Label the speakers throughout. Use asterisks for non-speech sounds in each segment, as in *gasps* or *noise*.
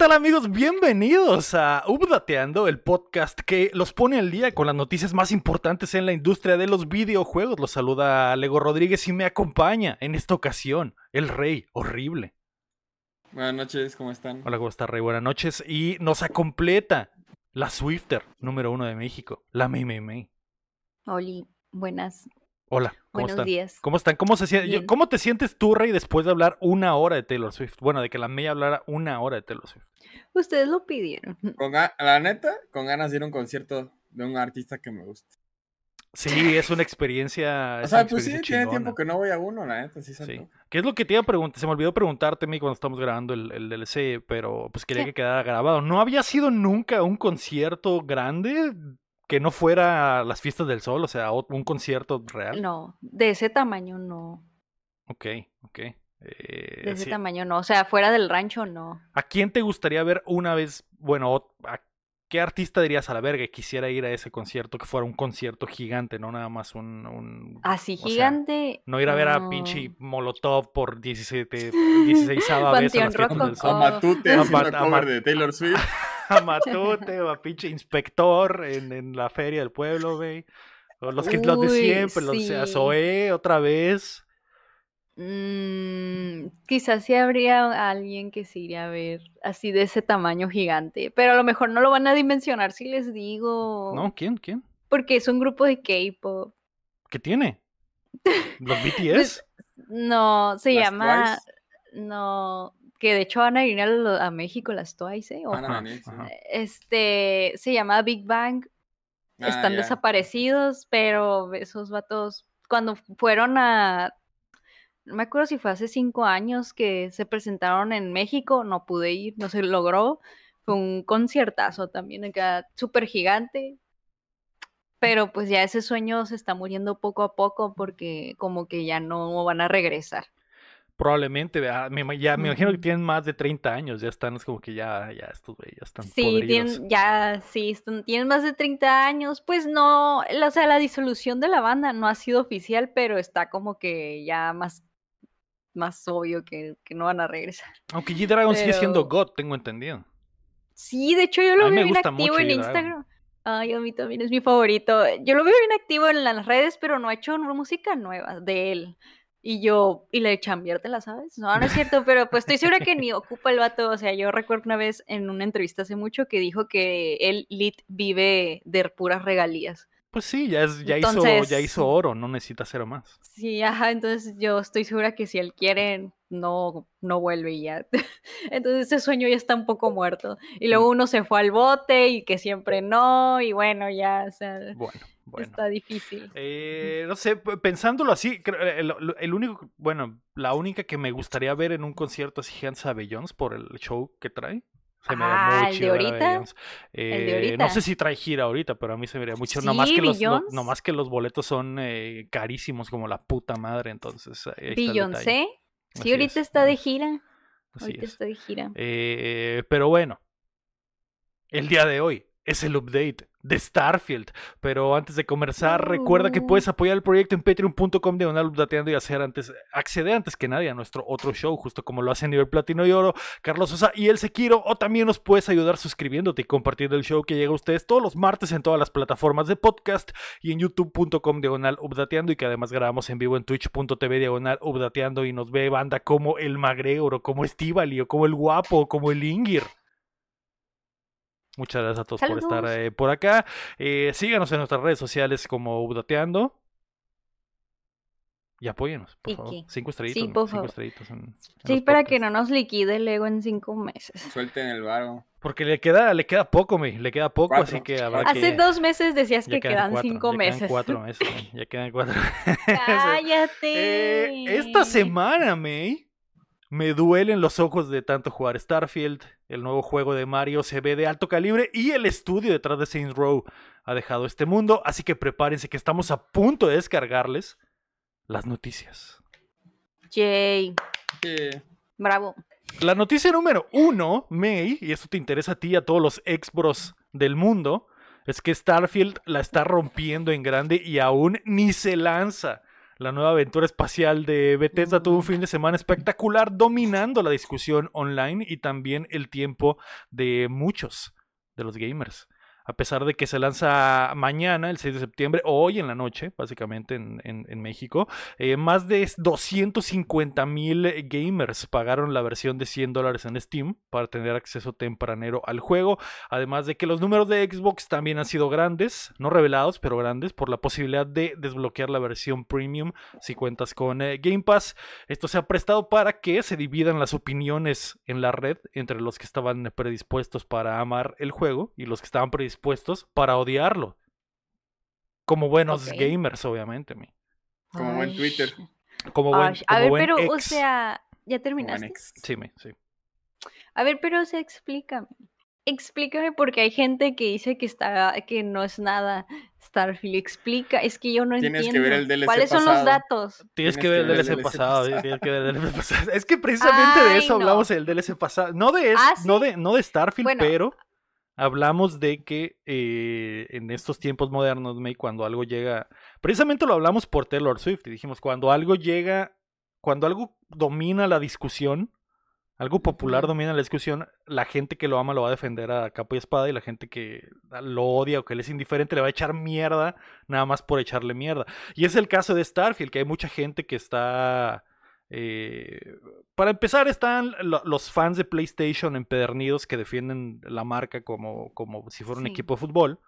Speaker 1: ¿Qué tal amigos? Bienvenidos a Updateando, el podcast que los pone al día con las noticias más importantes en la industria de los videojuegos. Los saluda Lego Rodríguez y me acompaña en esta ocasión el Rey Horrible.
Speaker 2: Buenas noches, ¿cómo están?
Speaker 1: Hola, ¿cómo está Rey? Buenas noches. Y nos acompleta la Swifter número uno de México, la May May May.
Speaker 3: Oli, buenas.
Speaker 1: Hola, ¿cómo
Speaker 3: Buenos
Speaker 1: están?
Speaker 3: días.
Speaker 1: ¿Cómo están? ¿Cómo, se sien-
Speaker 3: Bien.
Speaker 1: ¿Cómo te sientes tú, Rey, después de hablar una hora de Taylor Swift? Bueno, de que la May hablara una hora de Taylor Swift.
Speaker 3: Ustedes lo pidieron.
Speaker 2: Con la neta, con ganas de ir a un concierto de un artista que me gusta.
Speaker 1: Sí, es una experiencia. *laughs*
Speaker 2: O sea, pues sí, tiene tiempo que no voy a uno, la neta, sí,
Speaker 1: Sí. ¿Qué es lo que te iba a preguntar? Se me olvidó preguntarte a mí cuando estamos grabando el, el DLC, pero pues quería
Speaker 3: ¿Qué?
Speaker 1: que quedara grabado. ¿No había sido nunca un concierto grande que no fuera las fiestas del sol? O sea, un concierto real.
Speaker 3: No, de ese tamaño no.
Speaker 1: Ok, ok. Eh,
Speaker 3: De ese
Speaker 1: sí.
Speaker 3: tamaño no. O sea, fuera del rancho no.
Speaker 1: ¿A quién te gustaría ver una vez? Bueno, ¿a qué artista dirías a la verga que quisiera ir a ese concierto? Que fuera un concierto gigante, no nada más un. un-
Speaker 3: Así
Speaker 1: sea,
Speaker 3: gigante.
Speaker 1: no ir a ver a pinche Molotov por 17, 16 vez a las fiestas del sol.
Speaker 2: A Matute
Speaker 1: A
Speaker 2: haciendo
Speaker 1: Mat- a
Speaker 2: cover
Speaker 1: Mat-
Speaker 2: de Taylor Swift. *laughs*
Speaker 1: a Matute o a pinche inspector en, en la feria del pueblo, güey. O los que los de siempre, los de
Speaker 3: sí.
Speaker 1: Zoé otra vez.
Speaker 3: Mm, quizás sí habría alguien que se iría a ver así de ese tamaño gigante. Pero a lo mejor no lo van a dimensionar si les digo.
Speaker 1: ¿No? ¿Quién? ¿Quién?
Speaker 3: Porque es un grupo de K-pop.
Speaker 1: ¿Qué tiene? ¿Los BTS? *laughs*
Speaker 3: Pues, No, se
Speaker 2: Las
Speaker 3: llama.
Speaker 2: Twice.
Speaker 3: No, que de hecho van a ir a, México las Twice, ¿eh?
Speaker 2: Van a
Speaker 3: Ojo.
Speaker 2: venir, sí.
Speaker 1: ajá.
Speaker 3: Este, se llama Big Bang.
Speaker 2: Ah,
Speaker 3: Están
Speaker 2: ya.
Speaker 3: desaparecidos, pero esos vatos, cuando fueron a. No me acuerdo si fue hace cinco años que se presentaron en México, no pude ir, no se logró. Fue un conciertazo también, acá súper gigante. Pero pues ya ese sueño se está muriendo poco a poco porque como que ya no van a regresar.
Speaker 1: Probablemente, me, ya, me imagino que tienen más de 30 años, ya están, es como que ya, ya estos güey, ya están
Speaker 3: Sí,
Speaker 1: podridos.
Speaker 3: tienen, ya, sí, están- tienen más de 30 años. Pues no, la- o sea, la disolución de la banda no ha sido oficial, pero está como que ya más, más obvio que, que no van a regresar.
Speaker 1: Aunque G-Dragon sigue siendo God, tengo entendido.
Speaker 3: Sí, de hecho yo lo veo bien activo en. Instagram. Ay, a mí también es mi favorito. Yo lo veo bien activo en las redes, pero no ha hecho música nueva de él. Y yo, y le chambiártela, ¿sabes? No, no es cierto, pero pues estoy segura que ni ocupa el vato. O sea, yo recuerdo una vez en una entrevista hace mucho que dijo que él, Lit, vive de puras regalías.
Speaker 1: Pues sí, ya, es, ya, hizo, ya hizo oro, no necesita hacer más.
Speaker 3: Sí, ajá, entonces yo estoy segura que si él quiere, no, no vuelve y ya. *laughs* Entonces ese sueño ya está un poco muerto. Y luego
Speaker 1: Mm.
Speaker 3: uno se fue al bote y que siempre no, y bueno, ya, o sea,
Speaker 1: Bueno, bueno.
Speaker 3: está difícil.
Speaker 1: Eh, no sé, pensándolo así, creo- el, el- único, bueno, la única que me gustaría ver en un concierto así gigante es a Beyoncé por el show que trae. Se me da
Speaker 3: Ah,
Speaker 1: muy
Speaker 3: ¿el de ahorita?
Speaker 1: Beyoncé.
Speaker 3: ¿El de
Speaker 1: Eh,
Speaker 3: ahorita?
Speaker 1: No sé si trae gira ahorita, pero a mí se me haría mucho. no, más
Speaker 3: Sí,
Speaker 1: que los, no más que los boletos son eh, carísimos como la puta madre, entonces.
Speaker 3: Beyoncé, sí, ahorita
Speaker 1: es,
Speaker 3: está de gira.
Speaker 1: así
Speaker 3: Ahorita
Speaker 1: es.
Speaker 3: está de gira.
Speaker 1: Eh, pero bueno, el día de hoy es el update de Starfield. Pero antes de comenzar, recuerda que puedes apoyar el proyecto en patreon.com diagonal updateando y hacer antes, acceder antes que nadie a nuestro otro show, justo como lo hace Nivel Platino y Oro, Carlos Sosa y El Sequiro. O también nos puedes ayudar suscribiéndote y compartiendo el show que llega a ustedes todos los martes en todas las plataformas de podcast y en youtube.com diagonal updateando y que además grabamos en vivo en twitch.tv diagonal updateando y nos ve banda como el Magregor o como Estivali o como el Guapo o como el Ingir. Muchas gracias a todos por estar eh, por acá. Eh, síganos en nuestras redes sociales como Updateando. Y apóyenos, por
Speaker 3: ¿Y
Speaker 1: favor.
Speaker 3: qué?
Speaker 1: Cinco estrellitas.
Speaker 3: Sí, por
Speaker 1: Cinco
Speaker 3: favor.
Speaker 1: estrellitas en- en
Speaker 3: Sí, para que no nos liquide el ego en cinco meses.
Speaker 2: Suelten el varo.
Speaker 1: Porque le queda, le queda poco, me, le queda poco,
Speaker 2: Cuatro.
Speaker 1: así que habrá
Speaker 3: Hace
Speaker 1: que...
Speaker 3: dos meses decías que quedan
Speaker 1: cuatro,
Speaker 3: cinco
Speaker 1: ya quedan
Speaker 3: meses.
Speaker 1: cuatro meses, *laughs* ya quedan cuatro. *laughs*
Speaker 3: Cállate.
Speaker 1: Eh, esta semana, May, me duelen los ojos de tanto jugar Starfield. El nuevo juego de Mario se ve de alto calibre y el estudio detrás de Saints Row ha dejado este mundo. Así que prepárense que estamos a punto de descargarles las noticias.
Speaker 3: Jay,
Speaker 2: Que
Speaker 3: bravo.
Speaker 1: La noticia número uno, May, y esto te interesa a ti y a todos los ex bros del mundo, es que Starfield la está rompiendo en grande y aún ni se lanza la nueva aventura espacial de Bethesda tuvo un fin de semana espectacular, dominando la discusión online y también el tiempo de muchos de los gamers a pesar de que se lanza mañana, el 6 de septiembre, hoy en la noche, básicamente en, México, eh, más de 250 mil gamers pagaron la versión de 100 dólares en Steam para tener acceso tempranero al juego, además de que los números de Xbox también han sido grandes, no revelados, pero grandes, por la posibilidad de desbloquear la versión premium si cuentas con eh, Game Pass. Esto se ha prestado para que se dividan las opiniones en la red entre los que estaban predispuestos para amar el juego y los que estaban predispuestos dispuestos para odiarlo. Como buenos gamers, obviamente. Mi.
Speaker 2: Como buen Twitter.
Speaker 1: Como buen,
Speaker 3: a ver, pero, o sea, ¿ya terminaste?
Speaker 1: Sí, me, sí.
Speaker 3: A ver, pero se explícame. Explícame porque hay gente que dice que está que no es nada Starfield. Explica, es que yo no
Speaker 2: Tienes
Speaker 3: entiendo.
Speaker 2: Que ver el DLC
Speaker 3: ¿Cuáles son los datos?
Speaker 1: Tienes, que, ver el DLC, pasado, Tienes que ver el DLC pasado. Es que precisamente de eso hablamos en el DLC pasado. No de, ¿Ah, no de, no de Starfield, pero hablamos de que eh, en estos tiempos modernos, May, cuando algo llega, precisamente lo hablamos por Taylor Swift y dijimos, cuando algo llega, cuando algo domina la discusión, algo popular domina la discusión, la gente que lo ama lo va a defender a capa y espada y la gente que lo odia o que le es indiferente le va a echar mierda nada más por echarle mierda. Y es el caso de Starfield, que hay mucha gente que está eh, para empezar, están los fans de PlayStation empedernidos que defienden la marca como, como si fuera un equipo de fútbol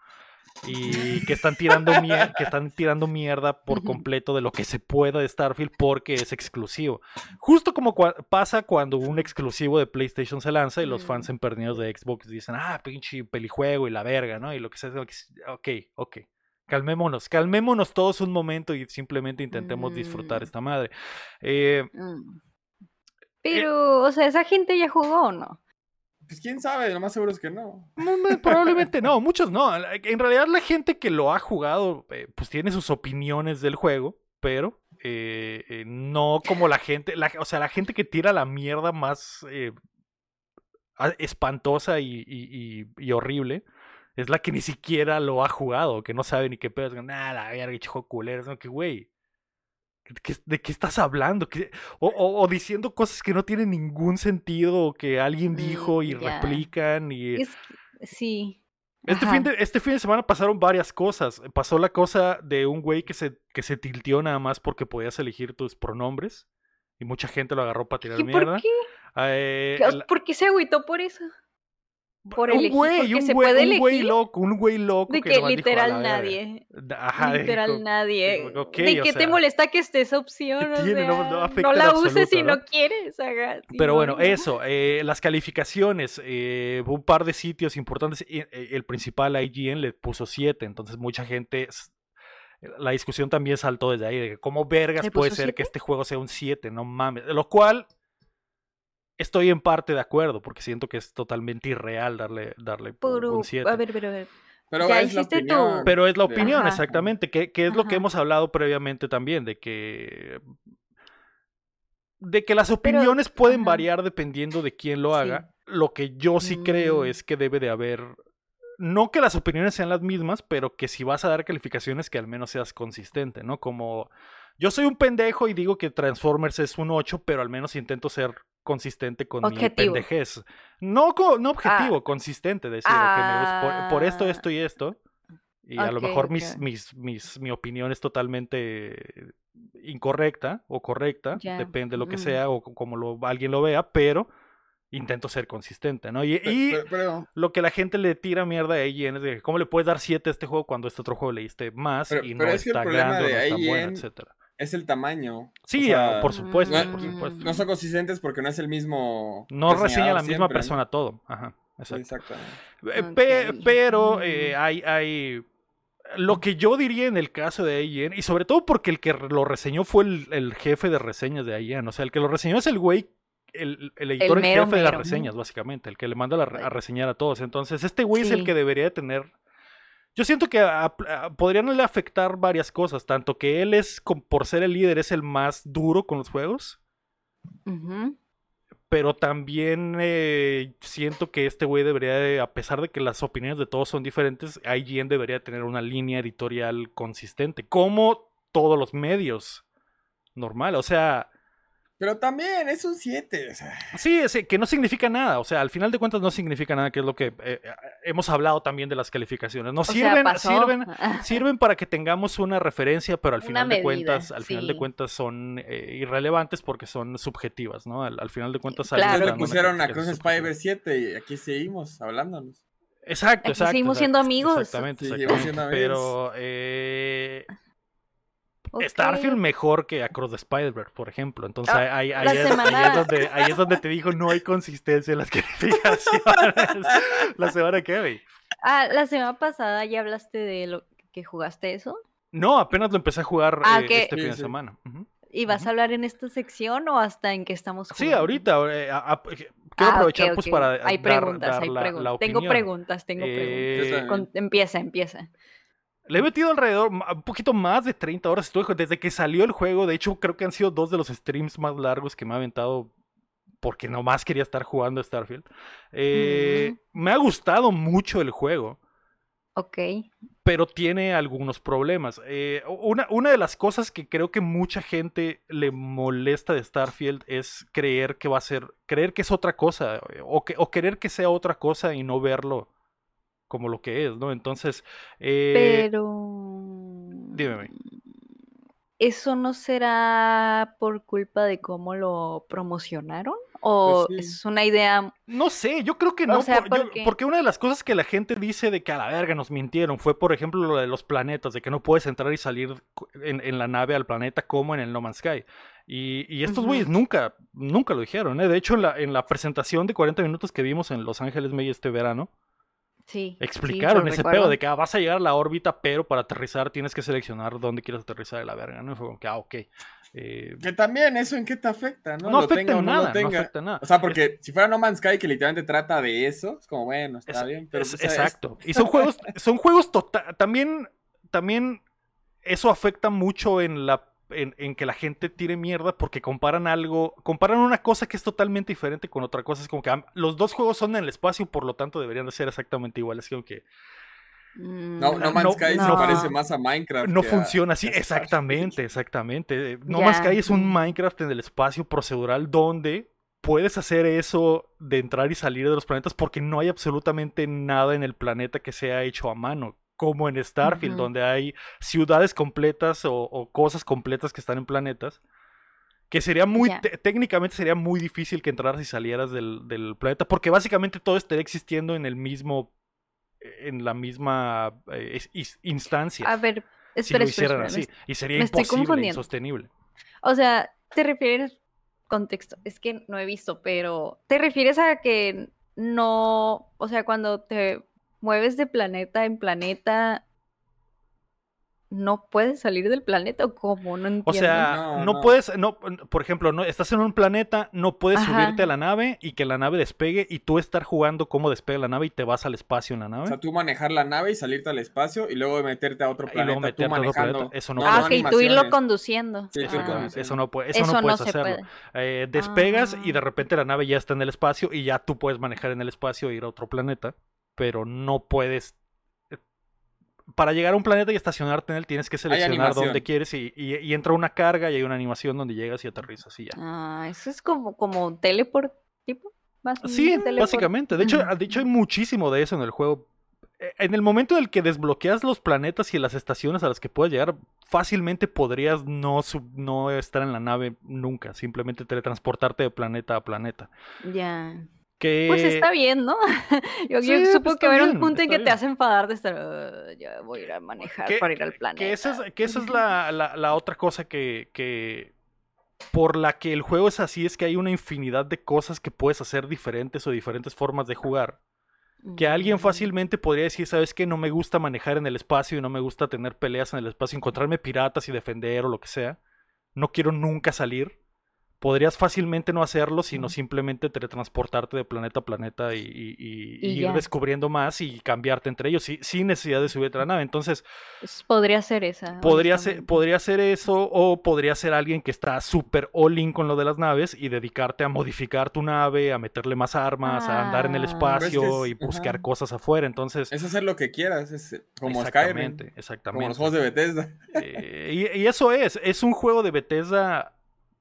Speaker 1: y *laughs* que están tirando que están tirando mierda por completo de lo que se pueda de Starfield porque es exclusivo. Justo como pasa cuando un exclusivo de PlayStation se lanza y los fans mm. empedernidos de Xbox dicen, ah, pinche pelijuego y la verga, ¿no? Y lo que sea, ok, ok. Calmémonos, calmémonos todos un momento y simplemente intentemos disfrutar mm. esta madre. Eh,
Speaker 3: mm. Pero, o sea, ¿esa gente ya jugó o no?
Speaker 2: Pues quién sabe, lo más seguro es que no.
Speaker 1: probablemente no, muchos no. En realidad la gente que lo ha jugado, eh, pues tiene sus opiniones del juego, pero eh, no como la gente, o sea, la gente que tira la mierda más espantosa y horrible es la que ni siquiera lo ha jugado, que no sabe ni qué pedo. Nada, la verga, chico culero. No, que güey. ¿De qué estás hablando? O, diciendo cosas que no tienen ningún sentido, o que alguien dijo mm, y replican. Y...
Speaker 3: sí.
Speaker 1: Este fin, de, este fin de semana pasaron varias cosas. Pasó la cosa de un güey que se, que se tilteó nada más porque podías elegir tus pronombres. Y mucha gente lo agarró para tirar mierda.
Speaker 3: ¿Por qué?
Speaker 1: Eh,
Speaker 3: ¿Por qué se agüitó por eso?
Speaker 1: Por un güey, un güey, un güey loco, un güey loco.
Speaker 3: De que, literal nadie.
Speaker 1: Ajá,
Speaker 3: literal nadie. de qué te molesta que esté esa opción. no, la uses si no, quieres.
Speaker 1: Pero bueno, eso, eh, las calificaciones, eh, un par de sitios importantes. Eh, el principal IGN le puso 7, entonces mucha gente la discusión también saltó desde ahí, de cómo vergas puede ser que este juego sea un 7, no mames. Lo cual estoy en parte de acuerdo, porque siento que es totalmente irreal darle, darle un 7.
Speaker 3: A ver, pero, a ver.
Speaker 2: Pero es, la opinión,
Speaker 1: pero es la opinión, exactamente, que, es lo que hemos hablado previamente también, de que de que las opiniones pueden variar dependiendo de quién lo haga. Lo que yo sí creo mm. es que debe de haber, no que las opiniones sean las mismas, pero que si vas a dar calificaciones que al menos seas consistente, ¿no? Como yo soy un pendejo y digo que Transformers es un 8, pero al menos intento ser consistente con mi pendejez. No, no objetivo, ah. consistente, decir, que por, esto, esto y esto. Y a lo mejor mis, mis, mis, mi opinión es totalmente incorrecta o correcta, depende de lo que mm. sea o como lo, alguien lo vea, pero intento ser consistente, ¿no? Y, lo que la gente le tira mierda a IGN es de cómo le puedes dar 7 a este juego cuando este otro juego le diste más y no está grande, no está bueno, etcétera
Speaker 2: es el tamaño.
Speaker 1: Sí, ah, por supuesto, no, por supuesto.
Speaker 2: No son consistentes porque no es el mismo.
Speaker 1: No reseña la misma persona todo. Ajá. Exacto. Eh, pero eh, hay, hay. Lo que yo diría en el caso de IGN, y sobre todo porque el que lo reseñó fue el, jefe de reseñas de IGN. O sea, el que lo reseñó es el güey el, editor el jefe de las reseñas, básicamente, el que le manda a reseñar a todos. Entonces, este güey es el que debería tener yo siento que podrían afectar varias cosas, tanto que él es, por ser el líder, es el más duro con los juegos. Pero también eh, siento que este güey debería, a pesar de que las opiniones de todos son diferentes, IGN debería tener una línea editorial consistente, como todos los medios normal. O sea,
Speaker 2: Pero también es un 7.
Speaker 1: sí, sí, que no significa nada. O sea, al final de cuentas no significa nada, que es lo que eh, eh, hemos hablado también de las calificaciones. Nos
Speaker 3: O sea,
Speaker 1: sirven, sirven, *laughs* sirven para que tengamos una referencia, pero al
Speaker 3: Una
Speaker 1: final de
Speaker 3: medida,
Speaker 1: cuentas, al final de cuentas son eh, irrelevantes porque son subjetivas, ¿no? Al, al final de cuentas,
Speaker 3: Claro.
Speaker 2: le pusieron a Cross. Spyber 7 y aquí seguimos hablándonos.
Speaker 1: Exacto,
Speaker 3: Aquí
Speaker 1: exacto.
Speaker 3: seguimos
Speaker 1: exacto,
Speaker 3: siendo amigos.
Speaker 1: Exactamente,
Speaker 2: Sí,
Speaker 1: exactamente.
Speaker 2: seguimos siendo amigos.
Speaker 1: Pero eh, Starfield mejor que Across the Spider-Verse, por ejemplo. Entonces
Speaker 3: Ah,
Speaker 1: ahí, ahí es, ahí
Speaker 3: semana-
Speaker 1: es donde, ahí es donde te digo, no hay consistencia en las *laughs* calificaciones. la semana que vi.
Speaker 3: Ah, la semana pasada ya hablaste de lo que jugaste eso.
Speaker 1: No, apenas lo empecé a jugar
Speaker 3: Ah,
Speaker 1: eh,
Speaker 3: que-
Speaker 1: este
Speaker 2: Sí,
Speaker 1: fin de semana.
Speaker 3: ¿Y vas a hablar en esta sección o hasta en que estamos jugando?
Speaker 1: Sí, ahorita. eh, a- a- quiero
Speaker 3: Ah,
Speaker 1: aprovechar pues para
Speaker 3: Hay
Speaker 1: dar-
Speaker 3: preguntas,
Speaker 1: dar
Speaker 3: hay
Speaker 1: la-
Speaker 3: preguntas.
Speaker 1: la
Speaker 3: tengo
Speaker 1: opinión.
Speaker 3: preguntas, tengo
Speaker 1: Eh,
Speaker 3: preguntas. Con- empieza, empieza.
Speaker 1: Le he metido alrededor, un poquito más de 30 horas. Estuve desde que salió el juego. De hecho, creo que han sido dos de los streams más largos que me ha aventado. Porque nomás quería estar jugando Starfield. Eh, Me ha gustado mucho el juego.
Speaker 3: Ok.
Speaker 1: Pero tiene algunos problemas. Eh, una, una de las cosas que creo que mucha gente le molesta de Starfield es creer que va a ser. Creer que es otra cosa. O, que, o querer que sea otra cosa y no verlo como lo que es, ¿no? Entonces. eh,
Speaker 3: Pero.
Speaker 1: dime, May.
Speaker 3: ¿Eso no será por culpa de cómo lo promocionaron? ¿O
Speaker 2: Pues sí.
Speaker 3: es una idea
Speaker 1: No sé, yo creo que
Speaker 3: O
Speaker 1: no,
Speaker 3: sea,
Speaker 1: por- yo-
Speaker 3: porque-
Speaker 1: una de las cosas que la gente dice de que a la verga nos mintieron fue, por ejemplo, lo de los planetas, de que no puedes entrar y salir en, en la nave al planeta como en el No Man's Sky. Y, y estos güeyes nunca, nunca lo dijeron, ¿eh? De hecho, en la, en la presentación de 40 minutos que vimos en Los Ángeles May este verano,
Speaker 3: Sí.
Speaker 1: explicaron ese
Speaker 3: recuerdo.
Speaker 1: pedo de que ah, vas a llegar a la órbita, pero para aterrizar tienes que seleccionar dónde quieres aterrizar de la verga, ¿no? Y fue como que, ah, ok. Eh,
Speaker 2: Que también eso en qué te afecta, ¿no?
Speaker 1: no,
Speaker 2: Lo
Speaker 1: afecta
Speaker 2: tenga o
Speaker 1: en
Speaker 2: no
Speaker 1: nada,
Speaker 2: lo
Speaker 1: no
Speaker 2: tenga.
Speaker 1: afecta en nada.
Speaker 2: O sea, porque si fuera No Man's Sky que literalmente trata de eso, es como, bueno, está
Speaker 1: Es-
Speaker 2: bien. Pero
Speaker 1: es-
Speaker 2: pues, es-
Speaker 1: exacto. Y son juegos, son juegos total. También, también eso afecta mucho en la en, en que la gente tire mierda porque comparan algo, comparan una cosa que es totalmente diferente con otra cosa. Es como que los dos juegos son en el espacio, por lo tanto deberían de ser exactamente iguales. Como que
Speaker 2: No,
Speaker 3: Mm,
Speaker 2: no Man's
Speaker 1: no,
Speaker 2: Sky
Speaker 3: no.
Speaker 2: se parece más a Minecraft.
Speaker 1: no funciona así. Exactamente, exactamente. No Man's
Speaker 3: Ya.
Speaker 1: Sky es un Minecraft en el espacio procedural donde puedes hacer eso de entrar y salir de los planetas porque no hay absolutamente nada en el planeta que sea hecho a mano. Como en Starfield, donde hay ciudades completas o, o cosas completas que están en planetas. Que sería muy, técnicamente sería muy difícil que entraras y salieras del, del planeta, porque básicamente todo estaría existiendo en el mismo, en la misma eh, is- instancia
Speaker 3: A ver,
Speaker 1: si
Speaker 3: espera,
Speaker 1: lo
Speaker 3: espera,
Speaker 1: hicieran
Speaker 3: espera,
Speaker 1: así. Y sería imposible, insostenible.
Speaker 3: O sea, te refieres, contexto, es que no he visto, pero te refieres a que no, o sea, cuando te mueves de planeta en planeta, no puedes salir del planeta o cómo, no entiendo.
Speaker 1: O sea,
Speaker 2: No,
Speaker 1: no,
Speaker 2: no.
Speaker 1: puedes, no, por ejemplo, no, estás en un planeta, no puedes
Speaker 3: Ajá.
Speaker 1: subirte a la nave y que la nave despegue y tú estar jugando cómo despega la nave y te vas al espacio en la nave.
Speaker 2: O sea, tú manejar la nave y salirte al espacio y luego meterte a otro
Speaker 1: Y luego
Speaker 2: planeta.
Speaker 1: meterte a
Speaker 2: tú
Speaker 1: otro
Speaker 2: manejando.
Speaker 1: planeta, eso no
Speaker 3: ah,
Speaker 1: puede
Speaker 3: ok, tú irlo conduciendo.
Speaker 2: Sí, tú
Speaker 3: Ah,
Speaker 2: conduciendo.
Speaker 1: Eso no, puede, eso
Speaker 3: Eso
Speaker 1: no puedes
Speaker 3: se
Speaker 1: hacerlo.
Speaker 3: puede.
Speaker 1: Eh, despegas y de
Speaker 3: Ah.
Speaker 1: repente la nave ya está en el espacio y ya tú puedes manejar en el espacio e ir a otro planeta, pero no puedes. eh, Para llegar a un planeta y estacionarte en él tienes que seleccionar dónde quieres y, y- y entra una carga y hay una animación donde llegas y aterrizas y ya.
Speaker 3: Ah, eso es como, como un teleport tipo. Más
Speaker 1: Sí,
Speaker 3: teleport.
Speaker 1: básicamente. De hecho, de hecho, hay muchísimo de eso en el juego. Eh, En el momento en el que desbloqueas los planetas y las estaciones a las que puedes llegar, fácilmente podrías no, sub- no estar en la nave nunca. Simplemente teletransportarte de planeta a planeta.
Speaker 3: Ya.
Speaker 1: Que...
Speaker 3: Pues está bien, ¿no? *laughs* yo, yo
Speaker 1: Sí,
Speaker 3: supongo
Speaker 1: pues
Speaker 3: que haber un punto en que te hace enfadar de estar, "Ah, ya voy a ir a manejar
Speaker 1: que-
Speaker 3: para ir al planeta.
Speaker 1: Que esa es, que esa es la, la- la otra cosa que, que- Por la que el juego es así, es que hay una infinidad de cosas que puedes hacer diferentes o diferentes formas de jugar. Que alguien
Speaker 3: Mm.
Speaker 1: fácilmente podría decir, ¿sabes qué? No me gusta manejar en el espacio y no me gusta tener peleas en el espacio, encontrarme piratas y defender o lo que sea. No quiero nunca salir. Podrías fácilmente no hacerlo, sino simplemente teletransportarte de planeta a planeta y, y- y-
Speaker 3: Y
Speaker 1: y ir descubriendo más y cambiarte entre ellos sin necesidad de subirte a la nave. Entonces,
Speaker 3: podría ser esa.
Speaker 1: podría ser, podría ser eso o podría ser alguien que está súper all in con lo de las naves y dedicarte a modificar tu nave, a meterle más armas, a andar en el
Speaker 3: Ah.
Speaker 1: espacio
Speaker 2: Pero es que
Speaker 1: y buscar
Speaker 2: ajá.
Speaker 1: cosas afuera. Entonces,
Speaker 2: Es hacer lo que quieras, es eh, como Skyrim,
Speaker 1: exactamente,
Speaker 2: como
Speaker 1: exactamente.
Speaker 2: los juegos de Bethesda.
Speaker 1: Eh, y, y eso es, es un juego de Bethesda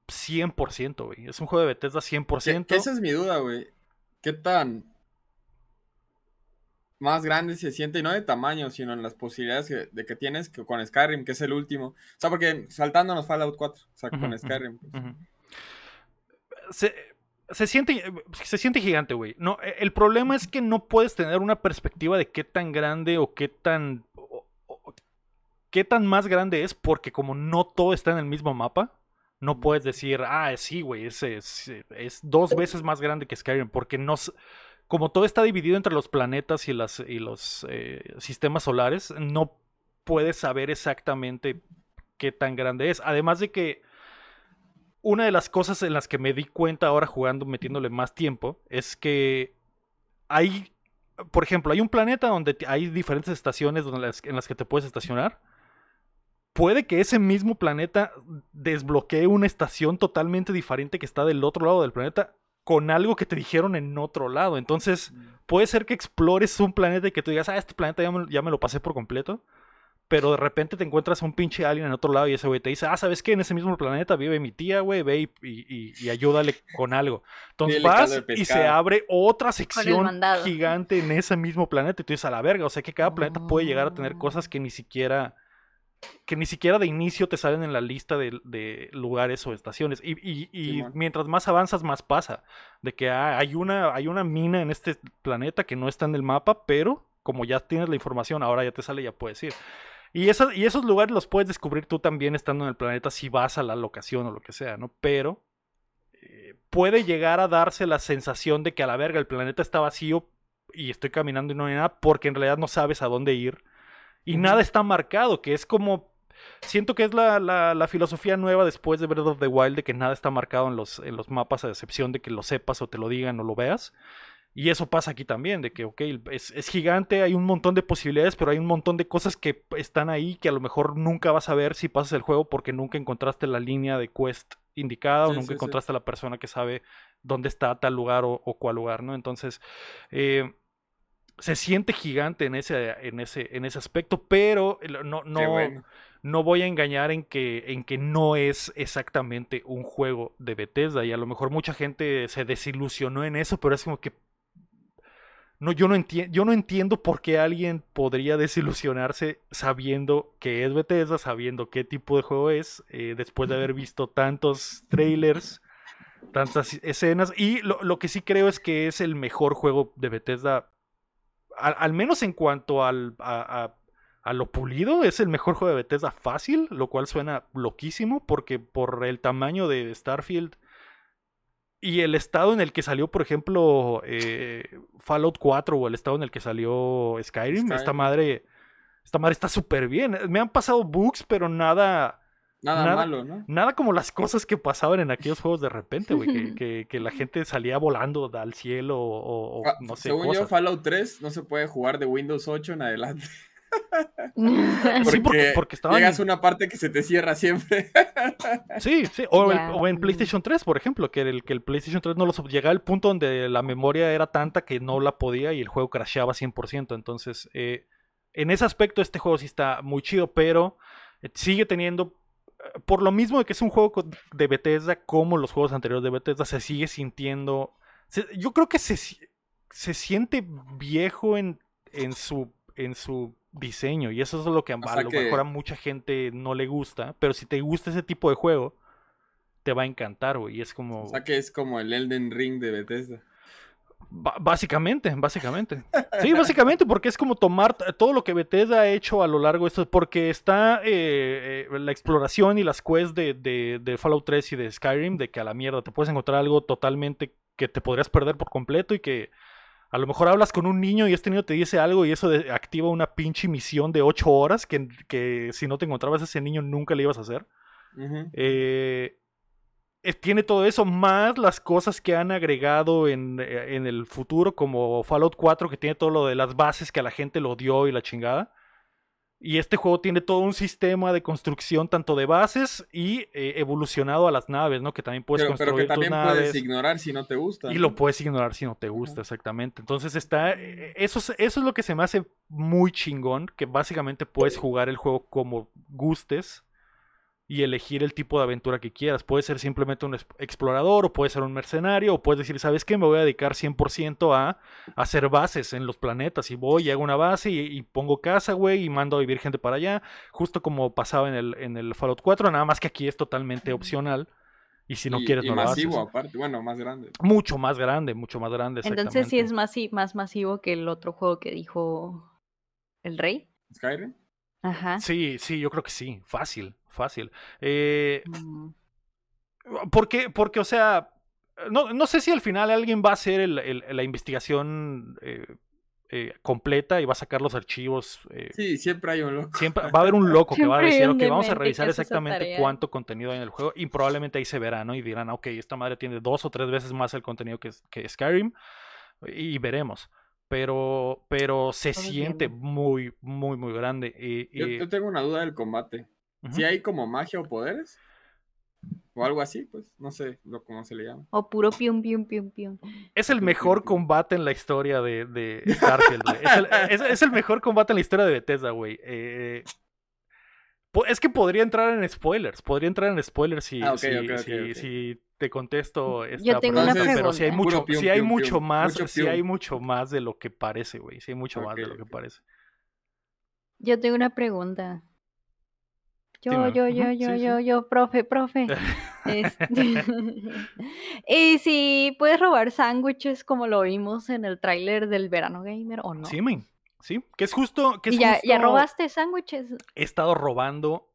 Speaker 1: 100%, güey. Es un juego de Bethesda
Speaker 2: Que-
Speaker 1: 100%.
Speaker 2: que esa es mi duda, güey. ¿Qué tan más grande se siente? Y no de tamaño, sino en las posibilidades que- de que tienes que con Skyrim, que es el último. O sea, porque saltándonos Fallout 4, o sea, con Skyrim. pues.
Speaker 1: Se, se siente, se siente gigante, güey. No, e- el problema es que no puedes tener una perspectiva de qué tan grande o qué tan. o- o- qué tan más grande es, porque como no todo está en el mismo mapa, no puedes decir, ah, sí, güey, es, es, es dos veces más grande que Skyrim, porque no. Como todo está dividido entre los planetas y, las, y los eh, sistemas solares, no puedes saber exactamente qué tan grande es. Además de que una de las cosas en las que me di cuenta ahora jugando, metiéndole más tiempo, es que hay, por ejemplo, hay un planeta donde hay diferentes estaciones donde las- en las que te puedes estacionar. Puede que ese mismo planeta desbloquee una estación totalmente diferente que está del otro lado del planeta con algo que te dijeron en otro lado. Entonces, puede ser que explores un planeta y que tú digas, ah, este planeta ya me, ya me lo pasé por completo. Pero de repente te encuentras a un pinche alien en otro lado y ese güey te dice, ah, ¿sabes qué? En ese mismo planeta vive mi tía, güey, ve y, y- y- y ayúdale con algo. Entonces vas y se abre otra sección gigante en ese mismo planeta y tú dices, a la verga, o sea que cada planeta puede llegar a tener cosas que ni siquiera que ni siquiera de inicio te salen en la lista de, de lugares o estaciones. Y, y- y mientras más avanzas, más pasa. De que ah, hay, una, hay una mina en este planeta que no está en el mapa, pero como ya tienes la información, ahora ya te sale, ya puedes ir. Y, esa- y esos lugares los puedes descubrir tú también estando en el planeta si vas a la locación o lo que sea, ¿no? Pero eh, puede llegar a darse la sensación de que a la verga el planeta está vacío y estoy caminando y no hay nada porque en realidad no sabes a dónde ir y nada está marcado, que es como... Siento que es la, la- la filosofía nueva después de Breath of the Wild de que nada está marcado en los, en los mapas a excepción de que lo sepas o te lo digan o lo veas. Y eso pasa aquí también, de que, ok, es, es gigante, hay un montón de posibilidades, pero hay un montón de cosas que están ahí que a lo mejor nunca vas a ver si pasas el juego porque nunca encontraste la línea de quest indicada o nunca
Speaker 2: sí, sí.
Speaker 1: encontraste a la persona que sabe dónde está tal lugar o, o cuál lugar, ¿no? Entonces, eh, se siente gigante en ese, en ese, en ese aspecto, pero no, no,
Speaker 2: bueno.
Speaker 1: no voy a engañar en que, en que no es exactamente un juego de Bethesda. Y a lo mejor mucha gente se desilusionó en eso, pero es como que. No, yo no entiendo, yo no entiendo por qué alguien podría desilusionarse sabiendo que es Bethesda, sabiendo qué tipo de juego es, eh, después de haber visto tantos trailers, tantas escenas. Y lo, lo que sí creo es que es el mejor juego de Bethesda, al, al menos en cuanto al, a, a- a lo pulido, es el mejor juego de Bethesda fácil, lo cual suena loquísimo, porque por el tamaño de Starfield y el estado en el que salió, por ejemplo, eh, Fallout 4 o el estado en el que salió Skyrim, esta madre, esta madre está súper bien. Me han pasado bugs, pero nada,
Speaker 2: Nada,
Speaker 1: nada-
Speaker 2: malo, ¿no?
Speaker 1: nada como las cosas que pasaban en aquellos juegos de repente, güey, que, *laughs* que- que la gente salía volando al cielo o, o
Speaker 2: Ah,
Speaker 1: no sé,
Speaker 2: Según yo. Fallout 3 no se puede jugar de Windows 8 en adelante. *laughs*
Speaker 1: Sí, porque, porque estaban...
Speaker 2: Llegas a una parte que se te cierra siempre.
Speaker 1: Sí, sí, o, el-
Speaker 3: Ya.
Speaker 1: o en PlayStation 3, por ejemplo, que el, que el PlayStation 3 no lo sub- llegaba al punto donde la memoria era tanta que no la podía y el juego crasheaba 100%. Entonces, eh, en ese aspecto este juego sí está muy chido, pero eh, sigue teniendo, por lo mismo de que es un juego de Bethesda como los juegos anteriores de Bethesda, se sigue sintiendo, se- yo creo que se, se siente viejo en, en su en su diseño y eso es lo que a, lo
Speaker 2: que-
Speaker 1: mejor a mucha gente no le gusta, pero si te gusta ese tipo de juego, te va a encantar, güey, y es como...
Speaker 2: O sea que es como el Elden Ring de Bethesda.
Speaker 1: Básicamente, básicamente. Sí, básicamente, porque es como tomar todo lo que Bethesda ha hecho a lo largo de esto, porque está eh, eh, la exploración y las quests de, de- de Fallout 3 y de Skyrim, de que a la mierda te puedes encontrar algo totalmente que te podrías perder por completo y que a lo mejor hablas con un niño y este niño te dice algo y eso de- activa una pinche misión de 8 horas que, que si no te encontrabas a ese niño nunca le ibas a hacer. Eh, tiene todo eso, más las cosas que han agregado en, eh, en, el futuro, como Fallout 4, que tiene todo lo de las bases que a la gente lo dio y la chingada. Y este juego tiene todo un sistema de construcción tanto de bases y eh, evolucionado a las naves, ¿no? Que también puedes
Speaker 2: pero,
Speaker 1: construir
Speaker 2: pero que también
Speaker 1: tus naves.
Speaker 2: puedes ignorar si no te gusta.
Speaker 1: Y lo puedes ignorar si no te gusta, exactamente. Entonces está. eh, Eso es, eso es lo que se me hace muy chingón. Que básicamente puedes jugar el juego como gustes. Y elegir el tipo de aventura que quieras. Puede ser simplemente un explorador, o puede ser un mercenario, o puedes decir, ¿sabes qué? Me voy a dedicar 100% a hacer bases en los planetas. Y voy y hago una base y, y pongo casa, güey, y mando a vivir gente para allá. Justo como pasaba en el, en el Fallout 4, nada más que aquí es totalmente opcional. Y si no
Speaker 2: y,
Speaker 1: quieres,
Speaker 2: y
Speaker 1: no lo
Speaker 2: masivo
Speaker 1: haces.
Speaker 2: aparte, bueno, más grande.
Speaker 1: Mucho más grande, mucho más grande.
Speaker 3: Entonces sí es masi- más masivo que el otro juego que dijo el rey.
Speaker 2: Skyrim.
Speaker 3: Ajá.
Speaker 1: Sí, sí, yo creo que sí. Fácil, fácil. Eh,
Speaker 3: Mm.
Speaker 1: ¿por qué? Porque, o sea, no, no sé si al final alguien va a hacer el- el- la investigación eh, eh, completa y va a sacar los archivos. eh,
Speaker 2: Sí, siempre hay un loco.
Speaker 1: Siempre va a haber un loco que va a decir, ok, vamos a revisar exactamente
Speaker 3: tarea".
Speaker 1: cuánto contenido hay en el juego y probablemente ahí se verá, ¿no? Y dirán, ok, esta madre tiene dos o tres veces más el contenido que, que Skyrim y veremos. Pero, pero se siente muy, muy, muy grande. Y,
Speaker 2: Yo,
Speaker 1: y-
Speaker 2: yo tengo una duda del combate. Si hay como magia o poderes. O algo así, pues. No sé lo, cómo se le llama.
Speaker 3: O puro pium, pium, pium, pium.
Speaker 1: Es el
Speaker 2: Pium,
Speaker 1: mejor
Speaker 2: pium,
Speaker 1: combate en la historia de, de Starfield, güey. Es el, *laughs* es- es el mejor combate en la historia de Bethesda, güey. Eh, es que podría entrar en spoilers. Podría entrar en spoilers si,
Speaker 2: Ah, ok,
Speaker 1: si, si te contesto esta
Speaker 3: Yo tengo
Speaker 2: una
Speaker 1: pregunta, Pero si hay mucho,
Speaker 2: pium,
Speaker 1: sí hay
Speaker 2: pium,
Speaker 1: mucho
Speaker 2: pium.
Speaker 1: más,
Speaker 2: Mucho pium.
Speaker 1: hay mucho más de lo que parece, güey. Sí hay mucho más de lo que parece.
Speaker 3: Yo tengo una pregunta. Yo, yo, yo, yo,
Speaker 1: sí,
Speaker 3: yo,
Speaker 1: sí.
Speaker 3: yo, profe, profe. *laughs* Este, *laughs* y si puedes robar sándwiches como lo vimos en el tráiler del Verano Gamer o no.
Speaker 1: Sí, man. Sí, que es justo, que es
Speaker 3: ¿Y ya, ya
Speaker 1: justo-
Speaker 3: robaste sándwiches?
Speaker 1: he estado robando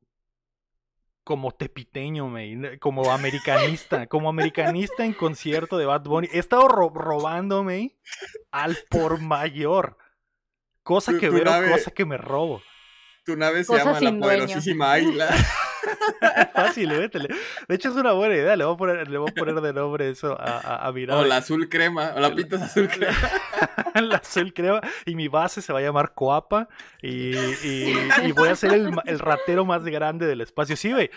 Speaker 1: como tepiteño, me, como americanista, *laughs* como americanista en concierto de Bad Bunny. He estado ro- robándome al por mayor. Cosa
Speaker 2: Tu-
Speaker 1: que
Speaker 2: tu
Speaker 1: veo,
Speaker 2: nave-
Speaker 1: cosa que me robo.
Speaker 2: Tu nave se
Speaker 3: Cosa
Speaker 2: llama la poderosísima águila. *laughs* *laughs*
Speaker 1: Fácil, métele. De hecho, es una buena idea. Le voy a poner, le voy a poner de nombre eso a, a, a mi
Speaker 2: o la azul crema. O la pintas azul *laughs* crema.
Speaker 1: la azul crema y mi base se va a llamar Coapa y, y- y voy a ser el, el ratero más grande del espacio. Sí, güey.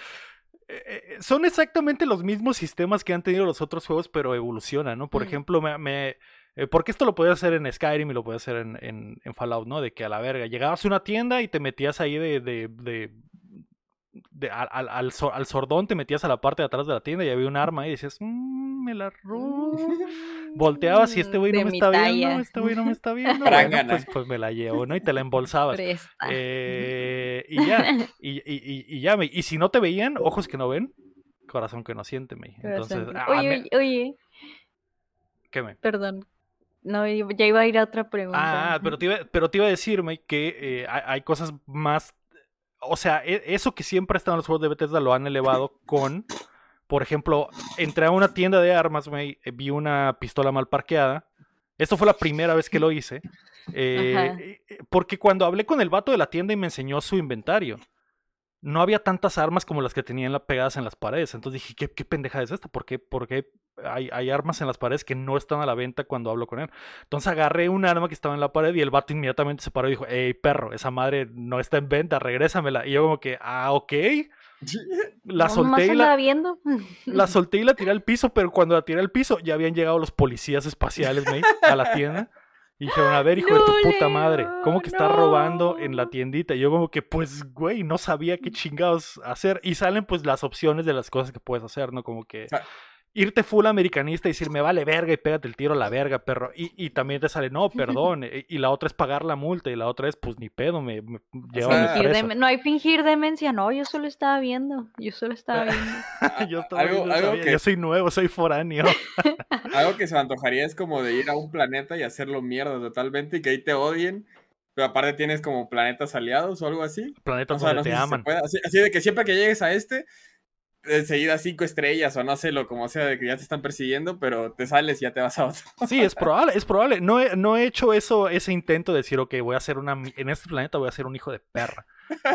Speaker 1: Eh, eh, Son exactamente los mismos sistemas que han tenido los otros juegos, pero evolucionan, ¿no? Por
Speaker 3: Mm.
Speaker 1: ejemplo, me, me- eh, porque esto lo podía hacer en Skyrim y lo podía hacer en, en- en Fallout, ¿no? De que a la verga, llegabas a una tienda y te metías ahí de... de- de- de- al, al- al so- al sordón te metías a la parte de atrás de la tienda y había un arma y decías, "Mm, me la robo. *laughs* Volteabas y este güey no me está viendo, este güey no me está *laughs* viendo. Pues, pues me la llevo, ¿no? Y te la embolsabas. Eh, y ya, *laughs* y, y, y, y ya, me- y si no te veían, ojos que no ven, corazón que no siente, me. Entonces, ah,
Speaker 3: oye,
Speaker 1: me-
Speaker 3: oye, oye,
Speaker 1: ¿qué me?
Speaker 3: perdón. No, ya iba a ir a otra pregunta.
Speaker 1: Ah, pero te iba, pero te iba a decirme que eh, hay, hay cosas más. O sea, e- eso que siempre ha estado en los juegos de Bethesda lo han elevado *laughs* con. Por ejemplo, entré a una tienda de armas, güey, eh, vi una pistola mal parqueada. Esto fue la primera vez que lo hice. eh, eh, porque cuando hablé con el vato de la tienda y me enseñó su inventario, no había tantas armas como las que tenían pegadas en las paredes. Entonces dije, ¿qué, qué pendeja es esta? ¿Por qué, por qué hay, hay armas en las paredes que no están a la venta cuando hablo con él? Entonces agarré un arma que estaba en la pared y el vato inmediatamente se paró y dijo, hey perro, esa madre no está en venta, regrésamela. Y yo como que, ah, ok. *laughs* La solté y la,
Speaker 3: viendo.
Speaker 1: la *laughs* solté y la tiré al piso, pero cuando la tiré al piso ya habían llegado los policías espaciales a la tienda. Y dijeron, a ver, hijo de tu
Speaker 3: No,
Speaker 1: puta madre, ¿cómo que está
Speaker 3: Leo,
Speaker 1: robando en la
Speaker 3: no.
Speaker 1: tiendita? Y yo como que, pues, güey, no sabía qué chingados hacer. Y salen pues las opciones de las cosas que puedes hacer, ¿no? Como que
Speaker 2: Ah.
Speaker 1: Irte full americanista y decir, me vale verga y pégate el tiro a la verga, perro. Y, y también te sale, no, perdón. *laughs* y, y la otra es pagar la multa y la otra es, pues, ni pedo, me, me
Speaker 3: dem- no hay fingir demencia, no, yo solo estaba viendo, yo solo estaba viendo. *laughs*
Speaker 1: yo, *laughs* estaba
Speaker 2: algo,
Speaker 1: viendo,
Speaker 2: algo
Speaker 1: sabía,
Speaker 2: que,
Speaker 1: yo soy nuevo, soy foráneo.
Speaker 2: algo que se me antojaría es como de ir a un planeta y hacerlo mierda totalmente y que ahí te odien. Pero aparte tienes como planetas aliados o algo así. O
Speaker 1: Planetas
Speaker 2: sea,
Speaker 1: donde
Speaker 2: no
Speaker 1: te
Speaker 2: si
Speaker 1: aman.
Speaker 2: así de que siempre que llegues a este, enseguida cinco estrellas o no sé lo como sea de que ya te están persiguiendo, pero te sales y ya te vas a otro.
Speaker 1: Sí, es probable, es probable. No he, no he hecho eso, ese intento de decir, ok, voy a hacer una, en este planeta voy a ser un hijo de perra.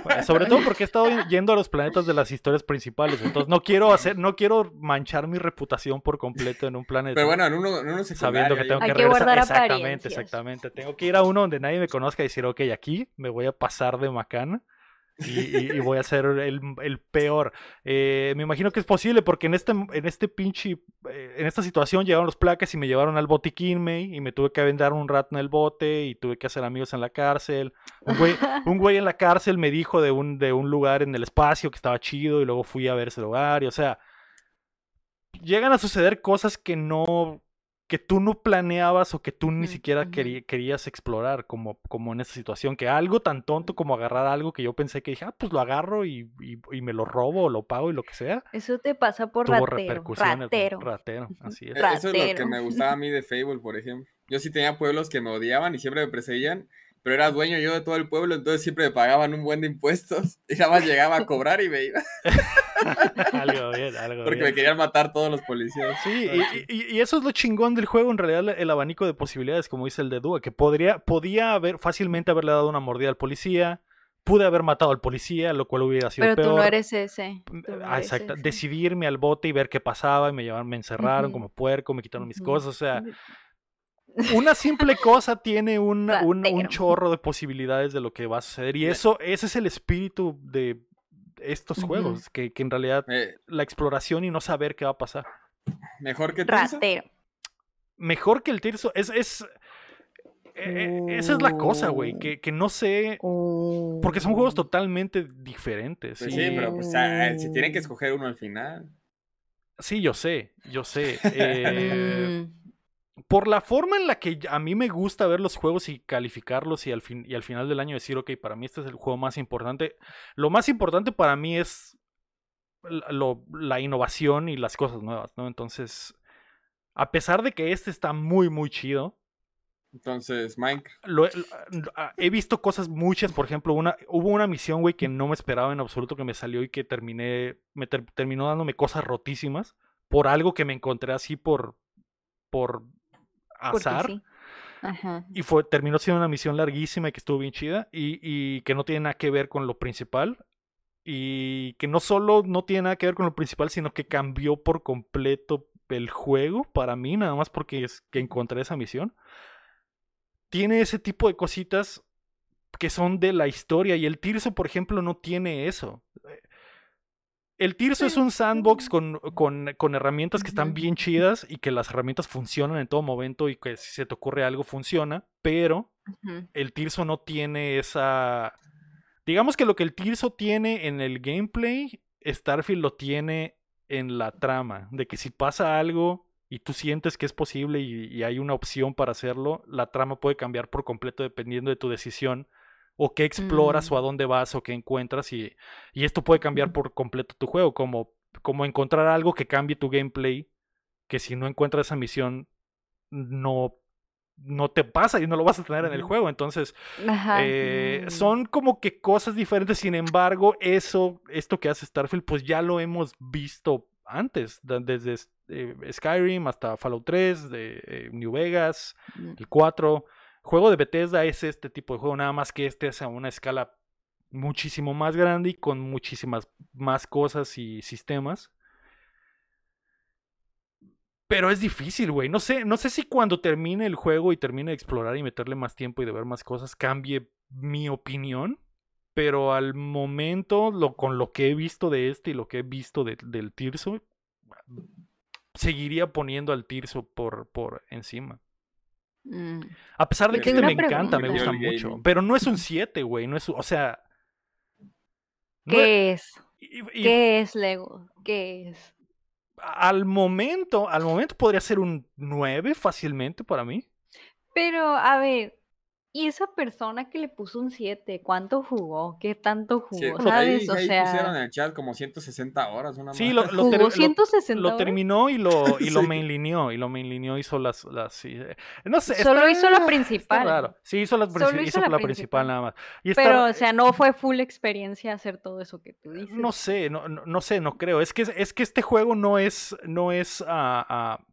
Speaker 1: Pues, sobre todo porque he estado *laughs* yendo a los planetas de las historias principales, entonces no quiero hacer, no quiero manchar mi reputación por completo en un planeta.
Speaker 2: Pero bueno, en uno, en uno
Speaker 1: sabiendo que tengo
Speaker 3: Hay
Speaker 1: que
Speaker 3: que
Speaker 1: regresar. exactamente, exactamente. Tengo que ir a uno donde nadie me conozca y decir, ok, aquí me voy a pasar de macana. Y, y- y voy a ser el, el peor. Eh, me imagino que es posible porque en este, en este pinche, eh, en esta situación llegaron los placas y me llevaron al botiquín, May, y me tuve que aventar un rato en el bote y tuve que hacer amigos en la cárcel. Un güey, *laughs* un güey en la cárcel me dijo de un, de un lugar en el espacio que estaba chido y luego fui a ver ese lugar y o sea, llegan a suceder cosas que no, que tú no planeabas o que tú ni
Speaker 3: Ujú,
Speaker 1: siquiera querías explorar como, como en esa situación, que algo tan tonto como agarrar algo que yo pensé que dije, ah, pues lo agarro y, y- y me lo robo o lo pago y lo que sea,
Speaker 3: Eso te pasa por
Speaker 1: tuvo
Speaker 3: ratero. Ratero.
Speaker 1: Ratero, así es.
Speaker 2: Eh, Eso es lo que
Speaker 3: Ratero.
Speaker 2: me gustaba a mí de Fable, por ejemplo. Yo sí tenía pueblos que me odiaban y siempre me perseguían, pero era dueño yo de todo el pueblo, entonces siempre me pagaban un buen de impuestos *laughs* y nada más llegaba a cobrar y me iba, *laughs*
Speaker 1: algo bien, algo
Speaker 2: porque
Speaker 1: bien.
Speaker 2: me querían matar todos los policías.
Speaker 1: Sí, y, y- y eso es lo chingón del juego, en realidad, el abanico de posibilidades, como dice el de Dua, que podría, podía haber fácilmente haberle dado una mordida al policía, pude haber matado al policía, lo cual hubiera sido
Speaker 3: Pero
Speaker 1: peor.
Speaker 3: tú no eres ese. no
Speaker 1: Ah,
Speaker 3: eres
Speaker 1: exacto.
Speaker 3: ese.
Speaker 1: Decidirme al bote y ver qué pasaba y me llevaron, me encerraron como puerco, me quitaron mis cosas, o sea, una simple cosa tiene un, *laughs* un- chorro de posibilidades de lo que va a suceder y eso, ese es el espíritu de estos juegos, que, que en realidad
Speaker 2: Eh,
Speaker 1: la exploración y no saber qué va a pasar.
Speaker 2: mejor que Tirso.
Speaker 3: Ratero.
Speaker 1: mejor que el Tirso. Es, es, eh, eh, esa es la cosa, güey. Que, que no sé. Porque son juegos totalmente diferentes.
Speaker 2: Pues
Speaker 1: y-
Speaker 2: sí, pero pues ah, se tiene que escoger uno al final.
Speaker 1: sí, yo sé, yo sé. *laughs* eh,
Speaker 3: Mm,
Speaker 1: por la forma en la que a mí me gusta ver los juegos y calificarlos y al, fin, y al final del año decir, ok, para mí este es el juego más importante. Lo más importante para mí es la, lo- la innovación y las cosas nuevas, ¿no? Entonces, a pesar de que este está muy, muy chido,
Speaker 2: Entonces, Minecraft.
Speaker 1: lo he, he visto cosas muchas, por ejemplo, una, hubo una misión, güey, que no me esperaba en absoluto que me salió y que terminé, me ter- terminó dándome cosas rotísimas por algo que me encontré así por, por azar.
Speaker 3: sí. Ajá.
Speaker 1: Y fue, terminó siendo una misión larguísima y que estuvo bien chida y, y que no tiene nada que ver con lo principal. Y que no solo no tiene nada que ver con lo principal, sino que cambió por completo el juego para mí, nada más porque es que encontré esa misión. Tiene ese tipo de cositas que son de la historia y el Tirso, por ejemplo, no tiene eso. El Tirso es un sandbox con, con, con herramientas que están bien chidas y que las herramientas funcionan en todo momento y que si se te ocurre algo funciona, pero el Tirso no tiene esa... Digamos que lo que el Tirso tiene en el gameplay, Starfield lo tiene en la trama, de que si pasa algo y tú sientes que es posible y, y hay una opción para hacerlo, la trama puede cambiar por completo dependiendo de tu decisión o qué exploras o a
Speaker 3: Mm.
Speaker 1: dónde vas o qué encuentras y, y esto puede cambiar por completo tu juego, como, como encontrar algo que cambie tu gameplay, que si no encuentras esa misión no, no te pasa y no lo vas a tener en el juego, entonces eh,
Speaker 3: Mm.
Speaker 1: son como que cosas diferentes, sin embargo, eso, esto que hace Starfield, pues ya lo hemos visto antes, desde eh, Skyrim hasta Fallout 3, de eh, New Vegas,
Speaker 3: Mm.
Speaker 1: el 4. Juego de Bethesda es este tipo de juego, nada más que este es a una escala muchísimo más grande y con muchísimas más cosas y sistemas. Pero es difícil, güey. No sé, no sé si cuando termine el juego y termine de explorar y meterle más tiempo y de ver más cosas, cambie mi opinión. Pero al momento, con lo que he visto de este y lo que he visto de- del Tirso, seguiría poniendo al Tirso por, por encima.
Speaker 3: Mm.
Speaker 1: A pesar de que este me encanta, me gusta mucho. Pero no es un 7, güey. No es, o sea. no es-
Speaker 3: ¿Qué es?
Speaker 1: y- y-
Speaker 3: ¿Qué es Lego? ¿Qué es?
Speaker 1: al momento, al momento podría ser un 9 fácilmente para mí.
Speaker 3: Pero, a ver, Y esa persona que le puso un 7, ¿cuánto jugó? ¿Qué tanto jugó?
Speaker 2: Sí,
Speaker 3: ¿Sabes?
Speaker 2: ahí,
Speaker 3: o
Speaker 2: ahí pusieron
Speaker 3: sea,
Speaker 2: en el chat como 160 horas. Una
Speaker 1: Sí, lo, lo
Speaker 3: jugó
Speaker 1: ter- lo-
Speaker 3: 160
Speaker 1: lo
Speaker 3: horas.
Speaker 1: terminó y lo, *laughs* y lo
Speaker 2: Sí.
Speaker 1: mainlineó. Y lo mainlineó, hizo las. las sí, eh, no sé.
Speaker 3: Solo
Speaker 1: está-
Speaker 3: hizo la principal.
Speaker 1: raro. Sí, hizo, las
Speaker 3: Solo hizo
Speaker 1: hizo
Speaker 3: la
Speaker 1: la principal
Speaker 3: principal.
Speaker 1: nada más. Y está-
Speaker 3: Pero, o sea, no fue full experiencia hacer todo eso que tú dices.
Speaker 1: No sé, no, no, no sé, no creo. Es que, es que este juego no es, no es, ah, ah,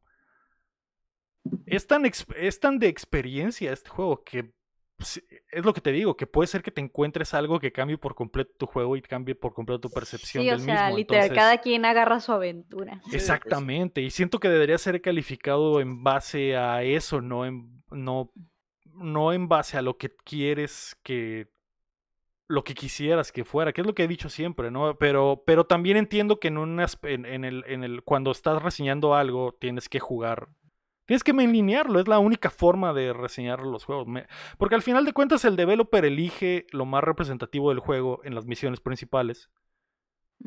Speaker 1: es tan, ex- es tan de experiencia este juego que pues, es lo que te digo, que puede ser que te encuentres algo que cambie por completo tu juego y cambie por completo tu percepción
Speaker 3: Sí, o
Speaker 1: del
Speaker 3: sea,
Speaker 1: mismo.
Speaker 3: literal,
Speaker 1: Entonces,
Speaker 3: cada quien agarra su aventura.
Speaker 2: pues.
Speaker 1: Exactamente, y siento que debería ser calificado en base a eso, no en, no, no en base a lo que quieres que lo que quisieras que fuera, que es lo que he dicho siempre, ¿no? Pero, pero también entiendo que en, un en el, en el, cuando estás reseñando algo, tienes que jugar. Tienes que mainlinearlo, es la única forma de reseñar los juegos. Porque al final de cuentas el developer elige lo más representativo del juego en las misiones principales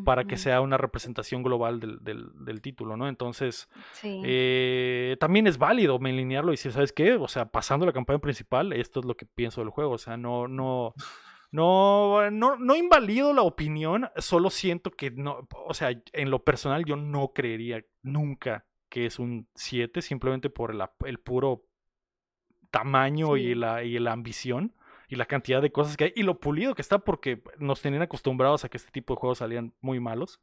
Speaker 1: para que sea una representación global del, del- del título, ¿no? Entonces,
Speaker 3: Sí.
Speaker 1: eh, también es válido mainlinearlo y decir, ¿sabes qué? O sea, pasando la campaña principal, esto es lo que pienso del juego. O sea, no, no, no, no, no invalido la opinión, solo siento que no, o sea, en lo personal yo no creería nunca que es un 7, simplemente por el, puro tamaño y, la, y la ambición y la cantidad de cosas que hay y lo pulido que está porque nos tenían acostumbrados a que este tipo de juegos salían muy malos.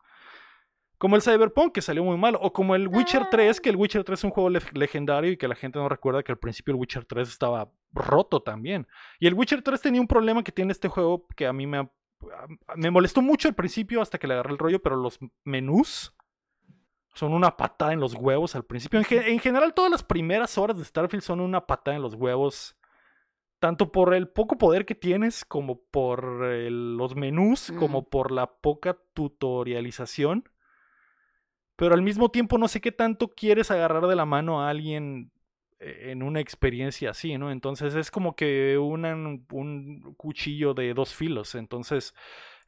Speaker 1: Como el Cyberpunk, que salió muy mal. O como el Witcher 3, que el Witcher 3 es un juego le- legendario y que la gente no recuerda que al principio el Witcher 3 estaba roto también. Y el Witcher 3 tenía un problema que tiene este juego que a mí me, me molestó mucho al principio hasta que le agarré el rollo, pero los menús son una patada en los huevos al principio. En, ge- en general, todas las primeras horas de Starfield son una patada en los huevos. Tanto por el poco poder que tienes, como por el- los menús,
Speaker 3: Mm.
Speaker 1: como por la poca tutorialización. Pero al mismo tiempo no sé qué tanto quieres agarrar de la mano a alguien eh, en una experiencia así, ¿no? Entonces es como que una- un cuchillo de dos filos. Entonces,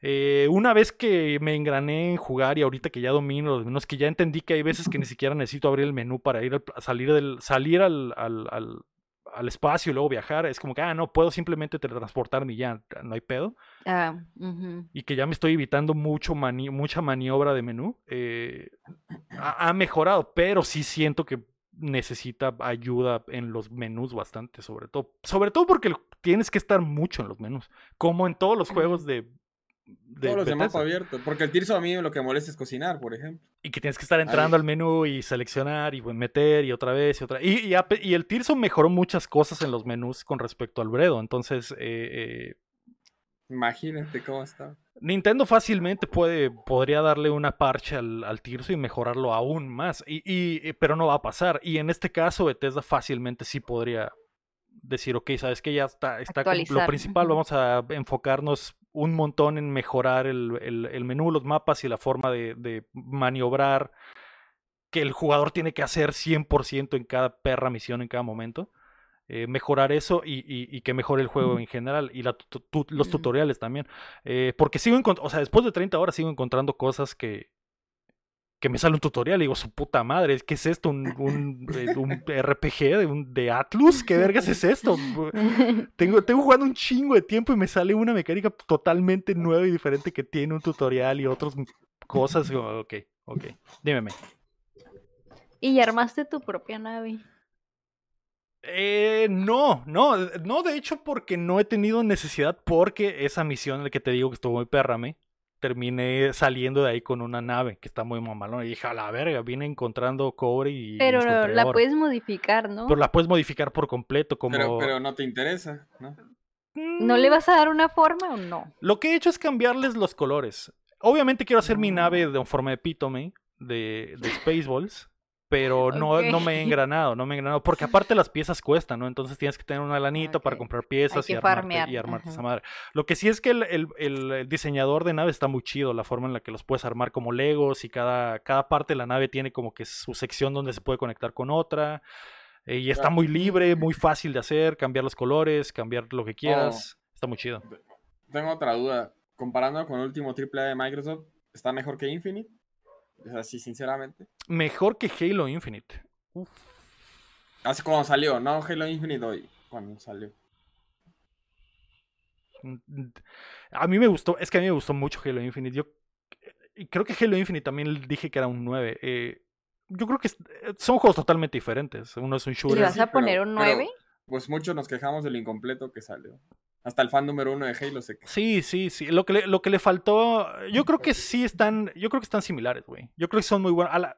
Speaker 1: eh, una vez que me engrané en jugar y ahorita que ya domino los menús, que ya entendí que hay veces que ni siquiera necesito abrir el menú para ir al- salir del salir al, al, al- al espacio y luego viajar, es como que, ah, no, puedo simplemente teletransportarme y ya, no hay pedo
Speaker 3: Ah,
Speaker 1: y que ya me estoy evitando mucho mani- mucha maniobra de menú, eh, ha, ha mejorado, pero sí siento que necesita ayuda en los menús bastante, sobre todo. Sobre todo porque tienes que estar mucho en los menús, como en todos los juegos de... de
Speaker 2: Todos los de mapa abierto. Porque el Tirso a mí lo que molesta es cocinar, por ejemplo.
Speaker 1: Y que tienes que estar entrando al menú y seleccionar y meter y otra vez y otra y, y, el Tirso mejoró muchas cosas en los menús con respecto al Bredo. Entonces, eh, eh,
Speaker 2: Imagínate cómo está.
Speaker 1: Nintendo fácilmente puede, podría darle una parche al, al Tirso y mejorarlo aún más. Y, y- pero no va a pasar. Y en este caso, Bethesda fácilmente sí podría decir, ok, sabes que ya está, está lo principal, vamos a enfocarnos un montón en mejorar el, el- el menú, los mapas y la forma de, de maniobrar que el jugador tiene que hacer 100% en cada perra misión en cada momento. Eh, mejorar eso y, y- y que mejore el juego en general y la tu- tu- los tutoriales también. Eh, porque sigo encontrando, o sea, después de 30 horas sigo encontrando cosas que, que me sale un tutorial y digo, su puta madre, ¿qué es esto? ¿Un, un, eh, un *laughs* RPG de, un, de Atlus? ¿Qué vergas es esto? *laughs* Tengo, tengo jugando un chingo de tiempo y me sale una mecánica totalmente nueva y diferente que tiene un tutorial y otras cosas. Ok, ok, dímeme.
Speaker 3: y armaste tu propia nave.
Speaker 1: Eh, no, no, no, de hecho porque no he tenido necesidad porque esa misión en la que te digo que estuvo muy perrame, terminé saliendo de ahí con una nave que está muy mamalona y dije, a la verga, vine encontrando cobre y
Speaker 3: Pero la
Speaker 1: oro".
Speaker 3: puedes modificar, ¿no?
Speaker 1: Pero la puedes modificar por completo como...
Speaker 2: Pero, pero no te interesa, ¿no?
Speaker 3: ¿No le vas a dar una forma o no?
Speaker 1: Lo que he hecho es cambiarles los colores. Obviamente quiero hacer mi
Speaker 3: Ah.
Speaker 1: nave de forma de epítome de, de Spaceballs, pero no, no me he engranado, no me he engranado, porque aparte las piezas cuestan, ¿no? Entonces tienes que tener una lanita para comprar piezas y, armarte, y armarte esa madre. Lo que sí es que el, el- el- diseñador de nave está muy chido, la forma en la que los puedes armar como Legos y cada, cada parte de la nave tiene como que su sección donde se puede conectar con otra. eh, y está muy libre, muy fácil de hacer, cambiar los colores, cambiar lo que quieras. Está muy chido.
Speaker 2: Tengo otra duda. Comparando con el último AAA de Microsoft, ¿está mejor que Infinite? O sea, sí, sinceramente.
Speaker 1: Mejor que Halo Infinite. Uf.
Speaker 2: Así como salió, no Halo Infinite hoy, cuando salió.
Speaker 1: A mí me gustó, es que a mí me gustó mucho Halo Infinite. Yo y creo que Halo Infinite también dije que era un 9. eh, yo creo que eh, son juegos totalmente diferentes. Uno es un
Speaker 3: ¿Le
Speaker 1: shooter.
Speaker 3: vas a
Speaker 2: pero-
Speaker 3: poner un
Speaker 2: pero-
Speaker 3: 9?
Speaker 2: Pues muchos nos quejamos del incompleto que salió. Hasta el fan número uno de Halo se quejó.
Speaker 1: Sí, sí, sí. Lo que le, lo que le faltó, yo creo que sí están, yo creo que están similares, güey. Yo creo que son muy buenos. A la-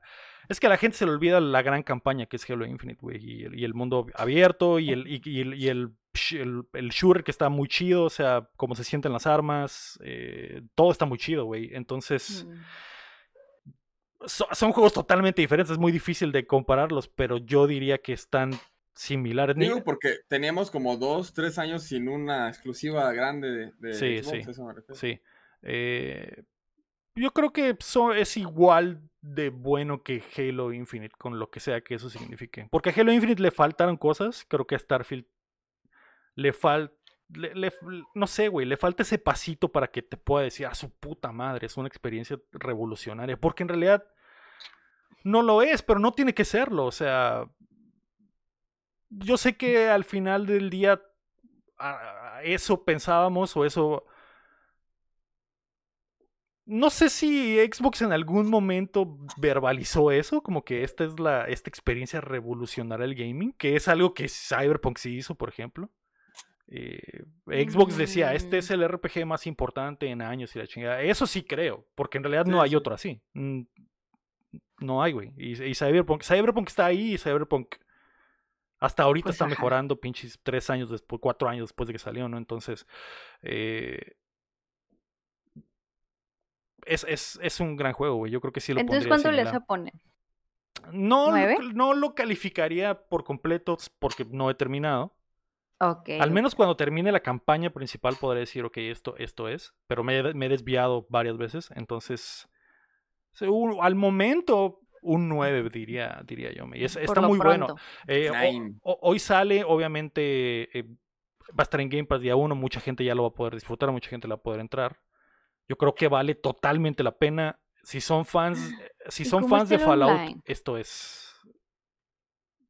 Speaker 1: es que a la gente se le olvida la gran campaña que es Halo Infinite, güey. Y el, y el mundo abierto y el, y, y el, y el, sh- el- el shooter que está muy chido, o sea, cómo se sienten las armas, eh, todo está muy chido, güey. Entonces,
Speaker 3: Mm.
Speaker 1: so- son juegos totalmente diferentes, es muy difícil de compararlos, pero yo diría que están similares. Ni-
Speaker 2: Digo porque teníamos como dos, tres años sin una exclusiva grande de, de
Speaker 1: Sí,
Speaker 2: Xbox,
Speaker 1: sí,
Speaker 2: eso me refiero.
Speaker 1: Sí. Eh, yo creo que so- es igual de bueno que Halo Infinite, con lo que sea que eso signifique. Porque a Halo Infinite le faltaron cosas, creo que a Starfield le falta... no sé, güey, le falta ese pasito para que te pueda decir, a su puta madre, es una experiencia revolucionaria. Porque en realidad no lo es, pero no tiene que serlo. O sea, yo sé que al final del día a- a eso pensábamos o eso... No sé si Xbox en algún momento verbalizó eso, como que esta es la esta experiencia revolucionará el gaming, que es algo que Cyberpunk sí hizo, por ejemplo. Eh, Xbox decía, este es el RPG más importante en años y la chingada. Eso sí creo, porque en realidad no hay otro así. Mm, No hay, güey. Y, y Cyberpunk, Cyberpunk está ahí y Cyberpunk hasta ahorita
Speaker 3: Pues,
Speaker 1: está
Speaker 3: ajá.
Speaker 1: mejorando, pinches tres años después, cuatro años después de que salió, ¿no? Entonces, eh, es, es, es un gran juego, güey. Yo creo que sí lo
Speaker 3: Entonces, ¿cuánto le vas
Speaker 1: similar.
Speaker 3: a poner?
Speaker 1: No, lo- no lo calificaría por completo porque no he terminado.
Speaker 3: Ok.
Speaker 1: Al menos cuando termine la campaña principal podré decir, ok, esto, esto es. Pero me, he- me he desviado varias veces. Entonces, al momento, un 9 diría, diría yo. Y es- está muy bueno. Eh, hoy sale, obviamente, eh, va a estar en Game Pass día uno, mucha gente ya lo va a poder disfrutar, mucha gente la va a poder entrar. Yo creo que vale totalmente la pena. Si son fans, eh, si
Speaker 3: ¿Y
Speaker 1: son fans de Fallout,
Speaker 3: online?
Speaker 1: esto es.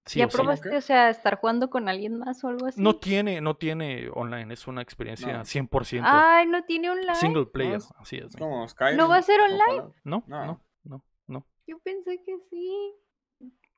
Speaker 1: Sí
Speaker 3: ¿Ya
Speaker 1: o sí.
Speaker 3: probaste, o sea, estar jugando con alguien más o algo así?
Speaker 1: No tiene, no tiene online, es una experiencia
Speaker 2: No.
Speaker 1: 100%
Speaker 3: Ay, no tiene online.
Speaker 1: single player,
Speaker 2: es-
Speaker 1: así es.
Speaker 2: Es
Speaker 1: güey.
Speaker 2: como Skyrim.
Speaker 3: ¿No va a ser online?
Speaker 1: No,
Speaker 2: No.
Speaker 1: no, no, no.
Speaker 3: Yo pensé que sí.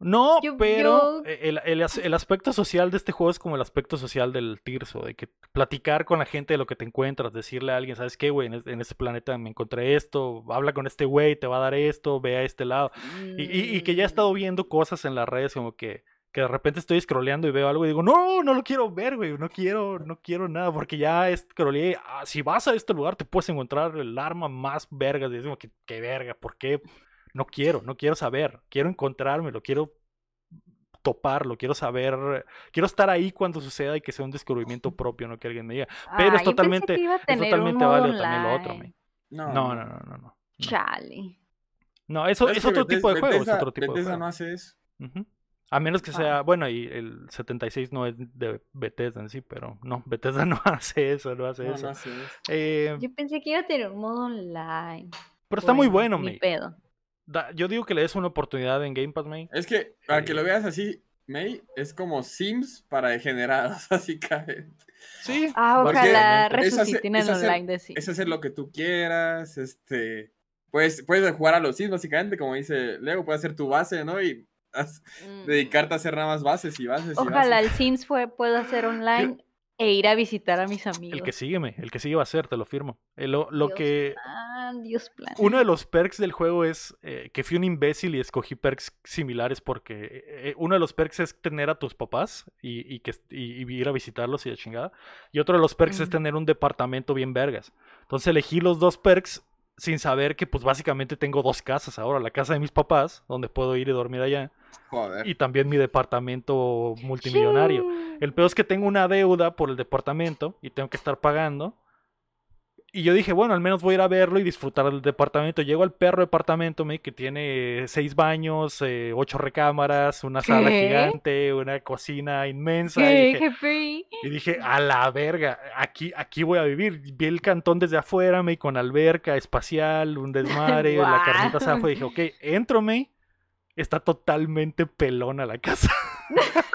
Speaker 1: No,
Speaker 3: Yo-
Speaker 1: pero
Speaker 3: yo-
Speaker 1: eh, el, el el aspecto social de este juego es como el aspecto social del Tirso, de que platicar con la gente de lo que te encuentras, decirle a alguien, ¿sabes qué, güey? En, es- en este planeta me encontré esto, habla con este güey, te va a dar esto, ve a este lado. Y, y- y que ya he estado viendo cosas en las redes como que, que de repente estoy scrolleando y veo algo y digo, no, no lo quiero ver, güey, no quiero, no quiero nada, porque ya scrolleé, ah, si vas a este lugar te puedes encontrar el arma más verga, y digo, ¿qué, qué verga? ¿Por qué? No quiero, no quiero saber, quiero encontrármelo, quiero toparlo, quiero saber, quiero estar ahí cuando suceda y que sea un descubrimiento propio, no que alguien me diga. Pero
Speaker 3: Ah,
Speaker 1: es totalmente- Es totalmente válido también lo otro, me.
Speaker 2: No,
Speaker 1: No, no, no, no, no.
Speaker 3: Chale.
Speaker 1: No, eso es, otro
Speaker 2: Bethesda-
Speaker 1: tipo de juego, es
Speaker 2: Bethesda-
Speaker 1: otro tipo de
Speaker 2: Bethesda
Speaker 1: juego.
Speaker 2: no hace eso.
Speaker 1: A menos que
Speaker 3: Ah.
Speaker 1: sea, bueno, y el 76 no es de Bethesda en sí, pero no, Bethesda *laughs* no hace eso, no hace
Speaker 2: No,
Speaker 1: eso.
Speaker 2: no hace eso.
Speaker 1: Eh,
Speaker 3: Yo pensé que iba a tener un modo online.
Speaker 1: pero está muy bueno, May.
Speaker 3: pedo.
Speaker 1: Da- yo digo que le des una oportunidad en Game Pass, May.
Speaker 2: Es que, para que
Speaker 1: Eh.
Speaker 2: lo veas así, May, es como Sims para degenerados, *laughs* básicamente.
Speaker 1: Sí.
Speaker 3: Ah,
Speaker 2: Porque
Speaker 3: ojalá resuciten el online de sí.
Speaker 2: Es hacer lo que tú quieras, este... Puedes, puedes jugar a los Sims, básicamente, como dice Lego, puedes hacer tu base, ¿no? Y
Speaker 3: Mm.
Speaker 2: dedicarte a hacer nada más bases y bases y
Speaker 3: Ojalá
Speaker 2: bases.
Speaker 3: el Sims fue, pueda hacer online e ir a visitar a mis amigos.
Speaker 1: El que sígueme, el que sigue va a ser, te lo firmo. Eh, lo lo que.
Speaker 3: Plan, Dios plan.
Speaker 1: Uno de los perks del juego es eh, que fui un imbécil y escogí perks similares porque eh, uno de los perks es tener a tus papás y, y que, y, y ir a visitarlos y de chingada. Y otro de los perks es tener un departamento bien vergas. Entonces elegí los dos perks sin saber que pues básicamente tengo dos casas ahora. La casa de mis papás, donde puedo ir y dormir allá.
Speaker 2: Joder.
Speaker 1: Y también mi departamento multimillonario.
Speaker 3: Sí.
Speaker 1: El peor es que tengo una deuda por el departamento y tengo que estar pagando. Y yo dije, bueno, al menos voy a ir a verlo y disfrutar del departamento. Llego al perro departamento, me, que tiene seis baños, eh, ocho recámaras, una sala gigante, una cocina inmensa. Y
Speaker 3: ¿Qué,
Speaker 1: dije,
Speaker 3: jefe?
Speaker 1: y dije, a la verga, aquí, aquí voy a vivir. Vi el cantón desde afuera, me, con alberca espacial, un desmadre, la *laughs*
Speaker 3: Guau.
Speaker 1: carnita asada. Dije, ok, entro, me. Está totalmente pelona la casa. *laughs*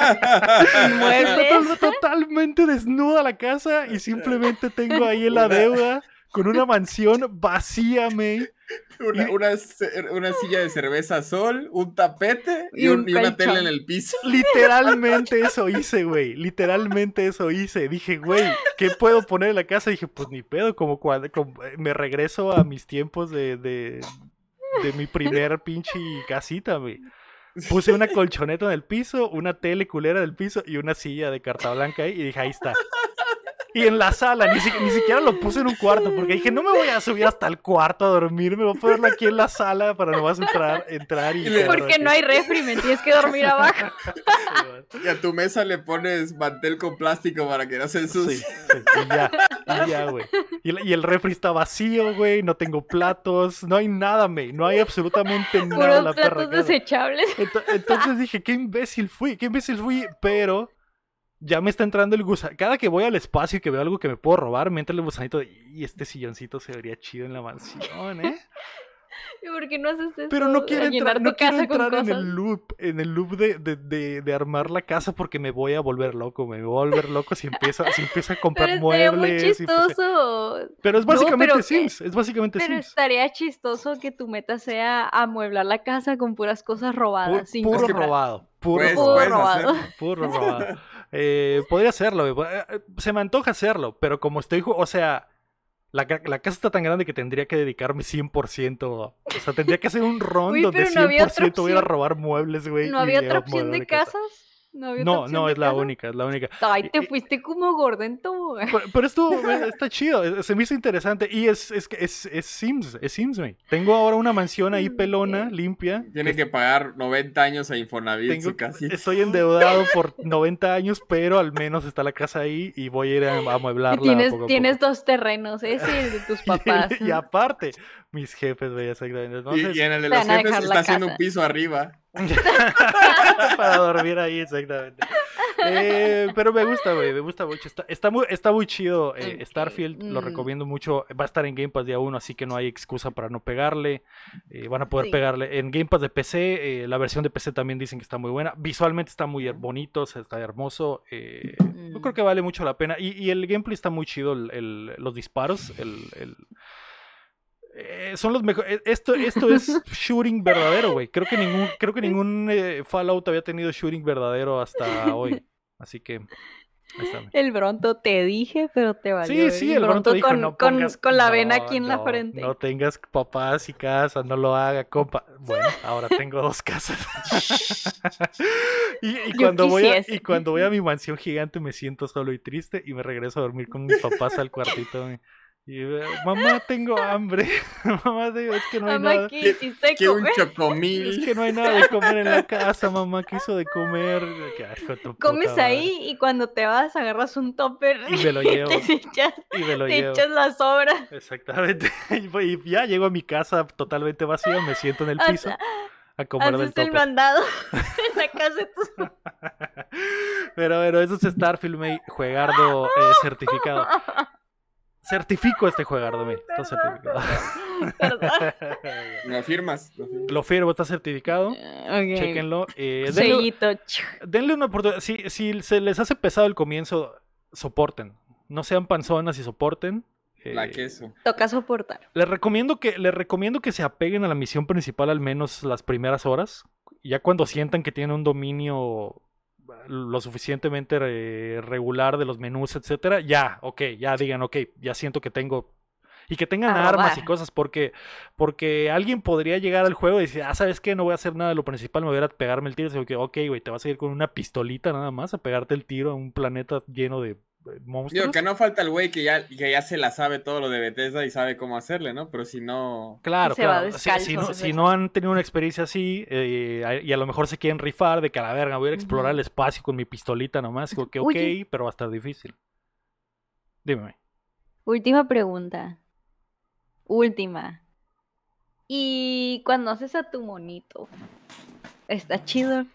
Speaker 1: Está totalmente desnuda la casa y simplemente tengo ahí en la deuda con una mansión vacía, me.
Speaker 2: Una, una ce- una silla de cerveza sol, un tapete y,
Speaker 3: Y
Speaker 2: un-
Speaker 3: un
Speaker 2: y una tele en el piso.
Speaker 1: Literalmente eso hice, güey. Literalmente eso hice. Dije, güey, ¿qué puedo poner en la casa? dije, pues ni pedo, como cuando como- me regreso a mis tiempos de, de, de mi primer *laughs* pinche casita, güey. Puse una colchoneta en el piso, una tele culera del piso y una silla de carta blanca ahí y dije, ahí está. Y en la sala, ni, si- ni siquiera lo puse en un cuarto, porque dije, no me voy a subir hasta el cuarto a dormir, me voy a ponerlo aquí en la sala para nomás entrar, entrar y...
Speaker 3: Porque no hay refri, me tienes que dormir abajo.
Speaker 2: Y a tu mesa le pones mantel con plástico para que no se ensucie.
Speaker 1: sí, y ya, y ya, güey. Y, el- y el refri está vacío, güey, no tengo platos, no hay nada, güey, no hay absolutamente nada en
Speaker 3: Puros
Speaker 1: la perra
Speaker 3: platos
Speaker 1: casa.
Speaker 3: desechables.
Speaker 1: Ento- Entonces dije, qué imbécil fui, qué imbécil fui, pero ya me está entrando el gusanito. Cada que voy al espacio y que veo algo que me puedo robar, me entra el gusanito de, y este silloncito se vería chido en la mansión, ¿eh? *laughs*
Speaker 3: ¿Y por qué no haces eso?
Speaker 1: Pero no quiero entrar, no quiero entrar en el loop, en el loop de, de, de, de armar la casa porque me voy a volver loco, me voy a volver loco si empiezo, si empiezo a *laughs* comprar
Speaker 3: Pero muy
Speaker 1: muebles. empiezo-
Speaker 3: chistoso.
Speaker 1: Pero es
Speaker 3: No,
Speaker 1: básicamente
Speaker 3: pero-
Speaker 1: Sims, es básicamente
Speaker 3: Pero
Speaker 1: Sims.
Speaker 3: estaría chistoso que tu meta sea amueblar la casa con puras cosas
Speaker 1: Pu-
Speaker 3: robadas. sin
Speaker 1: puro
Speaker 3: comprar.
Speaker 1: robado, puro
Speaker 2: Pues,
Speaker 3: Puro
Speaker 1: robado. Puro robado. *laughs* Eh, podría hacerlo. Eh, eh, Se me antoja hacerlo, pero como estoy, o sea, la, la casa está tan grande que tendría que dedicarme 100%. O sea, tendría que hacer un ron
Speaker 3: Uy,
Speaker 1: donde
Speaker 3: no había otra
Speaker 1: 100% voy a robar muebles, güey.
Speaker 3: ¿No había otra opción de
Speaker 1: la casa.
Speaker 3: No,
Speaker 1: No, es la única, es la única.
Speaker 3: Ay, te fuiste como gordento. *laughs*
Speaker 1: Pero, pero esto eh, está chido, eh, se me hizo interesante. Y es, es, que es, es Sims, es Sims, güey. Tengo ahora una mansión ahí
Speaker 3: Mm,
Speaker 1: pelona, limpia.
Speaker 2: Tiene que pagar 90 años a Infonavit en
Speaker 1: Tengo-
Speaker 2: su casita.
Speaker 1: estoy endeudado por 90 años, pero al menos está la casa ahí y voy a ir a,
Speaker 3: Y
Speaker 1: amueblarla.
Speaker 3: tienes,
Speaker 1: poco a
Speaker 3: tienes
Speaker 1: poco.
Speaker 3: dos terrenos, ese y el de tus *laughs* papás.
Speaker 1: Y, y aparte, mis jefes, güey, exactamente.
Speaker 2: Y,
Speaker 1: Entonces,
Speaker 2: y en el de los jefes está haciendo un piso arriba. *laughs*
Speaker 1: para dormir ahí, exactamente. Eh, pero me gusta, güey, me gusta mucho. Está, está, muy, está muy chido. eh, Starfield, lo
Speaker 3: mm.
Speaker 1: recomiendo mucho. Va a estar en Game Pass día 1, así que no hay excusa para no pegarle. Eh, van a poder
Speaker 3: Sí.
Speaker 1: pegarle. En Game Pass de PC, eh, la versión de PC también dicen que está muy buena. Visualmente está muy bonito, o sea, está hermoso. eh, yo
Speaker 3: Mm.
Speaker 1: creo que vale mucho la pena. Y, y el gameplay está muy chido, el- el- los disparos, el... el- eh, son los mejores. Esto, esto es *laughs* shooting verdadero, güey. Creo que ningún, creo que ningún eh, Fallout había tenido shooting verdadero hasta hoy. Así que.
Speaker 3: El Bronto te dije, pero te valió.
Speaker 1: Sí,
Speaker 3: ¿eh?
Speaker 1: sí, el Bronto dijo,
Speaker 3: con,
Speaker 1: no
Speaker 3: con-
Speaker 1: pongas-
Speaker 3: con la vena
Speaker 1: no,
Speaker 3: aquí en la frente.
Speaker 1: No tengas papás y casa, no lo haga, compa. Bueno, ahora tengo dos casas. *laughs* y, cuando voy a, y cuando voy a mi mansión gigante me siento solo y triste y me regreso a dormir con mis papás al cuartito. Y eh, mamá, tengo hambre. *laughs* mamá, es que no hay
Speaker 3: Mamá,
Speaker 1: nada.
Speaker 3: ¿qué
Speaker 2: Que un
Speaker 3: comer?
Speaker 1: Es
Speaker 2: chocomil.
Speaker 1: que no hay nada de comer en la *laughs* casa, mamá. ¿Qué hizo de comer? Que, ay, hijo de tu
Speaker 3: Comes
Speaker 1: puta madre.
Speaker 3: ahí y cuando te vas agarras un topper
Speaker 1: Y me lo *laughs* llevo.
Speaker 3: te echas,
Speaker 1: Y me lo
Speaker 3: te
Speaker 1: llevo.
Speaker 3: echas la sobra.
Speaker 1: Exactamente. Y ya llego a mi casa totalmente vacía, me siento en el piso a comer del
Speaker 3: Haces el mandado en la casa de tus
Speaker 1: Pero bueno, eso es Starfield, me juegardo eh, certificado. Certifico este juegardo, *laughs* me. Está certificado.
Speaker 2: Lo firmas. lo
Speaker 1: firmo, está certificado.
Speaker 3: Ok.
Speaker 1: Chequenlo. Eh, denle, denle una oportunidad. Si, si se les hace pesado el comienzo, soporten. No sean panzonas y soporten. Eh,
Speaker 2: La queso.
Speaker 3: Toca soportar.
Speaker 1: Les recomiendo que, les recomiendo que se apeguen a la misión principal al menos las primeras horas. Ya cuando sientan que tienen un dominio lo suficientemente eh, regular de los menús, etcétera, ya, ok, ya digan, ok, ya siento que tengo. Y que tengan
Speaker 3: A
Speaker 1: armas y cosas, porque, porque alguien podría llegar al juego y decir, ah, ¿sabes qué? No voy a hacer nada de lo principal, me voy a ir a pegarme el tiro. Y que, ok, güey, te vas a ir con una pistolita nada más a pegarte el tiro a un planeta lleno de monstruos.
Speaker 2: Digo, que no falta el güey que ya, que ya se la sabe todo lo de Bethesda y sabe cómo hacerle, ¿no? Pero si no...
Speaker 1: Claro, claro. Si, no, si no han tenido una experiencia así eh, y a lo mejor se quieren rifar de que a la verga voy a ir a explorar el espacio con mi pistolita nomás, digo que ok, pero va a estar difícil. Dime.
Speaker 3: Última pregunta. Última. Y cuando haces a tu monito, ¿está chido?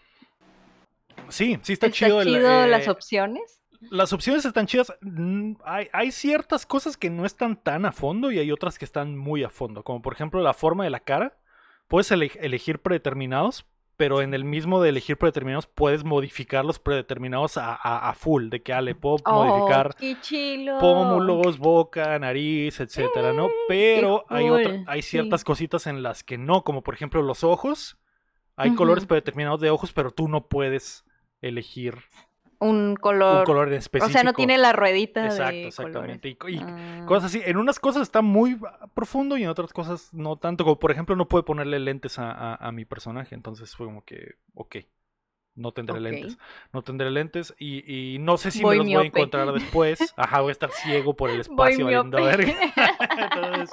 Speaker 1: Sí, sí está,
Speaker 3: ¿Está
Speaker 1: chido. el, eh,
Speaker 3: las opciones?
Speaker 1: Las opciones están chidas. Mm, Hay, hay ciertas cosas que no están tan a fondo y hay otras que están muy a fondo. Como por ejemplo la forma de la cara. puedes ele- elegir predeterminados, pero en el mismo de elegir predeterminados puedes modificar los predeterminados a, a- a full, de que ah, le puedo modificar
Speaker 3: Oh, chilo.
Speaker 1: pómulos, boca, nariz, etcétera, ¿no? Pero hay, otra- hay
Speaker 3: sí.
Speaker 1: ciertas cositas en las que no, como por ejemplo los ojos. Hay colores predeterminados de ojos, pero tú no puedes elegir
Speaker 3: Un color.
Speaker 1: un color en
Speaker 3: o
Speaker 1: específico.
Speaker 3: sea, no tiene la ruedita
Speaker 1: Exacto,
Speaker 3: de
Speaker 1: exactamente. Y.
Speaker 3: Ah.
Speaker 1: cosas así. En unas cosas está muy profundo y en otras cosas no tanto. Como por ejemplo, no puede ponerle lentes a, a- a mi personaje. Entonces fue como que, ok, no tendré lentes. No tendré lentes y, y no sé si
Speaker 3: Voy
Speaker 1: me los voy a encontrar después. *laughs* Ajá, voy a estar ciego por el
Speaker 3: Voy
Speaker 1: espacio verga. *laughs* *laughs* Entonces,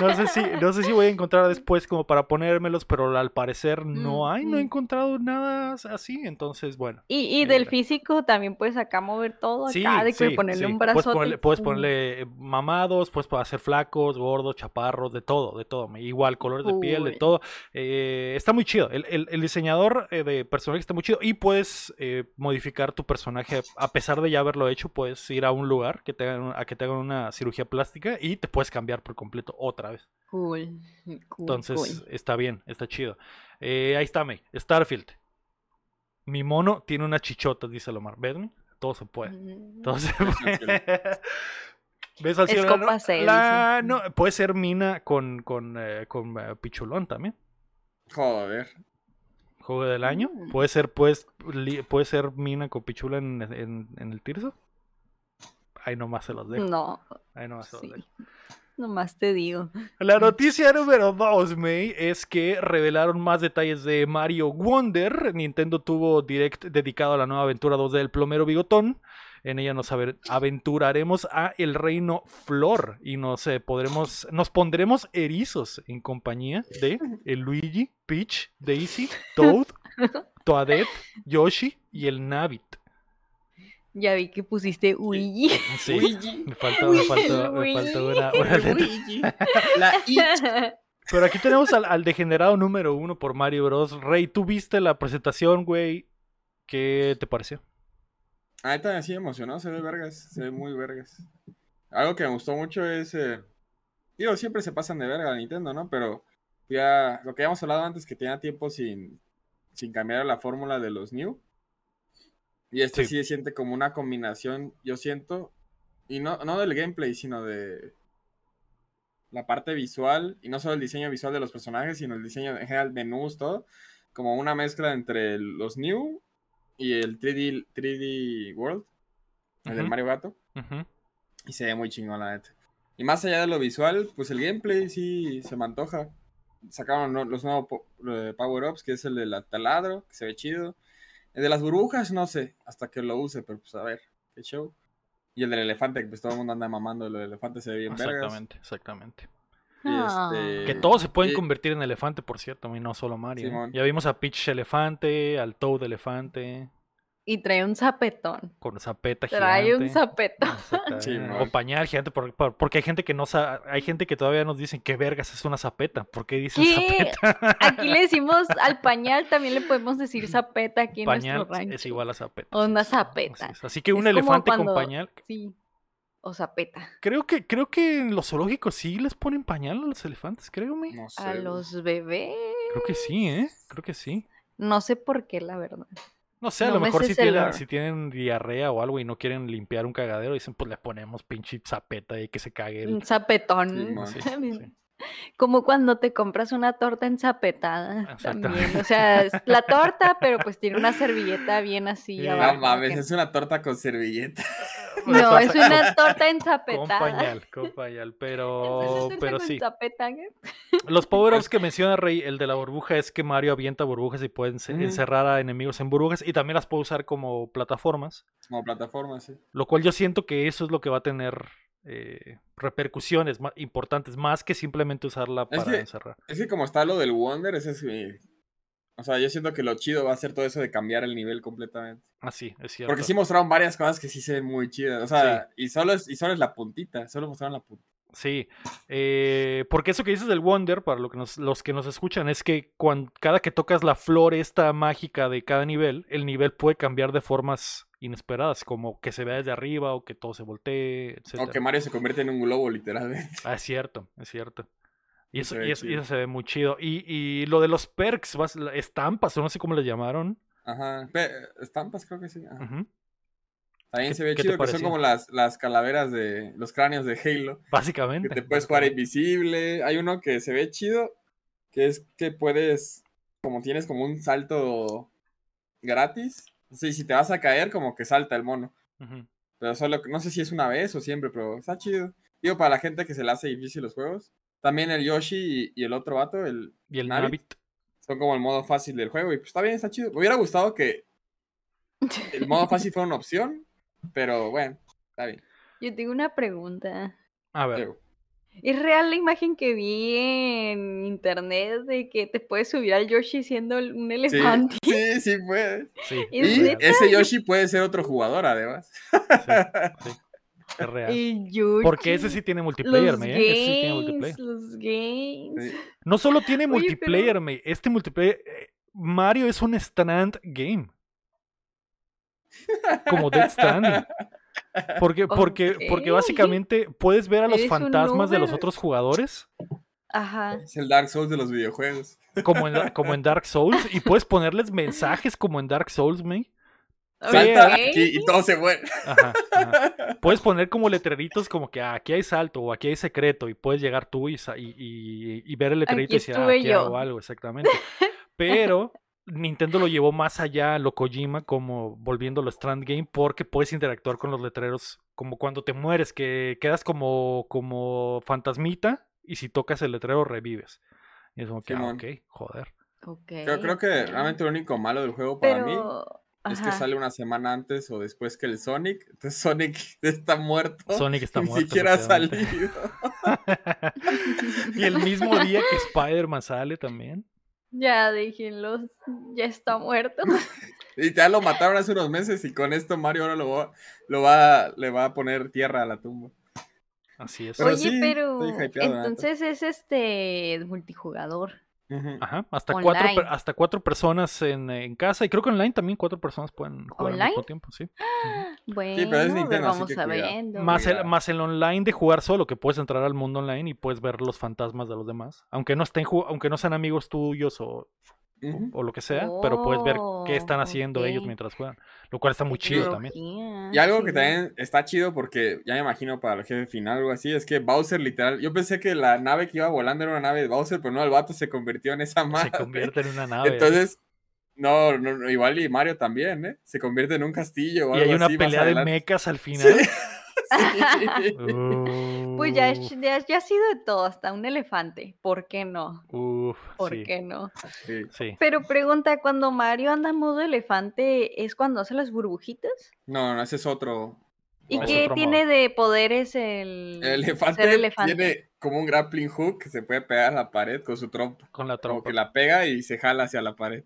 Speaker 1: no sé si, no sé si voy a encontrar después como para ponérmelos, pero al parecer no
Speaker 3: Mm,
Speaker 1: hay, no he
Speaker 3: mm.
Speaker 1: encontrado nada así. Entonces, bueno.
Speaker 3: Y, y
Speaker 1: Eh,
Speaker 3: del físico también puedes acá mover todo
Speaker 1: Sí,
Speaker 3: acá, de que
Speaker 1: sí,
Speaker 3: ponerle
Speaker 1: sí.
Speaker 3: un
Speaker 1: Puedes
Speaker 3: brazo.
Speaker 1: ponerle, puedes ponerle eh, mamados, puedes hacer flacos, gordos, chaparros, de todo, de todo. Igual, colores de piel, de todo. Eh, está muy chido. El, el- el diseñador de personajes está muy chido. Y puedes eh, modificar tu personaje. A pesar de ya haberlo hecho, puedes ir a un lugar que te hagan, a que te hagan una cirugía plástica y te puedes cambiar por completo otra vez.
Speaker 3: Cool. cool,
Speaker 1: Entonces,
Speaker 3: cool.
Speaker 1: está bien, está chido. Eh, ahí está, May. Starfield. Mi mono tiene unas chichotas, dice Lomar. ¿Ves, May? Todo se puede.
Speaker 3: Mm,
Speaker 1: Todo se *laughs* puede. ¿Ves al
Speaker 3: Es
Speaker 1: cielo? No, la- puede ser Mina con, con, eh, con eh, Pichulón también.
Speaker 2: Joder.
Speaker 1: Juego del año.
Speaker 3: Mm.
Speaker 1: Puede ser, pues, li- puede ser Mina con Pichula en, en- en el Tirso. Ahí nomás se los dejo.
Speaker 3: No,
Speaker 1: Ahí nomás se los
Speaker 3: sí.
Speaker 1: dejo.
Speaker 3: Nomás te digo.
Speaker 1: La noticia número 2, May, es que revelaron más detalles de Mario Wonder. Nintendo tuvo direct dedicado a la nueva aventura 2 del plomero bigotón. En ella nos aventuraremos a el reino Flor y nos eh, podremos, nos pondremos erizos en compañía de el Luigi, Peach, Daisy, Toad, *laughs* Toadette, Yoshi y el Nabbit.
Speaker 3: Ya vi que pusiste Luigi. *laughs*
Speaker 1: Sí,
Speaker 2: Luigi.
Speaker 1: me faltó, me faltó, me faltó una, una letra. *laughs*
Speaker 2: La *laughs* I.
Speaker 1: Pero aquí tenemos al, al degenerado número uno por Mario Bros. Rey, tú viste la presentación, güey. ¿Qué te pareció?
Speaker 2: Ahorita sí emocionó, se ve vergas, se ve muy vergas. Algo que me gustó mucho es, eh, digo, siempre se pasan de verga a Nintendo, ¿no? Pero ya, lo que habíamos hablado antes, que tenía tiempo sin, sin cambiar la fórmula de los New. Y este
Speaker 1: Sí.
Speaker 2: sí. se siente como una combinación, yo siento, y no, no del gameplay, sino de la parte visual, y no solo el diseño visual de los personajes, sino el diseño en general, menús, todo, como una mezcla entre los New y el 3D, 3D World, el del
Speaker 1: Ujú.
Speaker 2: Mario Gato, y se ve muy chingón, la neta. Y más allá de lo visual, pues el gameplay sí se me antoja. Sacaron los nuevos eh, power-ups, que es el del taladro, que se ve chido. El de las burbujas, no sé, hasta que lo use, pero pues a ver, qué show. Y el del elefante, que pues todo el mundo anda mamando, lo del elefante se ve bien vergas.
Speaker 1: Exactamente, exactamente.
Speaker 2: Y
Speaker 3: Ah.
Speaker 2: este-
Speaker 1: Que todos se pueden
Speaker 2: y-
Speaker 1: convertir en elefante, por cierto, y no solo Mario. ¿eh?
Speaker 2: Simón.
Speaker 1: Ya vimos a Peach elefante, al Toad elefante,
Speaker 3: Y trae un zapetón.
Speaker 1: con zapeta
Speaker 3: Trae
Speaker 1: gigante.
Speaker 3: un zapetón.
Speaker 2: Simón.
Speaker 1: o pañal gigante, por- por- porque hay gente que no sabe, hay gente que todavía nos dicen que vergas es una zapeta. ¿Por qué dicen
Speaker 3: ¿Qué?
Speaker 1: zapeta?
Speaker 3: Aquí le decimos al *laughs* pañal, también le podemos decir zapeta aquí en
Speaker 1: pañal
Speaker 3: nuestro rancho.
Speaker 1: es igual a zapeta.
Speaker 3: O una
Speaker 1: sí, sí, así
Speaker 3: zapeta.
Speaker 1: Así que un
Speaker 3: Es
Speaker 1: elefante
Speaker 3: cuando-
Speaker 1: con pañal.
Speaker 3: Sí. O zapeta.
Speaker 1: Creo que, creo que en los zoológicos sí les ponen pañal a los elefantes, creo, me.
Speaker 2: No sé.
Speaker 3: A los bebés.
Speaker 1: Creo que sí, ¿eh? Creo que sí.
Speaker 3: No sé por qué, la verdad.
Speaker 1: No sé, a
Speaker 3: No
Speaker 1: lo
Speaker 3: me
Speaker 1: mejor si tienen, si tienen diarrea o algo y no quieren limpiar un cagadero, dicen, pues le ponemos pinche zapeta y que se cague el...
Speaker 3: Un zapetón.
Speaker 1: Sí, sí. *laughs*
Speaker 3: Como cuando te compras una torta enzapetada
Speaker 1: Exactamente.
Speaker 3: también. O sea, es la torta, pero pues tiene una servilleta bien así
Speaker 1: Sí.
Speaker 3: abajo.
Speaker 2: No mames,
Speaker 3: que-
Speaker 2: es una torta con servilleta. *laughs*
Speaker 3: No, es *laughs*
Speaker 1: Con-
Speaker 3: una torta
Speaker 1: Con
Speaker 3: enzapetada.
Speaker 1: pañal, con pañal, pero, pero sí.
Speaker 3: ¿eh?
Speaker 1: Los *laughs* power-ups que menciona Rey, el de la burbuja, es que Mario avienta burbujas y puede ence-
Speaker 2: Ujú.
Speaker 1: encerrar a enemigos en burbujas y también las puede usar como plataformas.
Speaker 2: Como plataforma, sí.
Speaker 1: Lo cual yo siento que eso es lo que va a tener eh, repercusiones ma- importantes, más que simplemente usarla
Speaker 2: Es
Speaker 1: para
Speaker 2: que-
Speaker 1: encerrar.
Speaker 2: Es que como está lo del Wonder, ese es mi... O sea, yo siento que lo chido va a ser todo eso de cambiar el nivel completamente.
Speaker 1: Así, es cierto.
Speaker 2: Porque sí mostraron varias cosas que sí se ven muy chidas. O sea, y, solo es, y solo es la puntita. Solo mostraron la puntita.
Speaker 1: Sí, eh, porque eso que dices del Wonder, para lo que nos- los que nos escuchan, es que cuando, cada que tocas la flor esta mágica de cada nivel, el nivel puede cambiar de formas inesperadas, como que se vea desde arriba o que todo se voltee, etc.
Speaker 2: O que Mario se convierte en un globo, literalmente.
Speaker 1: Ah, es cierto, es cierto. Y eso, y eso, y eso se ve muy chido. Y, y lo de los perks, vas- estampas, o no sé cómo les llamaron.
Speaker 2: Ajá. Pe- estampas, creo que sí. ajá. También
Speaker 1: ¿Qué-
Speaker 2: se ve chido que son como las, las calaveras de los cráneos de Halo. Que
Speaker 1: Básicamente.
Speaker 2: te puedes jugar invisible. Hay uno que se ve chido, que es que puedes, como tienes como un salto gratis. Sí, si te vas a caer, como que salta el mono. Pero solo, no sé si es una vez o siempre, pero está chido. Digo, para la gente que se le hace difícil los juegos. También el Yoshi y, y el otro vato, el,
Speaker 1: Y el
Speaker 2: son como el modo fácil del juego. Y pues está bien, está chido. Me hubiera gustado que *laughs* el modo fácil fuera una opción, pero bueno, está bien.
Speaker 3: Yo tengo una pregunta.
Speaker 1: A ver.
Speaker 2: Digo,
Speaker 3: ¿Es real la imagen que vi en internet de que te puedes subir al Yoshi siendo un elefante?
Speaker 2: sí, sí puede. *laughs*
Speaker 1: Sí, *laughs*
Speaker 3: ¿Es
Speaker 1: es
Speaker 2: Y ese Yoshi puede ser otro jugador, además.
Speaker 1: Sí, *laughs* es real.
Speaker 3: El Yoshi.
Speaker 1: Porque ese sí tiene multiplayer,
Speaker 3: los
Speaker 1: me, ¿eh? Ese sí tiene
Speaker 3: games,
Speaker 1: multiplayer.
Speaker 3: los games.
Speaker 2: Sí.
Speaker 1: No solo tiene
Speaker 3: Oye,
Speaker 1: multiplayer,
Speaker 3: pero-
Speaker 1: me. Este multiplayer. eh, Mario es un stand game. Como Dead Stranding. Porque, porque, porque básicamente puedes ver a los fantasmas de los otros jugadores,
Speaker 3: Ajá.
Speaker 2: Es el Dark Souls de los videojuegos.
Speaker 1: como en, *laughs* como en Dark Souls, y puedes ponerles mensajes como en Dark Souls, me.
Speaker 2: Salta aquí y todo se muere.
Speaker 1: Ajá, ajá. *laughs* Puedes poner como letreritos como que ah, aquí hay salto o aquí hay secreto y puedes llegar tú y, y, y- y ver el letrerito y decir, ah,
Speaker 3: estuve
Speaker 1: aquí
Speaker 3: yo".
Speaker 1: hago algo, exactamente. *laughs* Pero Nintendo lo llevó más allá a lo Kojima como volviéndolo Strand Game porque puedes interactuar con los letreros como cuando te mueres, que quedas como, como fantasmita y si tocas el letrero revives. Y es como que, ah, ok, joder.
Speaker 3: Ok,
Speaker 2: Creo, creo que realmente lo único malo del juego para mí es que sale una semana antes o después que el Sonic. Entonces Sonic *laughs* está muerto.
Speaker 1: Sonic está *laughs*
Speaker 2: Ni
Speaker 1: muerto.
Speaker 2: siquiera ha salido. *laughs*
Speaker 1: y el mismo día que Spider-Man sale también.
Speaker 3: Ya déjenlos. Ya está muerto. *laughs*
Speaker 2: Y ya lo mataron hace unos meses y con esto Mario ahora lo va, lo va, le va a poner tierra a la tumba.
Speaker 1: Así es.
Speaker 2: Pero
Speaker 3: Oye,
Speaker 2: sí,
Speaker 3: pero. Entonces es este. multijugador.
Speaker 1: Ajá, hasta cuatro, hasta cuatro personas en, en casa y creo que online también cuatro personas pueden jugar al mismo
Speaker 3: ¿Online?
Speaker 1: tiempo, sí.
Speaker 3: Bueno,
Speaker 2: pero es
Speaker 3: a ver,
Speaker 2: Nintendo, así
Speaker 3: vamos
Speaker 2: que
Speaker 3: a
Speaker 2: cuidado.
Speaker 3: ver.
Speaker 1: Más el, más el online de jugar solo, que puedes entrar al mundo online y puedes ver los fantasmas de los demás. Aunque no estén aunque no sean amigos tuyos o, O lo que sea, pero puedes ver qué están
Speaker 3: Oh,
Speaker 1: haciendo ellos mientras juegan. Lo cual está muy chido también.
Speaker 2: Y algo que también está chido porque ya me imagino para el jefe final o algo así, es que Bowser literal, yo pensé que la nave que iba volando era una nave de Bowser, pero no, el vato se convirtió en esa
Speaker 1: Se
Speaker 2: madre.
Speaker 1: convierte en una *laughs* nave.
Speaker 2: Entonces, no, no, no, igual y Mario también, ¿eh? Se convierte en un castillo o
Speaker 1: y
Speaker 2: algo
Speaker 1: hay una pelea de mechas al final.
Speaker 2: Sí. *laughs* *laughs*
Speaker 3: Pues ya,
Speaker 1: Uh,
Speaker 3: es- ya, ya ha sido de todo, hasta un elefante. ¿Por qué no?
Speaker 1: uf,
Speaker 3: ¿Por
Speaker 1: sí,
Speaker 3: qué no?
Speaker 2: Sí.
Speaker 3: Pero pregunta, cuando Mario anda en modo elefante, ¿es cuando hace las burbujitas?
Speaker 2: No, no, ese es otro.
Speaker 3: ¿Y qué
Speaker 1: otro
Speaker 3: tiene
Speaker 1: modo.
Speaker 3: de poderes el,
Speaker 2: El elefante,
Speaker 3: ser elefante?
Speaker 2: tiene como un grappling hook que se puede pegar a la pared con su trompa.
Speaker 1: Con la
Speaker 2: Como
Speaker 1: trompa.
Speaker 2: que la pega y se jala hacia la pared.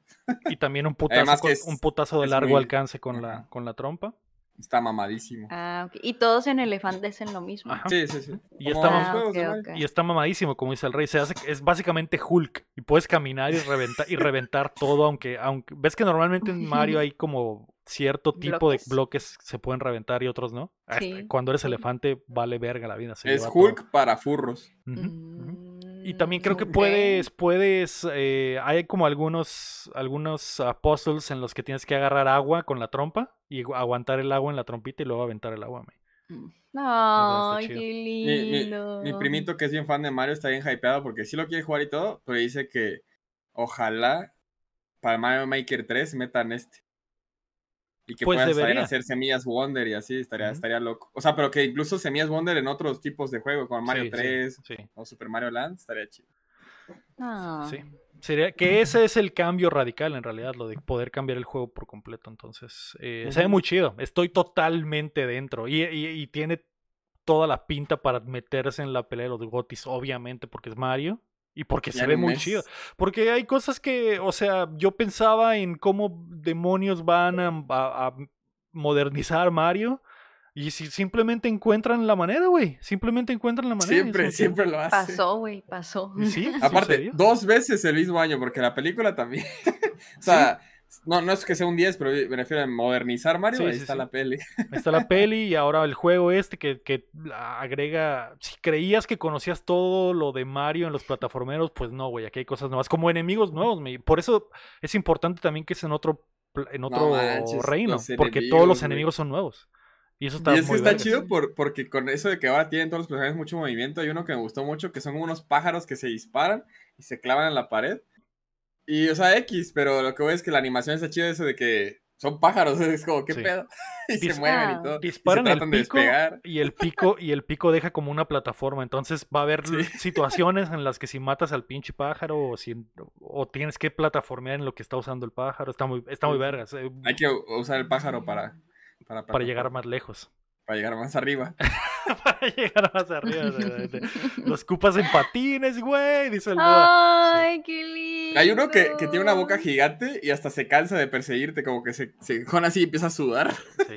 Speaker 1: Y también un putazo,
Speaker 2: Además que
Speaker 1: con-
Speaker 2: es-
Speaker 1: un putazo de largo
Speaker 2: muy-
Speaker 1: alcance con la, con la trompa.
Speaker 2: Está mamadísimo.
Speaker 3: Ah, ok. Y todos en elefante hacen lo mismo.
Speaker 1: Ajá.
Speaker 2: Sí, sí, sí.
Speaker 1: Y está
Speaker 2: juegos
Speaker 3: Ah.
Speaker 1: Y está mamadísimo, como dice el rey. Se hace, es básicamente Hulk. Y puedes caminar y reventar, y reventar todo, aunque, aunque. Ves que normalmente en Mario hay como cierto tipo
Speaker 3: Bloques.
Speaker 1: de bloques que se pueden reventar y otros no.
Speaker 3: Sí,
Speaker 1: Cuando eres elefante, vale verga la vida. se
Speaker 2: Es
Speaker 1: lleva todo.
Speaker 2: Hulk para furros.
Speaker 1: Ujú. Y también creo que puedes, puedes, eh, hay como algunos, algunos puzzles en los que tienes que agarrar agua con la trompa y gu- aguantar el agua en la trompita y luego aventar el agua. me.
Speaker 3: Mm. Ay, qué
Speaker 2: Mi, mi-
Speaker 3: lindo.
Speaker 2: mi primito que es bien fan de Mario está bien hypeado porque sí lo quiere jugar y todo, pero dice que ojalá para Mario Maker 3 metan este. Y que
Speaker 1: Pues
Speaker 2: puedan saber
Speaker 1: debería.
Speaker 2: hacer semillas Wonder y así, estaría, estaría loco. O sea, pero que incluso semillas Wonder en otros tipos de juego, como Mario
Speaker 1: Sí, sí,
Speaker 2: 3
Speaker 1: sí.
Speaker 2: o Super Mario Land, estaría chido.
Speaker 3: Ah.
Speaker 1: Sí. Sería que ese es el cambio radical en realidad, lo de poder cambiar el juego por completo. Entonces, eh, se ve muy chido. Estoy totalmente dentro. Y, y- y tiene toda la pinta para meterse en la pelea de los Gotis, obviamente, porque es Mario. Y porque se ve muy
Speaker 2: mes.
Speaker 1: chido. Porque hay cosas que, o sea, yo pensaba en cómo demonios van a, a- a modernizar Mario. Y si simplemente encuentran la manera, güey. Simplemente encuentran la manera.
Speaker 2: Siempre, siempre lo hace.
Speaker 3: Pasó, güey, pasó.
Speaker 1: sí, *laughs*
Speaker 2: Aparte, dos veces el mismo año, porque la película también. *laughs* o sea, No, no es que sea un 10, pero me refiero a modernizar Mario.
Speaker 1: Sí,
Speaker 2: ahí
Speaker 1: sí,
Speaker 2: está
Speaker 1: sí.
Speaker 2: la peli.
Speaker 1: Ahí está la *laughs* peli y ahora el juego este que, que agrega. Si creías que conocías todo lo de Mario en los plataformeros, pues no, güey. Aquí hay cosas nuevas, como enemigos nuevos. me- Por eso es importante también que es en otro, en otro
Speaker 2: manches,
Speaker 1: reino, porque todos los
Speaker 2: enemigos, güey.
Speaker 1: son nuevos. Y eso está
Speaker 2: Y es que
Speaker 1: muy
Speaker 2: está
Speaker 1: vergas.
Speaker 2: chido por, porque con eso de que ahora tienen todos los personajes mucho movimiento, hay uno que me gustó mucho, que son unos pájaros que se disparan y se clavan en la pared. Y, o sea, X, pero lo que voy es que la animación está chida eso de que son pájaros, *laughs* es como, ¿qué
Speaker 1: Sí.
Speaker 2: pedo? *laughs* y se mueven y
Speaker 3: Ah.
Speaker 2: todo. y se
Speaker 1: Disparan el
Speaker 2: tratan de
Speaker 1: pico
Speaker 2: despegar.
Speaker 1: y el pico y el pico deja como una plataforma. Entonces va a haber
Speaker 2: Sí. *laughs*
Speaker 1: situaciones en las que si matas al pinche pájaro o si o tienes que plataformear en lo que está usando el pájaro. Está muy, está muy vergas. eh,
Speaker 2: Hay que usar el pájaro para, para,
Speaker 1: para llegar más lejos.
Speaker 2: Para llegar más arriba. *laughs*
Speaker 1: para llegar más arriba. Los cupas en patines, güey. Dice el Buda.
Speaker 3: Ay, qué lindo.
Speaker 2: Hay uno que, que tiene una boca gigante y hasta se cansa de perseguirte, como que se, se con así y empieza a sudar.
Speaker 1: Sí.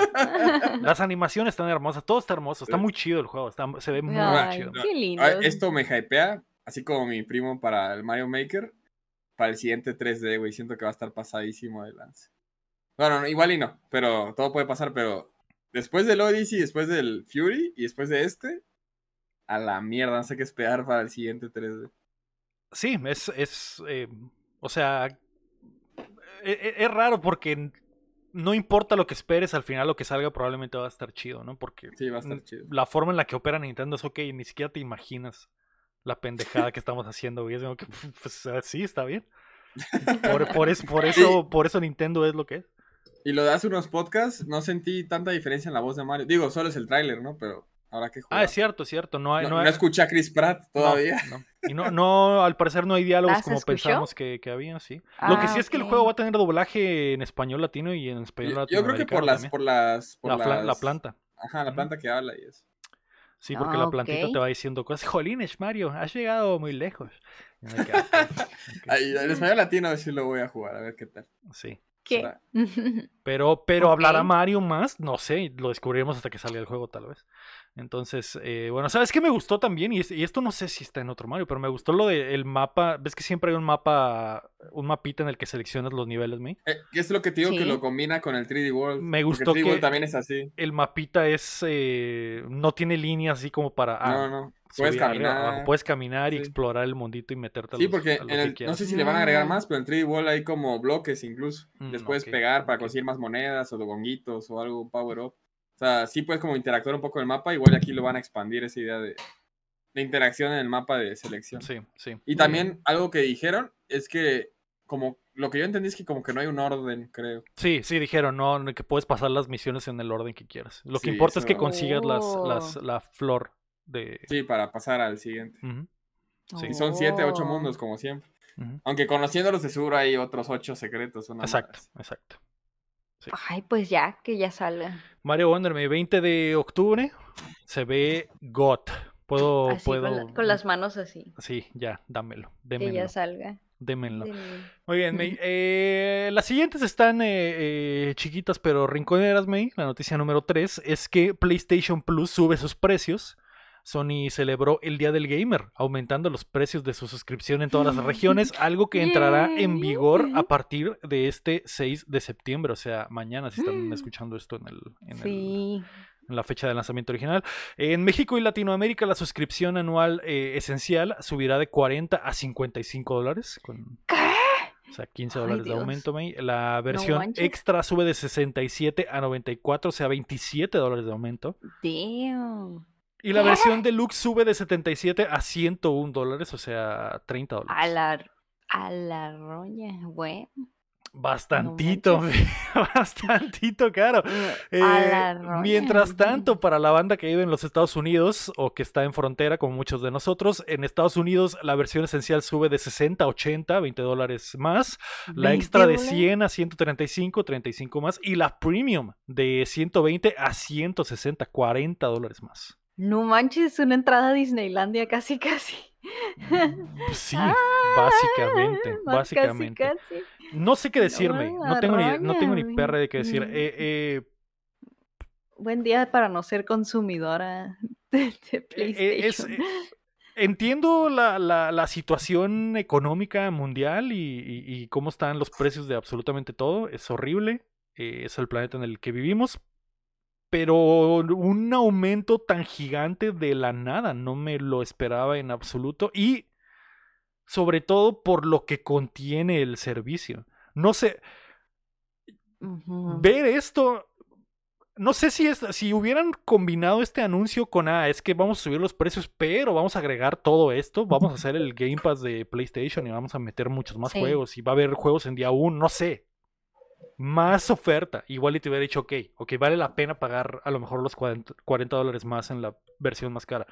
Speaker 1: Las animaciones están hermosas. Todo está hermoso. Está muy chido el juego. está- se ve muy
Speaker 3: Ay,
Speaker 1: chido.
Speaker 3: qué lindo.
Speaker 2: Esto me hypea, así como mi primo para el Mario Maker, para el siguiente 3D, güey. Siento que va a estar pasadísimo de lance. Bueno, no, igual y no, pero todo puede pasar, pero después del Odyssey, después del Fury y después de este, a la mierda, no sé qué esperar para el siguiente 3D.
Speaker 1: Sí, es, es eh, o sea, e- e- es, raro porque no importa lo que esperes, al final lo que salga probablemente va a estar chido, ¿no? Porque
Speaker 2: Sí, va a estar chido.
Speaker 1: la forma en la que opera Nintendo es ok, ni siquiera te imaginas la pendejada que estamos haciendo, güey. Es como que, *laughs* pues, sí, está bien. Por, por, es- por *laughs* eso, por eso Nintendo es lo que es.
Speaker 2: Y lo de hace unos podcasts, no sentí tanta diferencia en la voz de Mario. Digo, solo es el tráiler, ¿no? Pero habrá que jugar.
Speaker 1: Ah, es cierto, es cierto. No hay,
Speaker 2: No,
Speaker 1: no
Speaker 2: no
Speaker 1: hay-
Speaker 2: escuché a Chris Pratt todavía.
Speaker 1: no. Y no, no, al parecer no hay diálogos
Speaker 3: ¿Ah,
Speaker 1: como
Speaker 3: escuchó?
Speaker 1: pensábamos que, que había, sí. Lo que
Speaker 3: Ah,
Speaker 1: sí es que el juego va a tener doblaje en español latino y en español
Speaker 2: Yo, yo creo que por las, por las, por
Speaker 1: la, fla- la
Speaker 2: las-
Speaker 1: planta.
Speaker 2: Ajá, la planta que habla y eso.
Speaker 1: Sí, porque
Speaker 3: Ah,
Speaker 1: la plantita
Speaker 3: ok.
Speaker 1: te va diciendo cosas. Jolines, Mario, has llegado muy lejos. Ah. *laughs*
Speaker 2: Ay, en español latino sí lo voy a jugar, a ver qué tal.
Speaker 1: Sí.
Speaker 3: ¿Qué? *laughs*
Speaker 1: Pero, pero
Speaker 3: Ok.
Speaker 1: hablará Mario más, no sé, lo descubriremos hasta que salga el juego, tal vez. Entonces, eh, bueno, ¿sabes qué me gustó también? Y, es- y esto no sé si está en otro Mario, pero me gustó lo del mapa. ¿Ves que siempre hay un mapa, un mapita en el que seleccionas los niveles, ¿me?
Speaker 2: Eh, es lo que te digo que lo combina con el 3D World.
Speaker 1: Me gustó
Speaker 2: el 3D
Speaker 1: que-
Speaker 2: World también es así.
Speaker 1: El mapita es, eh, no tiene líneas así como para... ah,
Speaker 2: no, no. Puedes caminar.
Speaker 1: abajo. Puedes caminar y
Speaker 2: Sí.
Speaker 1: explorar el mundito y meterte a
Speaker 2: Sí,
Speaker 1: los-
Speaker 2: porque
Speaker 1: a lo
Speaker 2: en
Speaker 1: que
Speaker 2: el, no sé si le van a agregar
Speaker 3: Mm.
Speaker 2: más, pero en 3D World hay como bloques incluso.
Speaker 1: Mm,
Speaker 2: Les puedes pegar para conseguir más monedas o gonguitos o algo, un power up. O sea, sí puedes como interactuar un poco en el mapa. Igual aquí lo van a expandir esa idea de, de interacción en el mapa de selección.
Speaker 1: Sí, sí.
Speaker 2: Y también algo que dijeron es que como lo que yo entendí es que como que no hay un orden, creo.
Speaker 1: Sí, sí, dijeron, no, no, que puedes pasar las misiones en el orden que quieras. Lo que
Speaker 2: Sí,
Speaker 1: importa es que consigas las, las,
Speaker 3: Oh.
Speaker 1: la flor de...
Speaker 2: Sí, para pasar al siguiente.
Speaker 1: Sí.
Speaker 2: Y son siete, ocho
Speaker 3: Oh.
Speaker 2: mundos como siempre. Aunque conociéndolos de seguro hay otros ocho secretos. una
Speaker 1: Exacto, exacto.
Speaker 3: Ay, pues ya, que ya salga.
Speaker 1: Mario Wonder, mi 20 de octubre, se ve GOT. Puedo,
Speaker 3: Así,
Speaker 1: puedo...
Speaker 3: con, la- con las manos así.
Speaker 1: Sí, ya, dámelo,
Speaker 3: Que
Speaker 1: démenlo,
Speaker 3: ya salga.
Speaker 1: démenlo.
Speaker 3: Denme.
Speaker 1: Muy bien, May. *laughs* Eh, las siguientes están eh, eh, chiquitas pero rinconeras, May. La noticia número 3 es que PlayStation Plus sube sus precios. Sony celebró el Día del Gamer, aumentando los precios de su suscripción en todas las *laughs* regiones, algo que entrará en vigor a partir de este 6 de septiembre, o sea, mañana, si están *gasps* escuchando esto en, el, en, el-
Speaker 3: Sí.
Speaker 1: en la fecha de lanzamiento original. En México y Latinoamérica, la suscripción anual eh, esencial subirá de 40 a 55 dólares, con
Speaker 3: ¿Qué?
Speaker 1: o sea, 15
Speaker 3: Ay,
Speaker 1: dólares de aumento, May. La versión extra sube de 67 a 94, o sea, 27 dólares de aumento.
Speaker 3: Damn.
Speaker 1: Y la
Speaker 3: ¿Qué?
Speaker 1: versión *laughs* deluxe sube de 77 a 101 dólares, o sea, 30
Speaker 3: A
Speaker 1: dólares.
Speaker 3: la, a la roña, bueno.
Speaker 1: Bastantito,
Speaker 3: manches. *laughs*
Speaker 1: bastantito caro.
Speaker 3: a
Speaker 1: Eh,
Speaker 3: la roña.
Speaker 1: mientras tanto, para la banda que vive en los Estados Unidos o que está en frontera, como muchos de nosotros, en Estados Unidos la versión esencial sube de 60 a 80, 20 dólares más. La
Speaker 3: 20
Speaker 1: extra de
Speaker 3: dólares.
Speaker 1: 100 a 135, 35 más. Y la premium de 120 a 160, 40 dólares más.
Speaker 3: No manches, una entrada a Disneylandia casi, casi.
Speaker 1: Pues sí, *laughs*
Speaker 3: Ah,
Speaker 1: básicamente,
Speaker 3: más
Speaker 1: básicamente.
Speaker 3: Casi, casi.
Speaker 1: No sé qué decirme,
Speaker 3: No,
Speaker 1: no tengo ni, no tengo ni perra de qué decir.
Speaker 3: mm.
Speaker 1: Eh, eh,
Speaker 3: Buen día para no ser consumidora *laughs* de, de
Speaker 1: eh, es,
Speaker 3: PlayStation.
Speaker 1: entiendo la, la- la situación económica mundial y, y- y cómo están los precios de absolutamente todo. Es horrible. eh, es el planeta en el que vivimos. Pero un aumento tan gigante de la nada no me lo esperaba en absoluto. Y sobre todo por lo que contiene el servicio. No sé, ver esto. No sé si, es, si hubieran combinado este anuncio con, ah, es que vamos a subir los precios, pero vamos a agregar todo esto, vamos a hacer el Game Pass de PlayStation y vamos a meter muchos más
Speaker 3: Sí.
Speaker 1: juegos y va a haber juegos en día 1, no sé. Más oferta. Igual y te hubiera dicho, ok, ok, vale la pena pagar a lo mejor los 40, 40 dólares más en la versión más cara.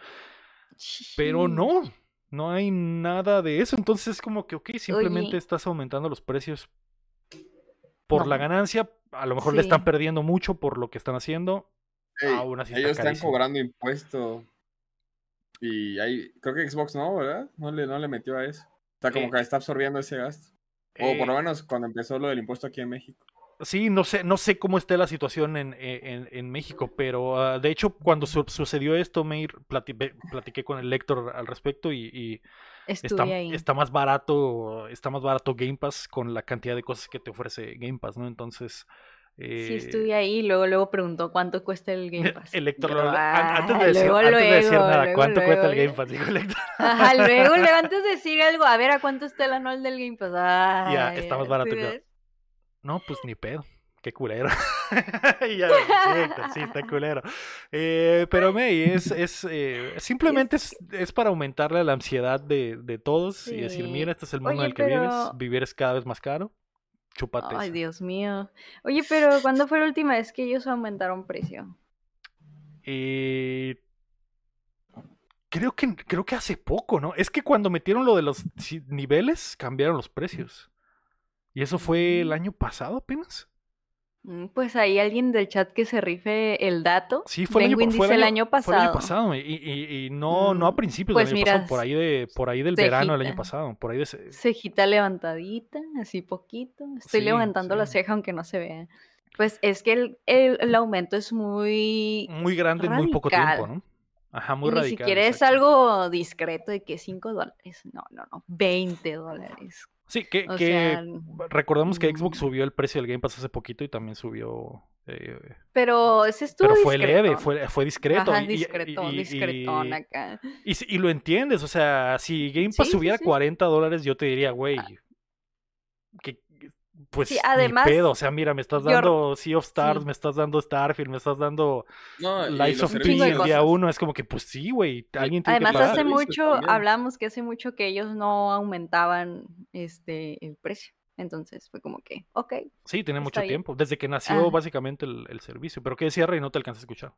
Speaker 1: Pero no, no hay nada de eso. Entonces es como que, ok, simplemente
Speaker 3: Oye.
Speaker 1: estás aumentando los precios por la ganancia. A lo mejor le están perdiendo mucho por lo que están haciendo.
Speaker 2: Ey,
Speaker 1: Aún así está
Speaker 2: ellos están cobrando impuesto. Y hay, creo que Xbox no, ¿verdad? No le, no le metió a eso. O sea, como
Speaker 1: Eh,
Speaker 2: que está absorbiendo ese gasto. O por lo
Speaker 1: Eh,
Speaker 2: menos cuando empezó lo del impuesto aquí en México.
Speaker 1: Sí, no sé, no sé cómo esté la situación en, en- en México, pero ah, de hecho cuando su- sucedió esto, ve- platiqué con el Héctor al respecto y, y está,
Speaker 3: ahí.
Speaker 1: está más barato, está más barato Game Pass con la cantidad de cosas que te ofrece Game Pass, ¿no? Entonces,
Speaker 3: Sí,
Speaker 1: eh,
Speaker 3: estuve ahí y luego, luego preguntó cuánto cuesta el Game *laughs* Pass.
Speaker 1: el antes,
Speaker 3: "Ah,
Speaker 1: de decir,
Speaker 3: luego,
Speaker 1: antes de decir
Speaker 3: luego,
Speaker 1: nada,
Speaker 3: luego,
Speaker 1: ¿cuánto cuesta el
Speaker 3: luego".
Speaker 1: Game Pass? Dijo el Héctor.
Speaker 3: Ajá, luego, *laughs* antes de decir algo, a ver, ¿a cuánto está el anual del Game Pass?
Speaker 1: Ya,
Speaker 3: Ay,
Speaker 1: está más
Speaker 3: ¿sí
Speaker 1: barato
Speaker 3: ves?
Speaker 1: No, pues ni pedo. Qué culero. *laughs* Y ya, sí, Héctor, sí, está culero. Eh, pero May, es, es eh, simplemente es, es para aumentarle la ansiedad de, de todos y decir, mira, este es el mundo en el que vives, vivir es cada vez más caro. Chúpate.
Speaker 3: Ay,
Speaker 1: esa.
Speaker 3: Dios mío. Oye, pero ¿cuándo fue la última vez que ellos aumentaron precio?
Speaker 1: Eh, creo que creo que hace poco, ¿no? Es que cuando metieron lo de los niveles, cambiaron los precios. Y eso fue el año pasado apenas.
Speaker 3: Mm, Pues ahí alguien del chat que se rife el dato.
Speaker 1: Sí, fue el año, fue el
Speaker 3: el
Speaker 1: año-
Speaker 3: año
Speaker 1: fue el año
Speaker 3: pasado.
Speaker 1: pasado. Y, y- y no, no a
Speaker 3: Mm,
Speaker 1: principios
Speaker 3: pues
Speaker 1: del año
Speaker 3: mira,
Speaker 1: pasado, por ahí de, por ahí del verano del año
Speaker 3: cejita.
Speaker 1: pasado. Por ahí de ese-
Speaker 3: Cejita levantadita, así poquito. Estoy
Speaker 1: Sí,
Speaker 3: levantando la
Speaker 1: sí.
Speaker 3: ceja aunque no se vea. Pues es que el, el- el aumento es muy...
Speaker 1: muy grande en muy poco tiempo,
Speaker 3: radical.
Speaker 1: ¿no? Ajá, muy
Speaker 3: y ni
Speaker 1: radical.
Speaker 3: siquiera es
Speaker 1: exacto.
Speaker 3: algo discreto de que 5 dólares. No, no, no. 20 dólares.
Speaker 1: Sí, que, que
Speaker 3: sea,
Speaker 1: recordamos que Xbox subió el precio del Game Pass hace poquito y también subió. eh,
Speaker 3: Pero ese estuvo
Speaker 1: pero fue leve,
Speaker 3: discretón.
Speaker 1: fue, fue discreto.
Speaker 3: Ajá,
Speaker 1: y- y-
Speaker 3: discretón,
Speaker 1: y-
Speaker 3: discretón
Speaker 1: y-
Speaker 3: acá.
Speaker 1: Y, lo entiendes, o sea, si Game Pass
Speaker 3: Sí, sí,
Speaker 1: subiera
Speaker 3: sí.
Speaker 1: 40 dólares, yo te diría, güey,
Speaker 3: Ah.
Speaker 1: que pues
Speaker 3: Sí,
Speaker 1: ni
Speaker 3: además,
Speaker 1: pedo, o sea, mira, me estás
Speaker 3: yo-
Speaker 1: dando Sea of Stars,
Speaker 3: sí.
Speaker 1: me estás dando Starfield, me estás dando
Speaker 2: No, los
Speaker 1: of P el día uno, es como que, pues sí, güey, alguien tiene que
Speaker 3: Además,
Speaker 1: pagar.
Speaker 3: hace mucho, hablamos que hace mucho que ellos no aumentaban este el precio. Entonces fue como que, ok.
Speaker 1: Sí, tiene mucho
Speaker 3: bien.
Speaker 1: tiempo, desde que nació básicamente el, el servicio. Pero ¿qué decía Rey? No te alcanzas a escuchar.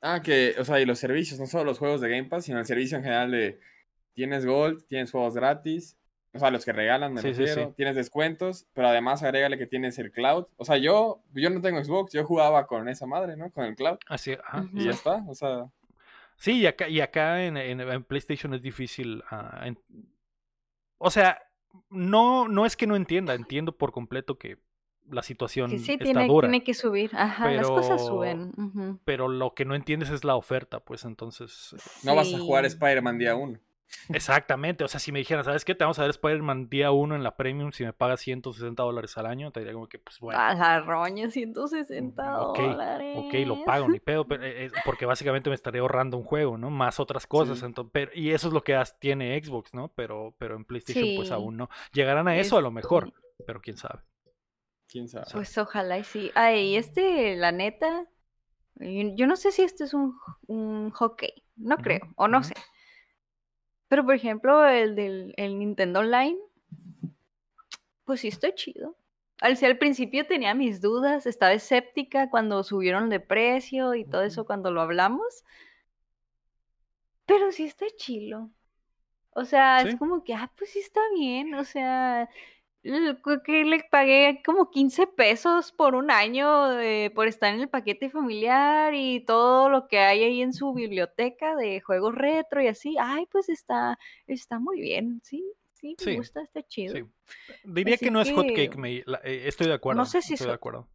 Speaker 2: Ah, que, o sea, y los servicios, no solo los juegos de Game Pass, sino el servicio en general de tienes Gold, tienes juegos gratis, o sea, los que regalan, me
Speaker 1: Sí, sí,
Speaker 2: refiero,
Speaker 1: sí.
Speaker 2: tienes descuentos, pero además agrégale que tienes el cloud. O sea, yo, yo no tengo Xbox, yo jugaba con esa madre, ¿no? Con el cloud.
Speaker 1: Así, ajá.
Speaker 2: Y ya está, o sea,
Speaker 1: Sí, y acá, y acá en, en- en PlayStation es difícil. ah, en- O sea, no, no es que no entienda, entiendo por completo que la situación
Speaker 3: Que sí,
Speaker 1: está
Speaker 3: tiene,
Speaker 1: dura.
Speaker 3: tiene que subir. Ajá, las cosas
Speaker 1: pero-
Speaker 3: suben.
Speaker 1: Pero lo que no entiendes es la oferta, pues entonces.
Speaker 2: no vas a jugar
Speaker 3: Sí.
Speaker 2: Spider-Man día uno.
Speaker 1: Exactamente, o sea, si me dijeran, ¿sabes qué? Te vamos a dar Spider-Man día 1 en la Premium si me pagas 160 dólares al año, te diría como que, pues bueno.
Speaker 3: A la roña, 160
Speaker 1: Ok,
Speaker 3: dólares.
Speaker 1: Ok, lo pago, ni pedo, pero, eh, *laughs* eh, porque básicamente me estaría ahorrando un juego, ¿no? Más otras cosas,
Speaker 2: Sí.
Speaker 1: ento- pero- y eso es lo que tiene Xbox, ¿no? Pero, pero en PlayStation pues aún no. Llegarán a eso a lo
Speaker 3: Este,
Speaker 1: mejor, pero quién sabe.
Speaker 2: ¿Quién sabe?
Speaker 3: Pues ojalá y sí. Ay, este, la neta, yo yo no sé si este es un, un hockey, no creo, o no sé. Pero por ejemplo, el del el Nintendo Online, pues sí está chido. Al, al principio tenía mis dudas, estaba escéptica cuando subieron de precio y todo eso cuando lo hablamos. Pero sí está chilo. O sea, es como que, ah, pues sí está bien. O sea, que le pagué como 15 pesos por un año eh, por estar en el paquete familiar y todo lo que hay ahí en su biblioteca de juegos retro y así. Ay, pues está, está muy bien. Sí, sí, me
Speaker 1: Sí,
Speaker 3: gusta, está chido.
Speaker 1: Sí. Diría que no es hot
Speaker 3: que-
Speaker 1: cake, me- la- eh, estoy de acuerdo.
Speaker 3: sé si es
Speaker 1: estoy de
Speaker 3: hot.
Speaker 1: acuerdo.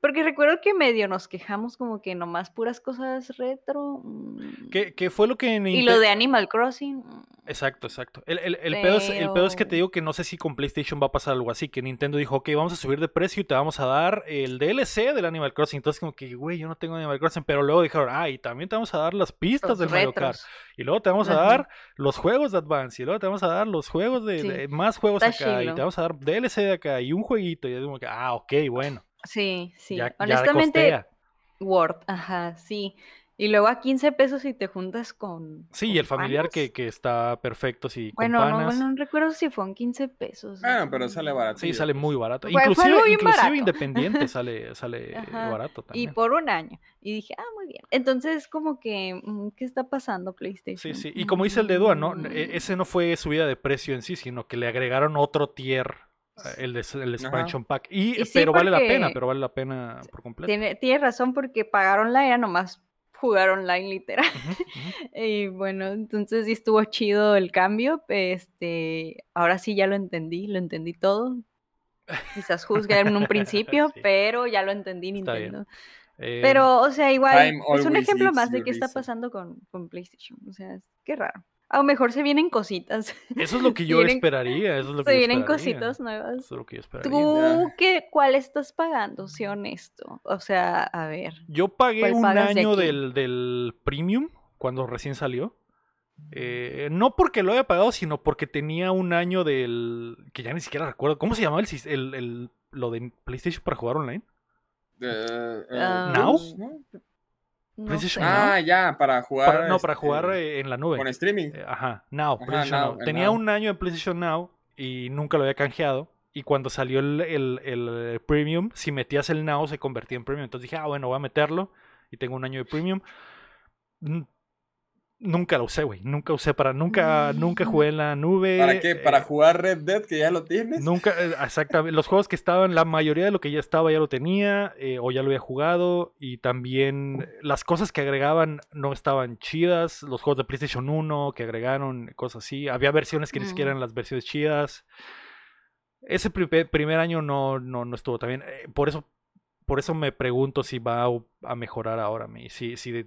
Speaker 3: Porque recuerdo que medio nos quejamos como que nomás puras cosas retro. mm,
Speaker 1: ¿Qué, qué fue lo que
Speaker 3: Y lo de Animal Crossing. mm,
Speaker 1: Exacto, exacto. El, el- el pedo es, el pedo es que te digo que no sé si con PlayStation va a pasar algo así, que Nintendo dijo, ok, vamos a subir de precio y te vamos a dar el DLC del Animal Crossing. Entonces como que, güey, yo no tengo Animal Crossing, pero luego dijeron, ah, y también te vamos a dar las pistas
Speaker 3: los
Speaker 1: del Mario Kart.
Speaker 3: retros.
Speaker 1: Y luego te vamos a
Speaker 3: Ajá.
Speaker 1: dar los juegos de Advance. Y luego te vamos a dar los juegos de,
Speaker 3: Sí.
Speaker 1: de- más juegos
Speaker 3: Está
Speaker 1: acá. Y te vamos a dar DLC de acá y un jueguito. Y es como que, ah, ok, bueno.
Speaker 3: Sí, sí.
Speaker 1: Ya, ya
Speaker 3: Honestamente,
Speaker 1: costea.
Speaker 3: Word, ajá, sí. Y luego a 15 pesos si te juntas con.
Speaker 1: Sí, y el familiar que, que está perfecto, sí, con
Speaker 3: Bueno, no,
Speaker 1: panas.
Speaker 3: bueno, no recuerdo si fueron 15 pesos.
Speaker 2: Bueno, pero sale barato.
Speaker 1: Sí, sale muy barato. Inclusive, inclusive
Speaker 3: barato.
Speaker 1: independiente *laughs* sale, sale
Speaker 3: Ajá,
Speaker 1: barato
Speaker 3: Y
Speaker 1: también.
Speaker 3: por un año. Y dije, ah, muy bien. Entonces, como que, mm, ¿qué está pasando, PlayStation?
Speaker 1: Sí, sí. Y como dice el de Dua, ¿no? E-
Speaker 3: Mm,
Speaker 1: Ese no fue subida de precio en sí, sino que le agregaron otro tier, el, de, el expansion pack. Y,
Speaker 3: Y sí,
Speaker 1: pero vale la pena, pero vale la pena por completo.
Speaker 3: Tiene, tiene razón porque pagar online era nomás jugar online literal.
Speaker 1: Ujú, ujú. *laughs*
Speaker 3: Y bueno, entonces sí estuvo chido el cambio. Este, ahora sí ya lo entendí, lo entendí todo. Quizás juzgué en un principio, *laughs*
Speaker 1: Sí.
Speaker 3: pero ya lo entendí. Nintendo.
Speaker 1: Eh,
Speaker 3: Pero, o sea, igual es un ejemplo más de qué está pasando con, con PlayStation. O sea, qué raro. A lo mejor se vienen cositas.
Speaker 1: eso es lo que *laughs* yo
Speaker 3: vienen-
Speaker 1: esperaría. Eso es lo que
Speaker 3: Se
Speaker 1: yo
Speaker 3: vienen
Speaker 1: esperaría.
Speaker 3: cositas nuevas.
Speaker 1: Eso es lo que yo esperaría.
Speaker 3: ¿Tú qué, cuál estás pagando? Sé honesto. O sea, a ver.
Speaker 1: Yo pagué
Speaker 3: ¿Cuál
Speaker 1: un
Speaker 3: de
Speaker 1: año del, del premium cuando recién salió. Eh, no porque lo haya pagado, sino porque tenía un año del. que ya ni siquiera recuerdo. ¿Cómo se llamaba el, el- el- lo de PlayStation para jugar online?
Speaker 3: Ah,
Speaker 1: ¿Now?
Speaker 2: ¿no?
Speaker 3: No
Speaker 1: PlayStation
Speaker 3: sé.
Speaker 1: Now.
Speaker 2: Ah, ya, para jugar.
Speaker 1: Para- no, para
Speaker 2: este,
Speaker 1: jugar eh, en la nube.
Speaker 2: Con streaming.
Speaker 1: Eh, Ajá, Now,
Speaker 2: Ajá,
Speaker 1: PlayStation
Speaker 2: Now,
Speaker 1: Tenía
Speaker 2: Now.
Speaker 1: un año en PlayStation Now y nunca lo había canjeado. Y cuando salió el, el- el Premium, si metías el Now se convertía en Premium. Entonces dije, ah, bueno, voy a meterlo. Y tengo un año de Premium. Mm, Nunca lo usé, güey. Nunca usé para. Nunca, nunca jugué en la nube.
Speaker 2: ¿Para qué? ¿Para
Speaker 1: eh,
Speaker 2: jugar Red Dead, que ya lo tienes?
Speaker 1: Nunca, eh, exactamente. Los juegos que estaban, la mayoría de lo que ya estaba ya lo tenía eh, o ya lo había jugado. Y también las cosas que agregaban no estaban chidas. Los juegos de PlayStation 1 que agregaron, cosas así. Había versiones que ni siquiera
Speaker 3: Mm.
Speaker 1: eran las versiones chidas. Ese primer, primer año no, no, no estuvo tan bien. Eh, por eso, por eso me pregunto si va a, mejorar ahora. mi- Si, si,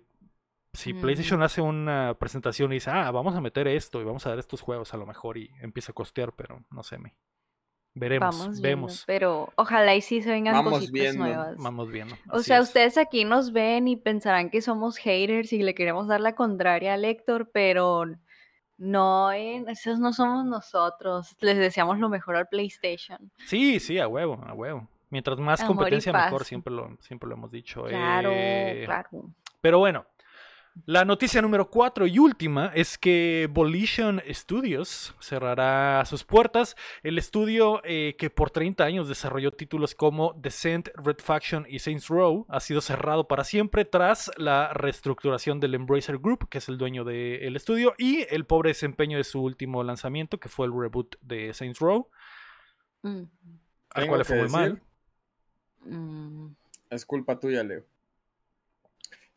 Speaker 1: si
Speaker 3: Mm.
Speaker 1: PlayStation hace una presentación y dice, ah, vamos a meter esto y vamos a dar estos juegos a lo mejor y empieza a costear, pero no sé, me. Veremos,
Speaker 3: Vamos viendo,
Speaker 1: vemos.
Speaker 3: pero ojalá y sí se vengan
Speaker 2: Vamos
Speaker 3: cositas
Speaker 2: viendo.
Speaker 3: nuevas.
Speaker 1: Vamos viendo.
Speaker 3: O sea,
Speaker 1: es.
Speaker 3: ustedes aquí nos ven y pensarán que somos haters y le queremos dar la contraria al Héctor, pero no, eh, esos no somos nosotros. Les deseamos lo mejor al PlayStation.
Speaker 1: Sí, sí, a huevo, a huevo. Mientras más
Speaker 3: Amor
Speaker 1: competencia, mejor, siempre lo, siempre lo hemos dicho.
Speaker 3: Claro,
Speaker 1: Eh,
Speaker 3: claro.
Speaker 1: Pero bueno, la noticia número 4 y última es que Volition Studios cerrará sus puertas. El estudio eh, que por 30 años desarrolló títulos como Descent, Red Faction y Saints Row ha sido cerrado para siempre tras la reestructuración del Embracer Group, que es el dueño del estudio, y el pobre desempeño de su último lanzamiento, que fue el reboot de Saints Row,
Speaker 3: Mm,
Speaker 1: al cual le fue muy mal.
Speaker 3: mm.
Speaker 2: Es culpa tuya, Leo.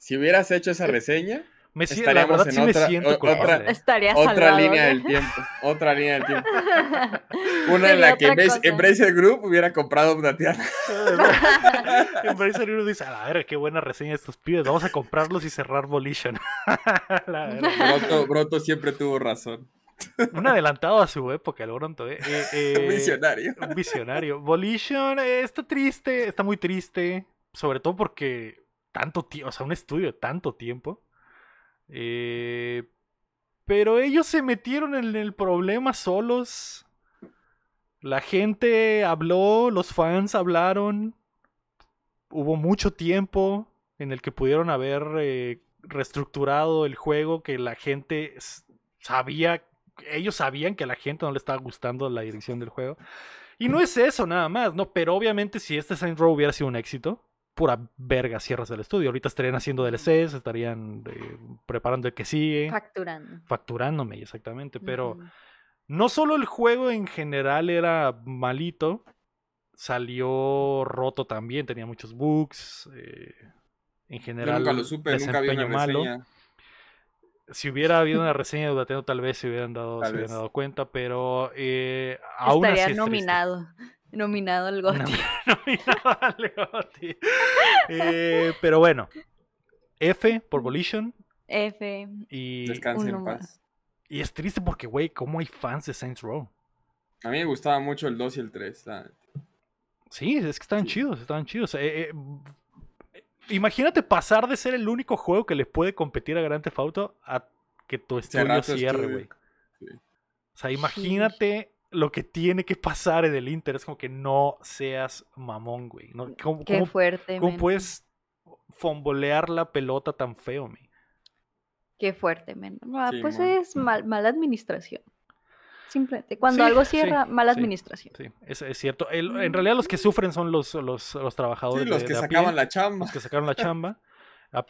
Speaker 2: Si hubieras hecho esa reseña,
Speaker 1: Me, si- la
Speaker 2: Estaríamos
Speaker 1: verdad
Speaker 2: en
Speaker 1: sí me
Speaker 2: otra-
Speaker 1: siento
Speaker 2: o- otra-
Speaker 1: culpable.
Speaker 3: Estaría
Speaker 2: otra
Speaker 3: salvado,
Speaker 2: línea del *laughs* tiempo. Otra línea del tiempo. *laughs* Una en la que. Embracer Group hubiera comprado Updatear.
Speaker 1: Embracer uno dice, a ver, qué buena reseña de estos pibes, vamos a comprarlos y cerrar Volition. *laughs* La.
Speaker 2: Broto, Broto siempre tuvo razón.
Speaker 1: un adelantado a su época, el Bronto, eh. Eh, eh,
Speaker 2: Visionario.
Speaker 1: Un visionario. Volition eh, está triste, está muy triste, sobre todo porque tanto tiempo, o sea, un estudio de tanto tiempo. Eh, pero ellos se metieron en el problema solos. La gente habló, los fans hablaron. Hubo mucho tiempo en el que pudieron haber eh, reestructurado el juego que la gente sabía, ellos sabían que a la gente no le estaba gustando la dirección del juego. Y no es eso nada más, ¿no? Pero obviamente si este Saints Row hubiera sido un éxito, pura verga cierras el estudio. Ahorita estarían haciendo DLCs, estarían eh, preparando el que sigue,
Speaker 3: Facturando.
Speaker 1: facturándome exactamente. Pero no solo el juego en general era malito, salió roto también, tenía muchos bugs. eh, en
Speaker 2: Yo
Speaker 1: general,
Speaker 2: nunca lo supe, nunca vi una
Speaker 1: desempeño malo.
Speaker 2: reseña.
Speaker 1: Si hubiera habido una reseña de Dudateno, tal vez se hubieran dado, se hubieran dado cuenta, pero eh, aún así
Speaker 3: Estaría
Speaker 1: es triste.
Speaker 3: Nominado. Al GOTY. *laughs*
Speaker 1: Nominado al GOTY. Eh, pero bueno, F por Volition.
Speaker 3: F.
Speaker 1: Y,
Speaker 2: Descanse
Speaker 3: más.
Speaker 1: y es triste porque, güey, ¿cómo hay fans de Saints Row?
Speaker 2: A mí me gustaba mucho el 2 y el 3. la neta.
Speaker 1: Sí, es que estaban
Speaker 2: Sí.
Speaker 1: chidos, estaban chidos. Eh, eh, imagínate pasar de ser el único juego que le puede competir a Grand Theft Auto a que tu estudio cierre, güey.
Speaker 2: Sí.
Speaker 1: O sea, imagínate lo que tiene que pasar en el Inter. Es como que no seas mamón, güey. ¿no? ¿Cómo,
Speaker 3: Qué
Speaker 1: cómo-
Speaker 3: fuerte.
Speaker 1: cómo puedes fombolear la pelota tan feo, mi?
Speaker 3: Qué fuerte, men. Ah,
Speaker 2: Sí,
Speaker 3: pues es mal, mala administración. Simplemente. Cuando
Speaker 1: Sí,
Speaker 3: algo
Speaker 1: sí,
Speaker 3: cierra, mala
Speaker 1: sí.
Speaker 3: administración.
Speaker 1: Sí, es, es cierto. El- en realidad los que sufren son los, los, los trabajadores
Speaker 2: Sí, los
Speaker 1: de-
Speaker 2: que
Speaker 1: de
Speaker 2: sacaban
Speaker 1: pie.
Speaker 2: la chamba.
Speaker 1: los que sacaron la chamba. *laughs*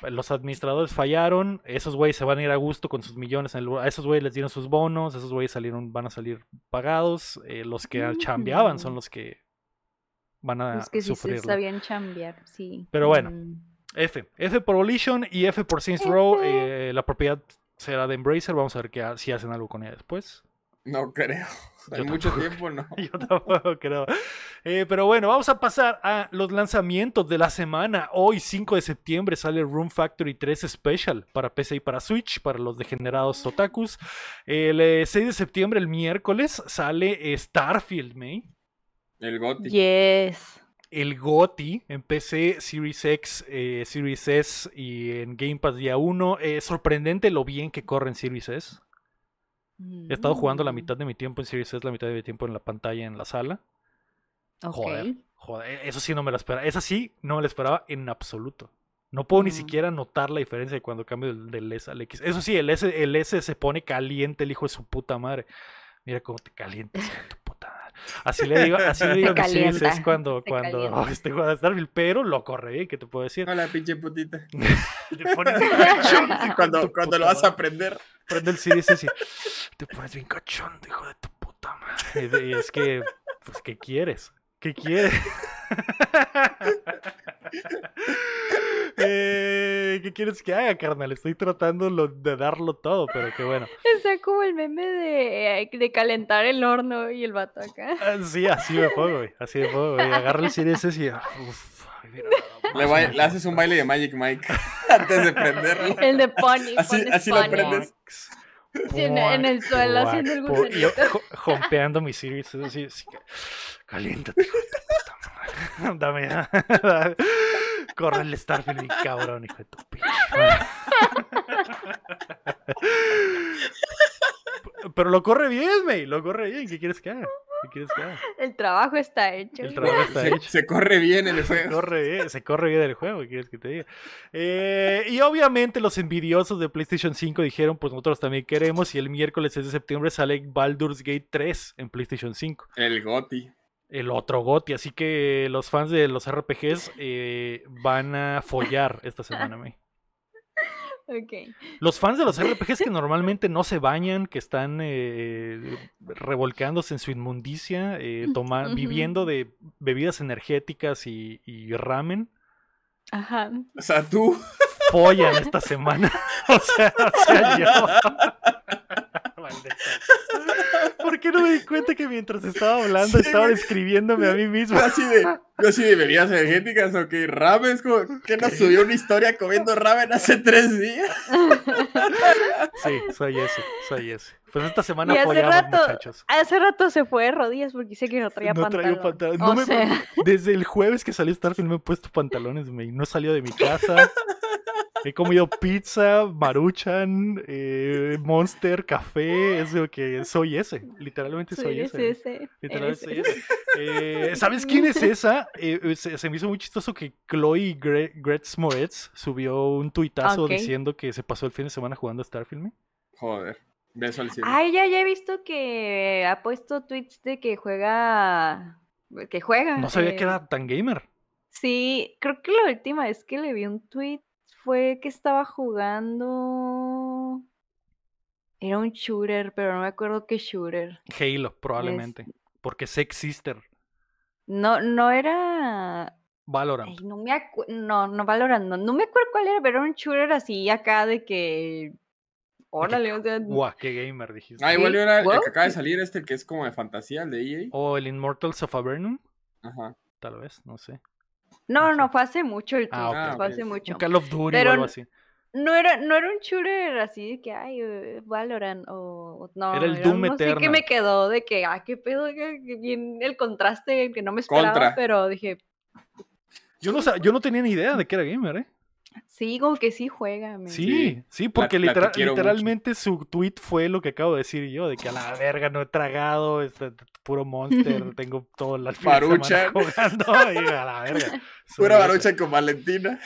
Speaker 1: Los administradores fallaron, esos güeyes se van a ir a gusto con sus millones, en el- a esos güeyes les dieron sus bonos, esos güeyes salieron, van a salir pagados, eh, los que chambeaban son
Speaker 3: Mm.
Speaker 1: los que van a
Speaker 3: Es que sí
Speaker 1: sufrir.
Speaker 3: sabían chambear, sí.
Speaker 1: Pero bueno.
Speaker 3: Mm.
Speaker 1: F, F por Volition y F por Saints Row, eh, la propiedad será de Embracer, vamos a ver qué si hacen algo con ella después.
Speaker 2: No creo. *laughs*
Speaker 1: Yo
Speaker 2: En mucho tiempo no. *laughs*
Speaker 1: Yo tampoco creo. Eh, pero bueno, vamos a pasar a los lanzamientos de la semana. Hoy, 5 de septiembre, sale Room Factory 3 Special para PC y para Switch, para los degenerados otakus. El eh, 6 de septiembre, el miércoles, sale eh, Starfield, May.
Speaker 2: El Goti.
Speaker 3: Yes.
Speaker 1: El GOTI en PC, Series X, eh, Series S y en Game Pass día 1. Eh, sorprendente lo bien que corre en Series S. He estado jugando la
Speaker 3: Mm,
Speaker 1: mitad de mi tiempo en Series S, la mitad de mi tiempo en la pantalla en la sala. Joder, joder, e- eso sí no me lo esperaba. Esa sí no me lo esperaba en absoluto. No puedo ni
Speaker 3: Mm.
Speaker 1: siquiera notar la diferencia de cuando cambio del, del S al X. Eso sí, el S, el S se pone caliente, el hijo de su puta madre. Mira cómo te calientas, Así le digo, así le digo a
Speaker 3: Te
Speaker 1: mi Series S
Speaker 3: calienta,
Speaker 1: cuando, cuando oh, estoy jugando a Starfield, pero lo corre bien, ¿qué te puedo decir?
Speaker 2: Hola, pinche putita.
Speaker 1: Te pones bien cachondo, hijo de
Speaker 2: cuando cuando lo vas a aprender.
Speaker 1: Prende el S y te pones bien cachondo, hijo de tu puta madre. Y es que, pues, ¿qué quieres? ¿Qué quieres? *laughs* *laughs* Eh, ¿Qué quieres que haga, carnal? Estoy tratando lo- de darlo todo, pero qué bueno. *laughs*
Speaker 3: Está como el meme de, eh, de calentar el horno y el vato acá.
Speaker 1: Ah, Sí, así me pongo, güey. Así me pongo, güey. Agarro el Series y. Uf, ay, mira,
Speaker 2: Le, haces un baile de Magic Mike *laughs* antes de prenderlo.
Speaker 3: El de Pony.
Speaker 2: Así-
Speaker 3: pones
Speaker 2: así lo
Speaker 3: Pony.
Speaker 2: prendes.
Speaker 3: Sí, en- en el suelo haciendo el gusanito.
Speaker 1: jo- Jompeando mi Series así, así que. Caliéntate, hijo de tu puta madre. *laughs* Dame. Corre el Starfield, mi cabrón, hijo de tu pinche. Pero lo corre bien, May. Lo corre bien. ¿Qué quieres que haga? ¿Qué quieres que haga?
Speaker 3: El trabajo está hecho.
Speaker 1: El trabajo está
Speaker 2: Se,
Speaker 1: hecho.
Speaker 2: se corre bien el
Speaker 1: Se
Speaker 2: juego.
Speaker 1: corre bien, se corre bien el juego, ¿qué quieres que te diga? Eh, y obviamente los envidiosos de PlayStation 5 dijeron, pues nosotros también queremos, y el miércoles 6 de septiembre sale Baldur's Gate 3 en PlayStation 5,
Speaker 2: El Goti.
Speaker 1: El otro GOTY, así que los fans de los RPGs eh, van a follar esta semana, May. *laughs*
Speaker 3: Ok.
Speaker 1: Los fans de los RPGs que normalmente no se bañan, que están eh, revolcándose en su inmundicia, eh, toma- viviendo de bebidas energéticas y, y ramen,
Speaker 3: Ajá.
Speaker 2: O sea, tú.
Speaker 1: follan esta semana. *laughs* o sea, o sea, yo. *laughs* ¿Por qué no me di cuenta que mientras estaba hablando
Speaker 2: Sí,
Speaker 1: estaba describiéndome a mí mismo?
Speaker 2: Yo así de, yo así de bebidas energéticas o que ramen, como que nos subió una historia comiendo ramen hace tres días.
Speaker 1: Sí, soy ese, soy ese. Pues esta semana
Speaker 3: Y hace rato,
Speaker 1: muchachos.
Speaker 3: hace rato se fue de rodillas porque dice que no traía
Speaker 1: No
Speaker 3: pantalón.
Speaker 1: No me-
Speaker 3: sea,
Speaker 1: Desde el jueves que salió Starfield me he puesto pantalones, me no he salido de mi casa. *laughs* He comido pizza, maruchan, eh, monster, café. Es lo que soy ese. Literalmente soy,
Speaker 3: soy
Speaker 1: ese.
Speaker 3: ese.
Speaker 1: Literalmente soy ese. Eh, ¿Sabes quién es esa? Eh, se, se me hizo muy chistoso que Chloe Gre- Gretz Moretz subió un tuitazo diciendo que se pasó el fin de semana jugando a Starfield.
Speaker 2: Joder, beso al cielo.
Speaker 3: Ay, ya, ya he visto que ha puesto tweets de que juega. Que juega.
Speaker 1: No sabía
Speaker 3: eh,
Speaker 1: que era tan gamer.
Speaker 3: Sí, creo que la última vez que le vi un tweet fue que estaba jugando. Era un shooter, pero no me acuerdo qué shooter.
Speaker 1: Halo, probablemente. Porque Sex Sister,
Speaker 3: No, no era.
Speaker 1: Valorant.
Speaker 3: Ay, no me acuerdo. No, no Valorant, no, no me acuerdo cuál era, pero era un shooter así acá de que. Órale, o sea.
Speaker 1: Guau, qué gamer dijiste.
Speaker 2: Ah, igual era el que acaba de salir este que es como de fantasía, el de EA.
Speaker 1: O el Immortals of Avernum.
Speaker 2: Ajá.
Speaker 1: tal vez, no sé.
Speaker 3: No, no, fue hace mucho el
Speaker 1: Ah,
Speaker 3: tweet,
Speaker 2: ok.
Speaker 3: fue hace mucho.
Speaker 1: Un Call of Duty
Speaker 3: Pero
Speaker 1: o algo así.
Speaker 3: No era, no era un shooter así de que, ay, eh, Valorant o... No,
Speaker 1: Era el Doom
Speaker 3: uno así que me quedó de que, ah, qué pedo, que, bien el contraste que no me esperaba,
Speaker 2: Contra.
Speaker 3: pero dije,
Speaker 1: Yo no, yo no tenía ni idea de que era gamer, ¿eh?
Speaker 3: Sí, como que sí juega. me-
Speaker 1: Sí, sí, porque
Speaker 2: la te
Speaker 1: litera-
Speaker 2: quiero mucho.
Speaker 1: literalmente su tweet fue lo que acabo de decir yo, de que a la verga no he tragado, este, puro monster, *laughs* tengo todo la fin de semana
Speaker 2: Maruchan. *laughs*
Speaker 1: jugando y a la verga. *laughs*
Speaker 2: Pura barucha con Valentina.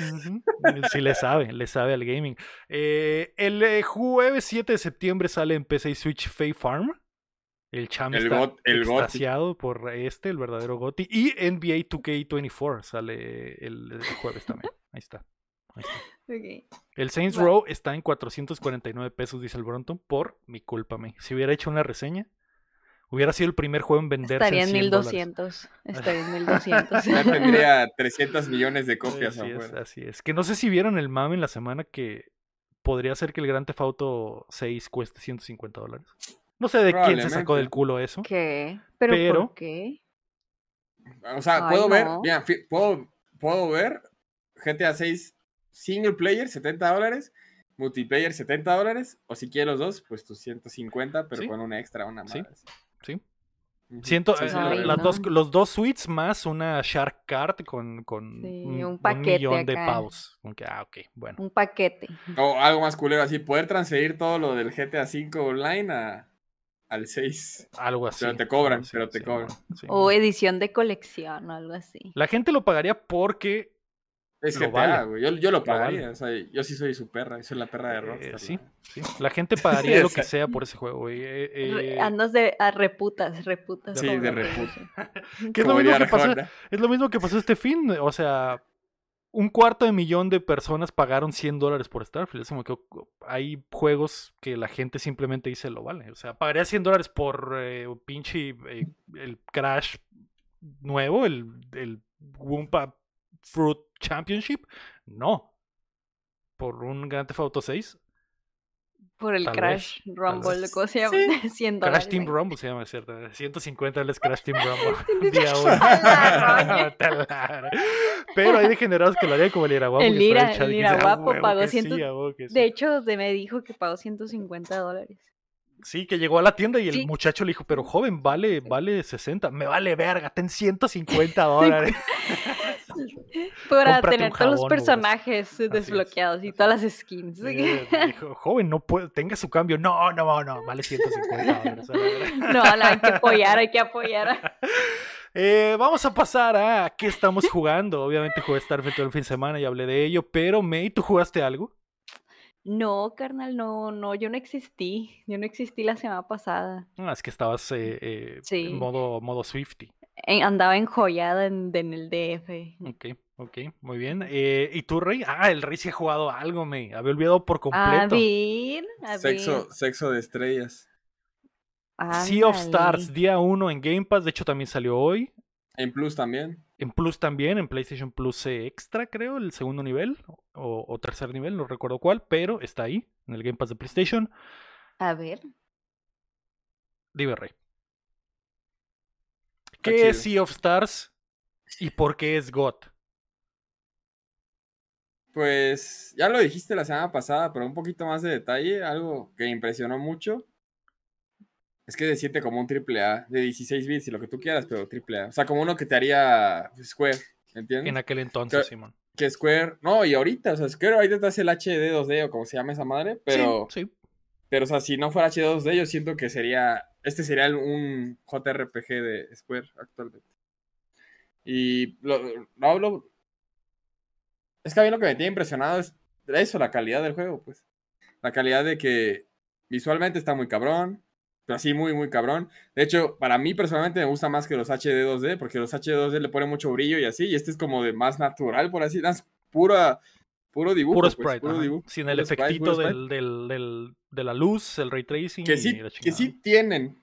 Speaker 1: Sí le sabe, le sabe al gaming. Eh, el eh, jueves 7 de septiembre sale en PC y Switch Fae Farm. El cham
Speaker 2: El
Speaker 1: está
Speaker 2: got- el Goti.
Speaker 1: extasiado por este, el verdadero Goti. Y NBA 2K24 sale el, el jueves también. Ahí está. El Saints. Row está en 449 pesos, dice el Bronton, por mi culpa. me. Si hubiera hecho una reseña, hubiera sido el primer juego en venderse
Speaker 3: Estaría en
Speaker 1: 100 dólares.
Speaker 3: 1200. Estaría en 1200. *laughs*
Speaker 2: Ya tendría *laughs* 300 millones de copias
Speaker 1: Así es,
Speaker 2: afuera.
Speaker 1: así es. Que no sé si vieron el mame en la semana que podría ser que el Gran Theft Auto 6 cueste 150 dólares. No sé de quién se sacó del culo eso.
Speaker 3: ¿Qué? ¿Pero,
Speaker 1: Pero-
Speaker 3: por qué?
Speaker 2: O sea,
Speaker 3: Ay,
Speaker 2: puedo ver,
Speaker 3: no.
Speaker 2: mira, fi- puedo, puedo ver GTA 6 single player, 70 dólares, multiplayer, 70 dólares, o si quieres los dos, pues tus 150, pero
Speaker 1: Sí.
Speaker 2: con un extra, una más.
Speaker 1: Sí.
Speaker 2: Sí,
Speaker 1: eh,
Speaker 2: sí,
Speaker 1: las
Speaker 3: no.
Speaker 1: dos, los dos suites más una Shark Card con, con
Speaker 3: Sí,
Speaker 1: un,
Speaker 3: un
Speaker 1: un
Speaker 3: paquete
Speaker 1: millón de
Speaker 3: acá.
Speaker 1: pavos. Como que, ah, ok, bueno.
Speaker 3: Un paquete.
Speaker 2: O algo más culero, así, poder transferir todo lo del GTA 5 online a, al 6.
Speaker 1: Algo así.
Speaker 2: Pero te cobran, pero te
Speaker 1: sí,
Speaker 2: cobran.
Speaker 1: sí.
Speaker 3: O edición de colección o algo así.
Speaker 1: La gente lo pagaría porque
Speaker 2: Es
Speaker 1: Lo
Speaker 2: GTA,
Speaker 1: vale.
Speaker 2: güey. Yo, yo lo
Speaker 1: Lo
Speaker 2: pagaría.
Speaker 1: vale.
Speaker 2: O sea, yo sí soy su perra. Soy la perra de
Speaker 1: eh,
Speaker 2: Rockstar.
Speaker 1: sí, la gente pagaría *laughs* lo que sea por ese juego. güey. Eh, eh,
Speaker 3: Andas de a reputas, reputas.
Speaker 2: Sí, de
Speaker 3: lo que
Speaker 2: reputa.
Speaker 3: dicen. *laughs*
Speaker 1: que es lo mismo que pasó. Es lo mismo que pasó este fin. O sea, un cuarto de millón de personas pagaron 100 dólares por Starfield. Es como que o- hay juegos que la gente simplemente dice lo vale. O sea, pagaría 100 dólares por eh, un pinche eh, el Crash nuevo, el, el Wumpa Fruit Championship. No. Por un Grand Theft Auto 6.
Speaker 3: Por el
Speaker 1: Tal
Speaker 3: Crash
Speaker 1: vez,
Speaker 3: Rumble. ¿cómo se llama? 100 *laughs*
Speaker 1: Crash. Team. Rumble se llama, ¿cierto? 150 dólares Crash Team Rumble. *laughs* Día uno. *laughs* Pero hay degenerados que lo harían como el Iraguapo.
Speaker 3: El Ira-
Speaker 1: "Ah,
Speaker 3: Iraguapo pagó
Speaker 1: que sí,
Speaker 3: 100
Speaker 1: a huevo que sí".
Speaker 3: De hecho, me dijo que pagó 150 dólares.
Speaker 1: Sí, que llegó a la tienda y el
Speaker 3: Sí.
Speaker 1: muchacho le dijo, pero joven, vale, vale 60. Me vale verga, ten 150 *laughs* dólares. *laughs* *laughs*
Speaker 3: Para tener todos los personajes
Speaker 1: es.
Speaker 3: desbloqueados y todas las skins.
Speaker 1: Dijo, joven, no puede, tenga su cambio. No, no, no, vale 150 dólares. a la verga".
Speaker 3: No, no, hay que apoyar, hay que apoyar.
Speaker 1: Eh, vamos a pasar a qué estamos jugando. Obviamente jugué Starfield todo el fin de semana y hablé de ello, pero May, ¿tú jugaste algo?
Speaker 3: No, carnal, no, no, yo no existí. Yo no existí la semana pasada.
Speaker 1: Ah, es que estabas eh, eh,
Speaker 3: Sí.
Speaker 1: en modo, modo Swifty.
Speaker 3: En- andaba enjollada en, en el DF.
Speaker 1: Ok, ok, muy bien. Eh, ¿Y tú, Rey? Ah, el Rey sí ha jugado algo, me había olvidado por
Speaker 3: A
Speaker 1: completo.
Speaker 3: ver, a
Speaker 2: Sexo, sexo de estrellas.
Speaker 3: ver.
Speaker 1: Sea of Stars, día 1 en Game Pass, de hecho también salió hoy.
Speaker 2: En Plus también.
Speaker 1: En Plus también, en PlayStation Plus Extra, creo, el segundo nivel o, o tercer nivel, no recuerdo cuál, pero está ahí, en el Game Pass de PlayStation.
Speaker 3: A ver.
Speaker 1: Dime, Rey. ¿Qué es. Sea of Stars y por qué es God?
Speaker 2: Pues ya lo dijiste la semana pasada, pero un poquito más de detalle, algo que impresionó mucho. Es que se siente como un triple A, de 16 bits y lo que tú quieras, pero triple A. O sea, como uno que te haría Square, ¿entiendes?
Speaker 1: En aquel entonces,
Speaker 2: Que-
Speaker 1: Simón.
Speaker 2: Que Square, no, y ahorita, o sea, Square ahorita te hace el HD 2D o como se llama esa madre, pero,
Speaker 1: Sí, sí.
Speaker 2: pero o sea, si no fuera HD 2D, yo siento que sería, este sería un JRPG de Square actualmente. Y lo, lo hablo, es que a mí lo que me tiene impresionado es eso, la calidad del juego, pues. La calidad de que visualmente está muy cabrón, así muy, muy cabrón. De hecho, para mí personalmente me gusta más que los HD 2D, porque los HD 2D le ponen mucho brillo y así, y este es como de más natural, por así, es pura, puro dibujo.
Speaker 1: Puro
Speaker 2: pues,
Speaker 1: sprite,
Speaker 2: puro
Speaker 1: ajá.
Speaker 2: dibujo,
Speaker 1: sin el efectito
Speaker 2: sprite.
Speaker 1: del, del, del- de la luz, el ray tracing.
Speaker 2: Que
Speaker 1: y
Speaker 2: sí,
Speaker 1: la
Speaker 2: que sí tienen,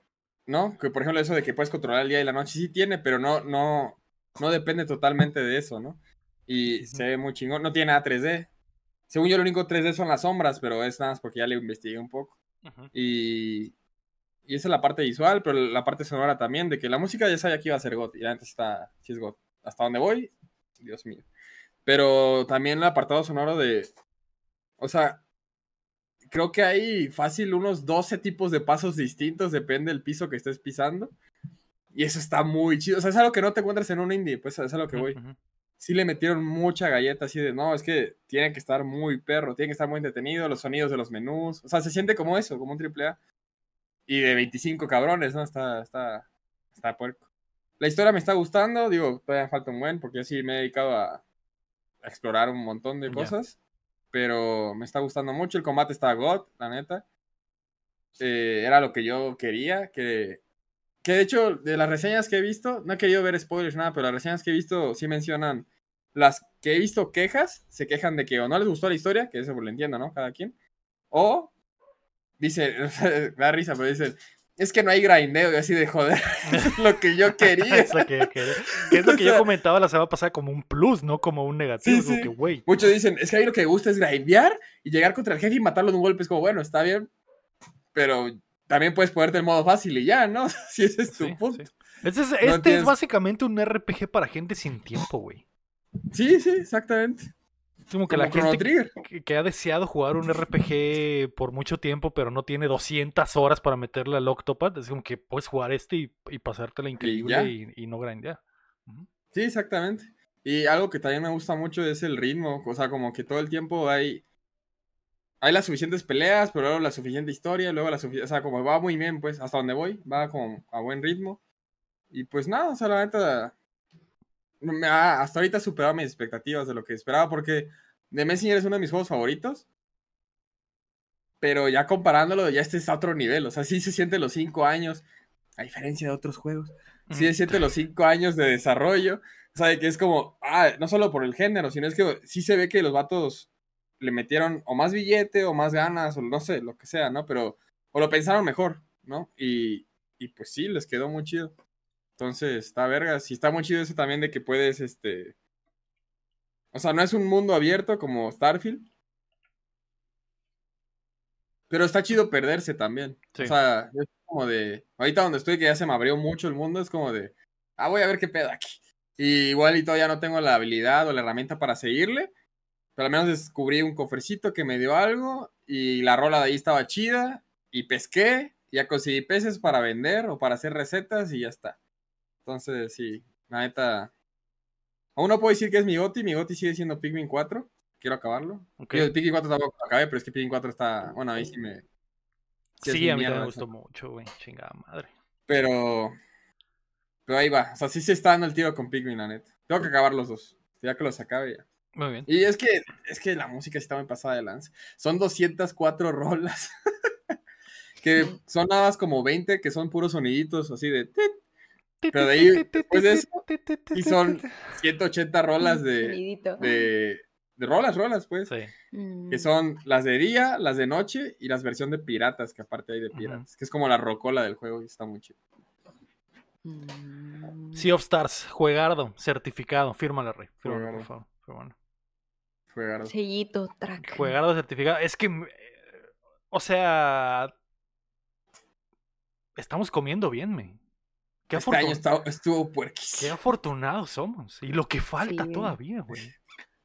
Speaker 2: ¿no? Que por ejemplo eso de que puedes controlar el día y la noche, sí tiene, pero no, no, no depende totalmente de eso, ¿no? Y se ve muy chingón, no tiene nada 3D. Según yo, lo único 3D son las sombras, pero es nada más porque ya le investigué un poco. Y, Y esa es la parte visual, pero la parte sonora también, de que la música ya sabía que iba a ser God. Y la neta está, sí es God. Hasta donde voy, Dios mío. Pero también el apartado sonoro de. O sea, creo que hay fácil unos 12 tipos de pasos distintos, depende del piso que estés pisando. Y eso está muy chido. O sea, es algo que no te encuentras en un indie, pues es a lo que voy. Sí le metieron mucha galleta así de, no, es que tiene que estar muy perro, tiene que estar muy entretenido, los sonidos de los menús. O sea, se siente como eso, como un triple A. Y de 25 cabrones, ¿no? Está, está, está puerco. La historia me está gustando, digo, todavía falta un buen, porque yo sí me he dedicado a, a explorar un montón de cosas. Pero me está gustando mucho, el combate está god, la neta. Eh, era lo que yo quería, que que de hecho, de las reseñas que he visto, no he querido ver spoilers nada, pero las reseñas que he visto sí mencionan. Las que he visto quejas, se quejan de que o no les gustó la historia, que eso lo entiendo, ¿no? Cada quien. O dice, *laughs* da risa, pero dicen, es que no hay grindeo, y así de joder, *laughs* es lo que yo quería. *laughs*
Speaker 1: Es lo que, que- que es lo que
Speaker 2: O
Speaker 1: yo comentaba la semana pasada como un plus, no como un negativo.
Speaker 2: Sí,
Speaker 1: que.
Speaker 2: Muchos dicen, es que a mí lo que me gusta es grindear y llegar contra el jefe y matarlo de un golpe. Es como, bueno, está bien, pero también puedes ponerte en modo fácil y ya, ¿no? Si ese es tu
Speaker 1: Sí,
Speaker 2: punto.
Speaker 1: Este, es, este es básicamente un RPG para gente sin tiempo, güey.
Speaker 2: Sí, sí, exactamente.
Speaker 1: Como que
Speaker 2: Como
Speaker 1: la gente que, que ha deseado jugar un RPG por mucho tiempo, pero no tiene 200 horas para meterle al Octopad, es como que puedes jugar este y, y pasártela increíble y, y no grindear. Ujú.
Speaker 2: Sí, exactamente. Y algo que también me gusta mucho es el ritmo. O sea, como que todo el tiempo hay. Hay las suficientes peleas, pero luego la suficiente historia, luego la suficiente. O sea, como va muy bien, pues, hasta donde voy, va como a buen ritmo. Y pues nada, o sea, la neta. Me ha- hasta ahorita superado mis expectativas de lo que esperaba, porque The Messenger es uno de mis juegos favoritos. Pero ya comparándolo, ya este es a otro nivel. O sea, sí se siente los cinco años, a diferencia de otros juegos sí se siente los cinco años de desarrollo. O sea, de que es como, ah, no solo por el género, sino es que sí se ve que los vatos le metieron o más billete o más ganas o no sé, lo que sea, ¿no? Pero, o lo pensaron mejor, ¿no? Y, y pues sí, les quedó muy chido. Entonces, está vergas. Y está muy chido eso también de que puedes, este... O sea, no es un mundo abierto como Starfield. Pero está chido perderse también.
Speaker 1: Sí.
Speaker 2: O sea, es como de. Ahorita donde estoy, que ya se me abrió mucho el mundo, es como de. Ah, voy a ver qué pedo aquí. Y igual y todavía no tengo la habilidad o la herramienta para seguirle. Pero al menos descubrí un cofrecito que me dio algo. Y la rola de ahí estaba chida. Y pesqué. Ya conseguí peces para vender o para hacer recetas y ya está. Entonces, sí, la neta. Aún no puedo decir que es mi Goti. Mi Goti sigue siendo Pikmin 4. Quiero acabarlo.
Speaker 1: Ok.
Speaker 2: Digo, el Pikmin 4 tampoco lo acabé, pero es que Pikmin 4 está. Bueno, ahí sí me.
Speaker 1: Sí, a mí me gustó mucho, güey. Chingada madre.
Speaker 2: Pero. Pero ahí va. O sea, sí se está dando el tiro con Pikmin, la neta. Tengo que acabar los dos. Ya que los acabe ya.
Speaker 1: Muy bien.
Speaker 2: Y es que, es que la música sí está muy pasada de lance. Son 204 rolas. *laughs* que son nada más como 20 que son puros soniditos así de. tit. Pero de ahí, después de eso, y son 180 rolas de. De, de rolas, rolas, pues.
Speaker 1: Sí.
Speaker 3: Mm.
Speaker 2: Que son las de día, las de noche y las versión de piratas, que aparte hay de piratas. Que es como la rocola del juego y está muy chido.
Speaker 3: Mm.
Speaker 1: Sea of Stars, juegardo, certificado. Fírmala, Rey. Fírmala, por
Speaker 2: Juegardo.
Speaker 1: favor. Fírmala.
Speaker 2: Fue gardo.
Speaker 3: Sellito, track.
Speaker 1: Juegardo certificado. Es que, eh, o sea, estamos comiendo bien, me. Qué,
Speaker 2: Este año estuvo
Speaker 1: qué
Speaker 2: puerquísimo.
Speaker 1: afortunados somos. Y lo que falta
Speaker 3: Sí.
Speaker 1: todavía, güey.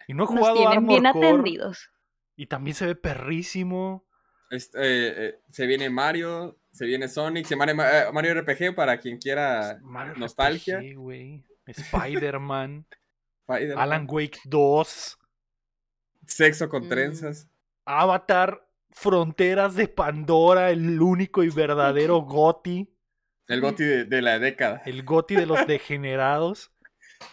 Speaker 1: Y no he
Speaker 3: Nos
Speaker 1: jugado
Speaker 3: tienen
Speaker 1: Armor
Speaker 3: bien
Speaker 1: Core,
Speaker 3: atendidos.
Speaker 1: Y también se ve perrísimo.
Speaker 2: Este, eh, eh, se viene Mario, se viene Sonic, se viene eh, Mario RPG para quien quiera
Speaker 1: Mario
Speaker 2: nostalgia. *laughs*
Speaker 1: Spider-Man, Alan Wake 2.
Speaker 2: Sexo con
Speaker 3: Mm.
Speaker 2: trenzas.
Speaker 1: Avatar. Fronteras de Pandora. El único y verdadero *laughs* Goti.
Speaker 2: El goti de, de la década.
Speaker 1: El Goti de los *laughs* degenerados.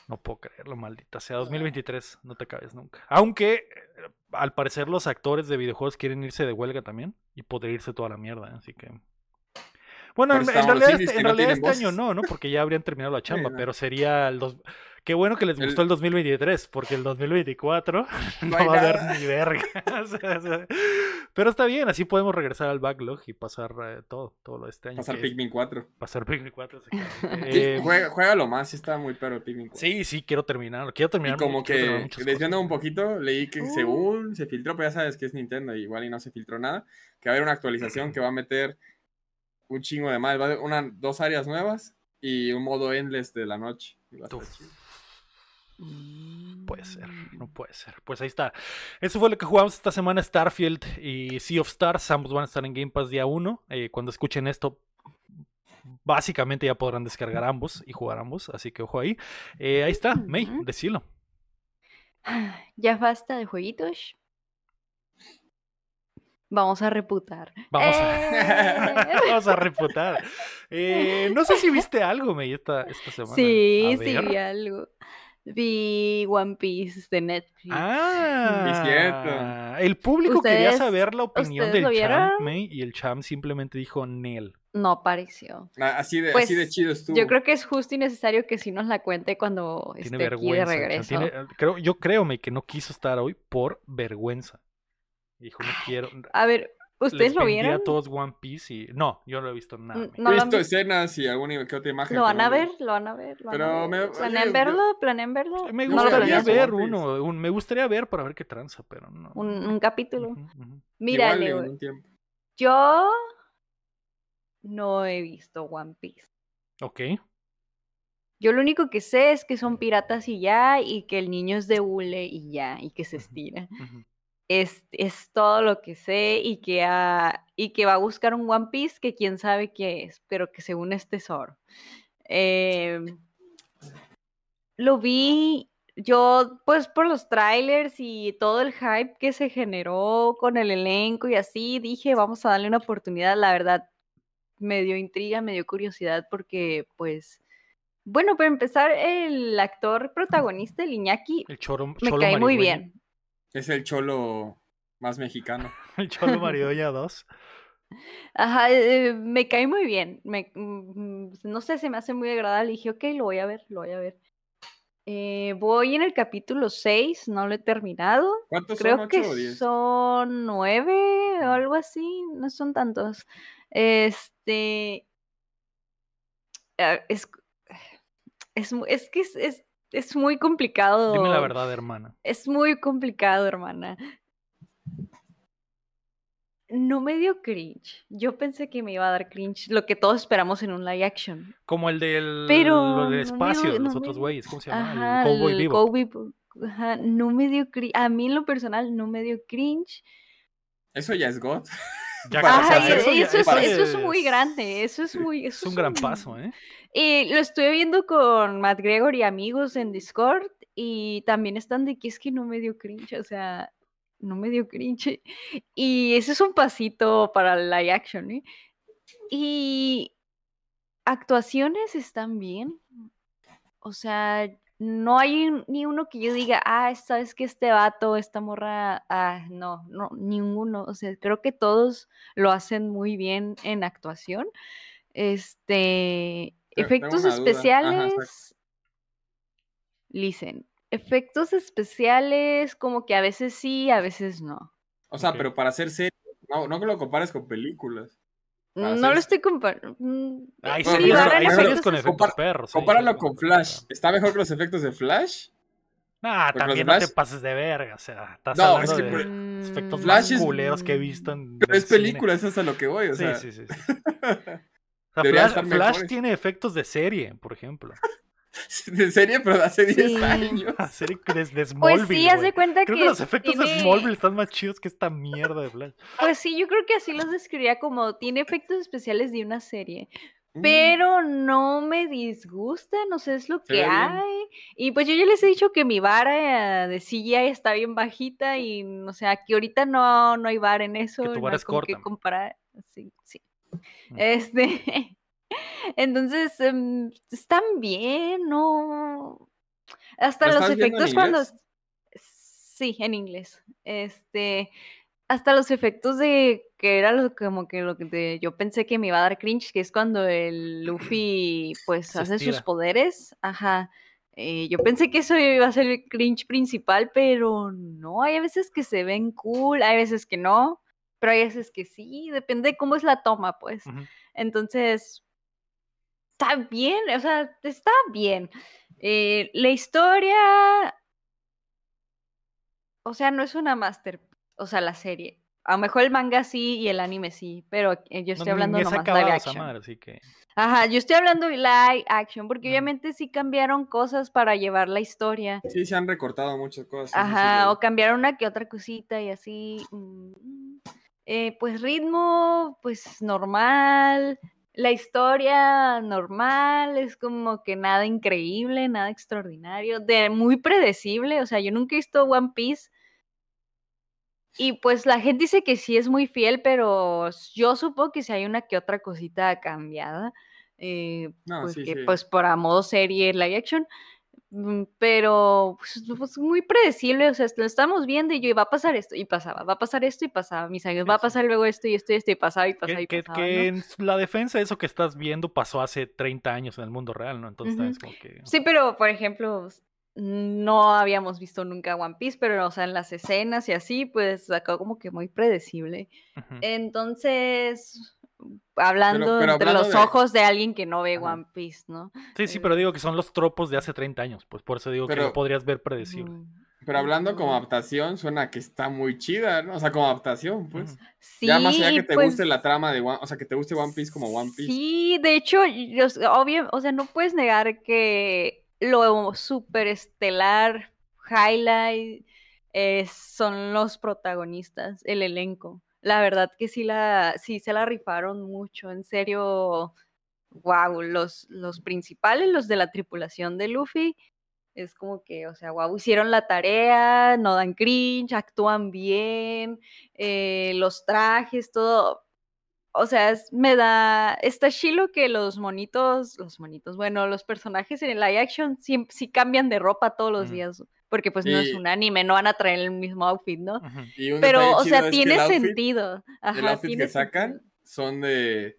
Speaker 1: No puedo creerlo, maldita sea. 2023, no te cabes nunca. Aunque, eh, al parecer, los actores de videojuegos quieren irse de huelga también. Y poder irse toda la mierda, así que. Bueno, en, realidad, este, en
Speaker 2: no
Speaker 1: realidad este año no, ¿no? Porque ya habrían terminado la chamba,
Speaker 2: no.
Speaker 1: pero sería el dos... Qué bueno que les
Speaker 2: El-
Speaker 1: gustó el 2023, porque el 2024 *laughs* no,
Speaker 2: No
Speaker 1: va a haber ni verga. *laughs* O sea, o sea, pero está bien, así podemos regresar al backlog y pasar eh, todo, todo lo de este año.
Speaker 2: Pasar Pikmin 4.
Speaker 1: Pasar Pikmin 4. exactamente. *laughs*
Speaker 2: Sí,
Speaker 1: Eh,
Speaker 2: juega, juégalo más, sí está muy perro el Pikmin 4.
Speaker 1: Sí, sí, quiero terminarlo. Quiero
Speaker 2: Y
Speaker 1: terminar.
Speaker 2: como
Speaker 1: quiero terminar
Speaker 2: que, desviando un poquito, leí que
Speaker 3: Uh.
Speaker 2: según se filtró, pero ya sabes que es Nintendo, igual y no se filtró nada, que va a haber una actualización que va a meter un chingo de más. Va a haber una, dos áreas nuevas y un modo endless de la noche. Y va a estar
Speaker 1: Uf. Puede ser,
Speaker 3: Mm.
Speaker 1: no puede ser. Pues ahí está. Eso fue lo que jugamos esta semana, Starfield y Sea of Stars. Ambos van a estar en Game Pass día 1. cuando escuchen esto, básicamente ya podrán descargar ambos y jugar ambos. Así que ojo ahí. Eh, ahí está, May, decilo. *sighs*
Speaker 3: Ya basta de jueguitos. Vamos a reputar.
Speaker 1: Vamos a,
Speaker 3: Eh. *laughs*
Speaker 1: vamos a reputar. Eh, no sé si viste algo, May, esta, esta semana.
Speaker 3: Sí, sí, vi algo. Vi One Piece de Netflix.
Speaker 1: Ah,
Speaker 2: cierto.
Speaker 1: el público quería
Speaker 3: ¿Ustedes-
Speaker 1: saber la opinión del
Speaker 3: lo vieron?
Speaker 1: champ, May, y el champ simplemente dijo Nel.
Speaker 3: No apareció.
Speaker 2: Ah, Así de,
Speaker 3: Pues,
Speaker 2: así de chido estuvo.
Speaker 3: Yo creo que es justo y necesario que sí nos la cuente cuando
Speaker 1: Tiene
Speaker 3: esté aquí de
Speaker 1: vergüenza. el champ.
Speaker 3: regreso.
Speaker 1: Tiene- eh, creo, yo creo, May, que no quiso estar hoy por vergüenza. Dijo, no quiero.
Speaker 3: A ver, ¿ustedes
Speaker 1: Les
Speaker 3: lo vieron?
Speaker 1: a todos One Piece y. No, yo no he visto nada.
Speaker 3: No
Speaker 2: He visto escenas y alguna que otra imagen.
Speaker 3: ¿Lo van a ver? ¿Lo van a ver? ¿Lo van a
Speaker 2: Pero
Speaker 3: ver?
Speaker 2: me-
Speaker 3: ¿Planean
Speaker 2: oye, yo-
Speaker 3: verlo? ¿Planean verlo?
Speaker 1: Me gustaría ver uno, un- me gustaría ver para ver qué tranza, pero no.
Speaker 3: Un, un capítulo.
Speaker 1: Ujú.
Speaker 3: Mira,
Speaker 2: Igual
Speaker 3: Leo, yo no he visto One Piece.
Speaker 1: Ok.
Speaker 3: Yo lo único que sé es que son piratas y ya, y que el niño es de hule y ya, y que se estira.
Speaker 1: ujú.
Speaker 3: Es, es todo lo que sé y que, ha- y que va a buscar un One Piece que quién sabe qué es, pero que según es tesoro. Em, lo vi yo, pues por los trailers y todo el hype que se generó con el elenco y así, dije, vamos a darle una oportunidad. La verdad, me dio intriga, me dio curiosidad porque, pues, bueno, para empezar, el actor protagonista, el Iñaki,
Speaker 1: El choro,
Speaker 3: me cae muy bien.
Speaker 2: Es el cholo más mexicano. *laughs*
Speaker 1: El cholo marihueña 2.
Speaker 3: Ajá, eh, me cae muy bien. Me, mm, no sé, se me hace muy agradable. Y dije, ok, lo voy a ver, lo voy a ver. Eh, voy en el capítulo 6, no lo he terminado.
Speaker 2: ¿Cuántos
Speaker 3: Creo
Speaker 2: son?
Speaker 3: que
Speaker 2: ¿Ocho o diez?
Speaker 3: son nueve o algo así, no son tantos. Este. ah, Es, es, que es, es, es muy complicado.
Speaker 1: Dime la verdad, hermana.
Speaker 3: Es muy complicado, hermana. No me dio cringe. Yo pensé que me iba a dar cringe, lo que todos esperamos en un live action.
Speaker 1: Como el del,
Speaker 3: Pero
Speaker 1: lo del
Speaker 3: no me
Speaker 1: espacio
Speaker 3: dio-
Speaker 1: de los
Speaker 3: no me
Speaker 1: otros
Speaker 3: dio-
Speaker 1: güeyes. ¿Cómo se llama?
Speaker 3: Ajá,
Speaker 1: el Cowboy
Speaker 3: el
Speaker 1: Vivo.
Speaker 3: Cowboy ajá, no me dio cringe. A mí en lo personal no me dio cringe.
Speaker 2: Eso ya es God.
Speaker 1: Ya
Speaker 2: Para
Speaker 1: casi,
Speaker 3: Ajá,
Speaker 2: hacer
Speaker 3: y
Speaker 2: eso
Speaker 3: eso,
Speaker 2: ya-
Speaker 3: es,
Speaker 2: eso
Speaker 3: es muy grande. Eso es muy.
Speaker 1: Es
Speaker 3: eso
Speaker 1: un gran paso, ¿eh?
Speaker 3: Y lo estuve viendo con Matt Gregor y amigos en Discord y también están de que es que no me dio cringe, o sea, no me dio cringe. Y ese es un pasito para la live action, ¿eh? Y actuaciones están bien. O sea, no hay un- ni uno que yo diga, ah, sabes que este vato, esta morra, ah, no, no, ninguno. O sea, creo que todos lo hacen muy bien en actuación. Este,
Speaker 2: Pero
Speaker 3: efectos
Speaker 2: duda. Ajá,
Speaker 3: especiales. Listen, efectos especiales, como que a veces sí, a veces no.
Speaker 2: O sea, pero para hacer serie, no, no que lo compares con películas. Para
Speaker 3: No lo estoy comparando. mm,
Speaker 1: series,
Speaker 2: pero-
Speaker 1: hay series con efectos
Speaker 2: compara-
Speaker 1: perros. sí,
Speaker 2: Compáralo
Speaker 1: sí,
Speaker 2: con
Speaker 1: sí,
Speaker 2: Flash. ¿Está mejor que los efectos de Flash?
Speaker 1: Nah,
Speaker 2: Porque
Speaker 1: también no te pases de verga. O sea, estás
Speaker 2: No,
Speaker 1: hablando
Speaker 2: es que
Speaker 1: de
Speaker 2: por-
Speaker 1: los efectos
Speaker 2: Flash
Speaker 1: más
Speaker 2: es-
Speaker 1: culeros que he visto en.
Speaker 2: Pero *laughs* es
Speaker 1: cine.
Speaker 2: película, eso es a lo que voy. O
Speaker 1: Sí,
Speaker 2: sea,
Speaker 1: sí, sí. sí. *laughs* O sea, Flash, Flash tiene efectos de serie, por ejemplo. *laughs*
Speaker 2: de serie, pero de hace 10
Speaker 3: Sí.
Speaker 2: años.
Speaker 1: La serie desde
Speaker 3: Pues
Speaker 1: Smallville.
Speaker 3: sí, haz
Speaker 1: güey.
Speaker 3: de cuenta
Speaker 1: Creo
Speaker 3: que.
Speaker 1: que los efectos de
Speaker 3: tiene-
Speaker 1: Smallville están más chidos que esta mierda de Flash.
Speaker 3: Pues sí, yo creo que así los describiría como tiene efectos especiales de una serie.
Speaker 2: Mm.
Speaker 3: Pero no me disgusta, no sé, es lo que hay. Y pues yo ya les he dicho que mi vara eh, de CGI está bien bajita y, o sea, que ahorita no, no hay vara en eso.
Speaker 1: tu
Speaker 3: no
Speaker 1: vara
Speaker 3: hay
Speaker 1: es corta.
Speaker 3: comparar. Sí, sí.
Speaker 1: Mm.
Speaker 3: Este. *laughs* Entonces, em, están bien, ¿no? Hasta
Speaker 2: ¿Lo
Speaker 3: los efectos cuando. Sí, en inglés. Este. Hasta los efectos de que era lo como que lo que te- yo pensé que me iba a dar cringe, que es cuando el Luffy pues
Speaker 1: Se
Speaker 3: hace sus poderes. Ajá. Eh, yo pensé que eso iba a ser el cringe principal, pero no, hay veces que se ven cool, hay veces que no, pero hay veces que sí, depende de cómo es la toma, pues. Entonces, está bien, o sea, está bien. Eh, la historia, o sea, no es una master, o sea, la serie. A lo mejor el manga sí y el anime sí, pero eh, yo estoy hablando nomás
Speaker 1: acabado
Speaker 3: live action.
Speaker 1: así que.
Speaker 3: Ajá, yo estoy hablando de live action, porque obviamente sí cambiaron cosas para llevar la historia.
Speaker 2: Sí, se han recortado muchas cosas.
Speaker 3: Ajá, o cambiaron una que otra cosita y así. mm, eh, pues ritmo, pues normal. La historia normal, es como que nada increíble, nada extraordinario, de muy predecible. O sea, yo nunca he visto One Piece. Y pues la gente dice que sí es muy fiel, pero yo supongo que si hay una que otra cosita cambiada. eh,
Speaker 2: No,
Speaker 3: pues
Speaker 2: sí,
Speaker 3: que
Speaker 2: sí.
Speaker 3: pues para modo serie live action. Mm, Pero pues, pues, muy predecible, o sea, lo estamos viendo y yo, y va a pasar esto, y pasaba, va a pasar esto y pasaba, mis años, va a pasar luego esto y esto y esto y pasaba y pasaba y pasaba.
Speaker 1: que
Speaker 3: ¿no?
Speaker 1: en la defensa, eso que estás viendo pasó hace 30 años en el mundo real, ¿no? Entonces,
Speaker 3: Ujú.
Speaker 1: es como que.
Speaker 3: Sí, pero por ejemplo, no habíamos visto nunca One Piece, pero o sea, en las escenas y así, pues acá como que muy predecible.
Speaker 1: ujú.
Speaker 3: Entonces, hablando
Speaker 2: pero
Speaker 3: entre
Speaker 2: hablando
Speaker 3: los
Speaker 2: de-
Speaker 3: ojos de alguien que no ve
Speaker 2: Ajá.
Speaker 3: One Piece, ¿no?
Speaker 1: Sí, sí, pero digo que son los tropos de hace 30 años, pues por eso digo que lo podrías ver predecible.
Speaker 2: Pero hablando como adaptación, suena que está muy chida, ¿no? O sea, como adaptación, pues.
Speaker 3: Sí,
Speaker 2: ya más allá que te
Speaker 3: pues,
Speaker 2: guste la trama de One, o sea, que te guste One Piece como One Piece.
Speaker 3: Sí, de hecho, yo, obvio, o sea, no puedes negar que lo super estelar, highlight, eh, son los protagonistas, el elenco. La verdad que sí, la, sí se la rifaron mucho, en serio, wow, los, los principales, los de la tripulación de Luffy, es como que, o sea, wow, hicieron la tarea, no dan cringe, actúan bien, eh, los trajes, todo. O sea, es- me da. Está chilo que los monitos, los monitos, bueno, los personajes en el live action sí, sí cambian de ropa todos los
Speaker 1: Mm.
Speaker 3: días. Porque pues no es un anime, no van a traer el mismo outfit, ¿no?
Speaker 1: Ujú.
Speaker 2: Y un
Speaker 3: Pero, o sea, tiene
Speaker 2: el outfit-
Speaker 3: sentido. Ajá,
Speaker 2: el outfit
Speaker 3: tiene
Speaker 2: que sacan
Speaker 3: sentido.
Speaker 2: son de,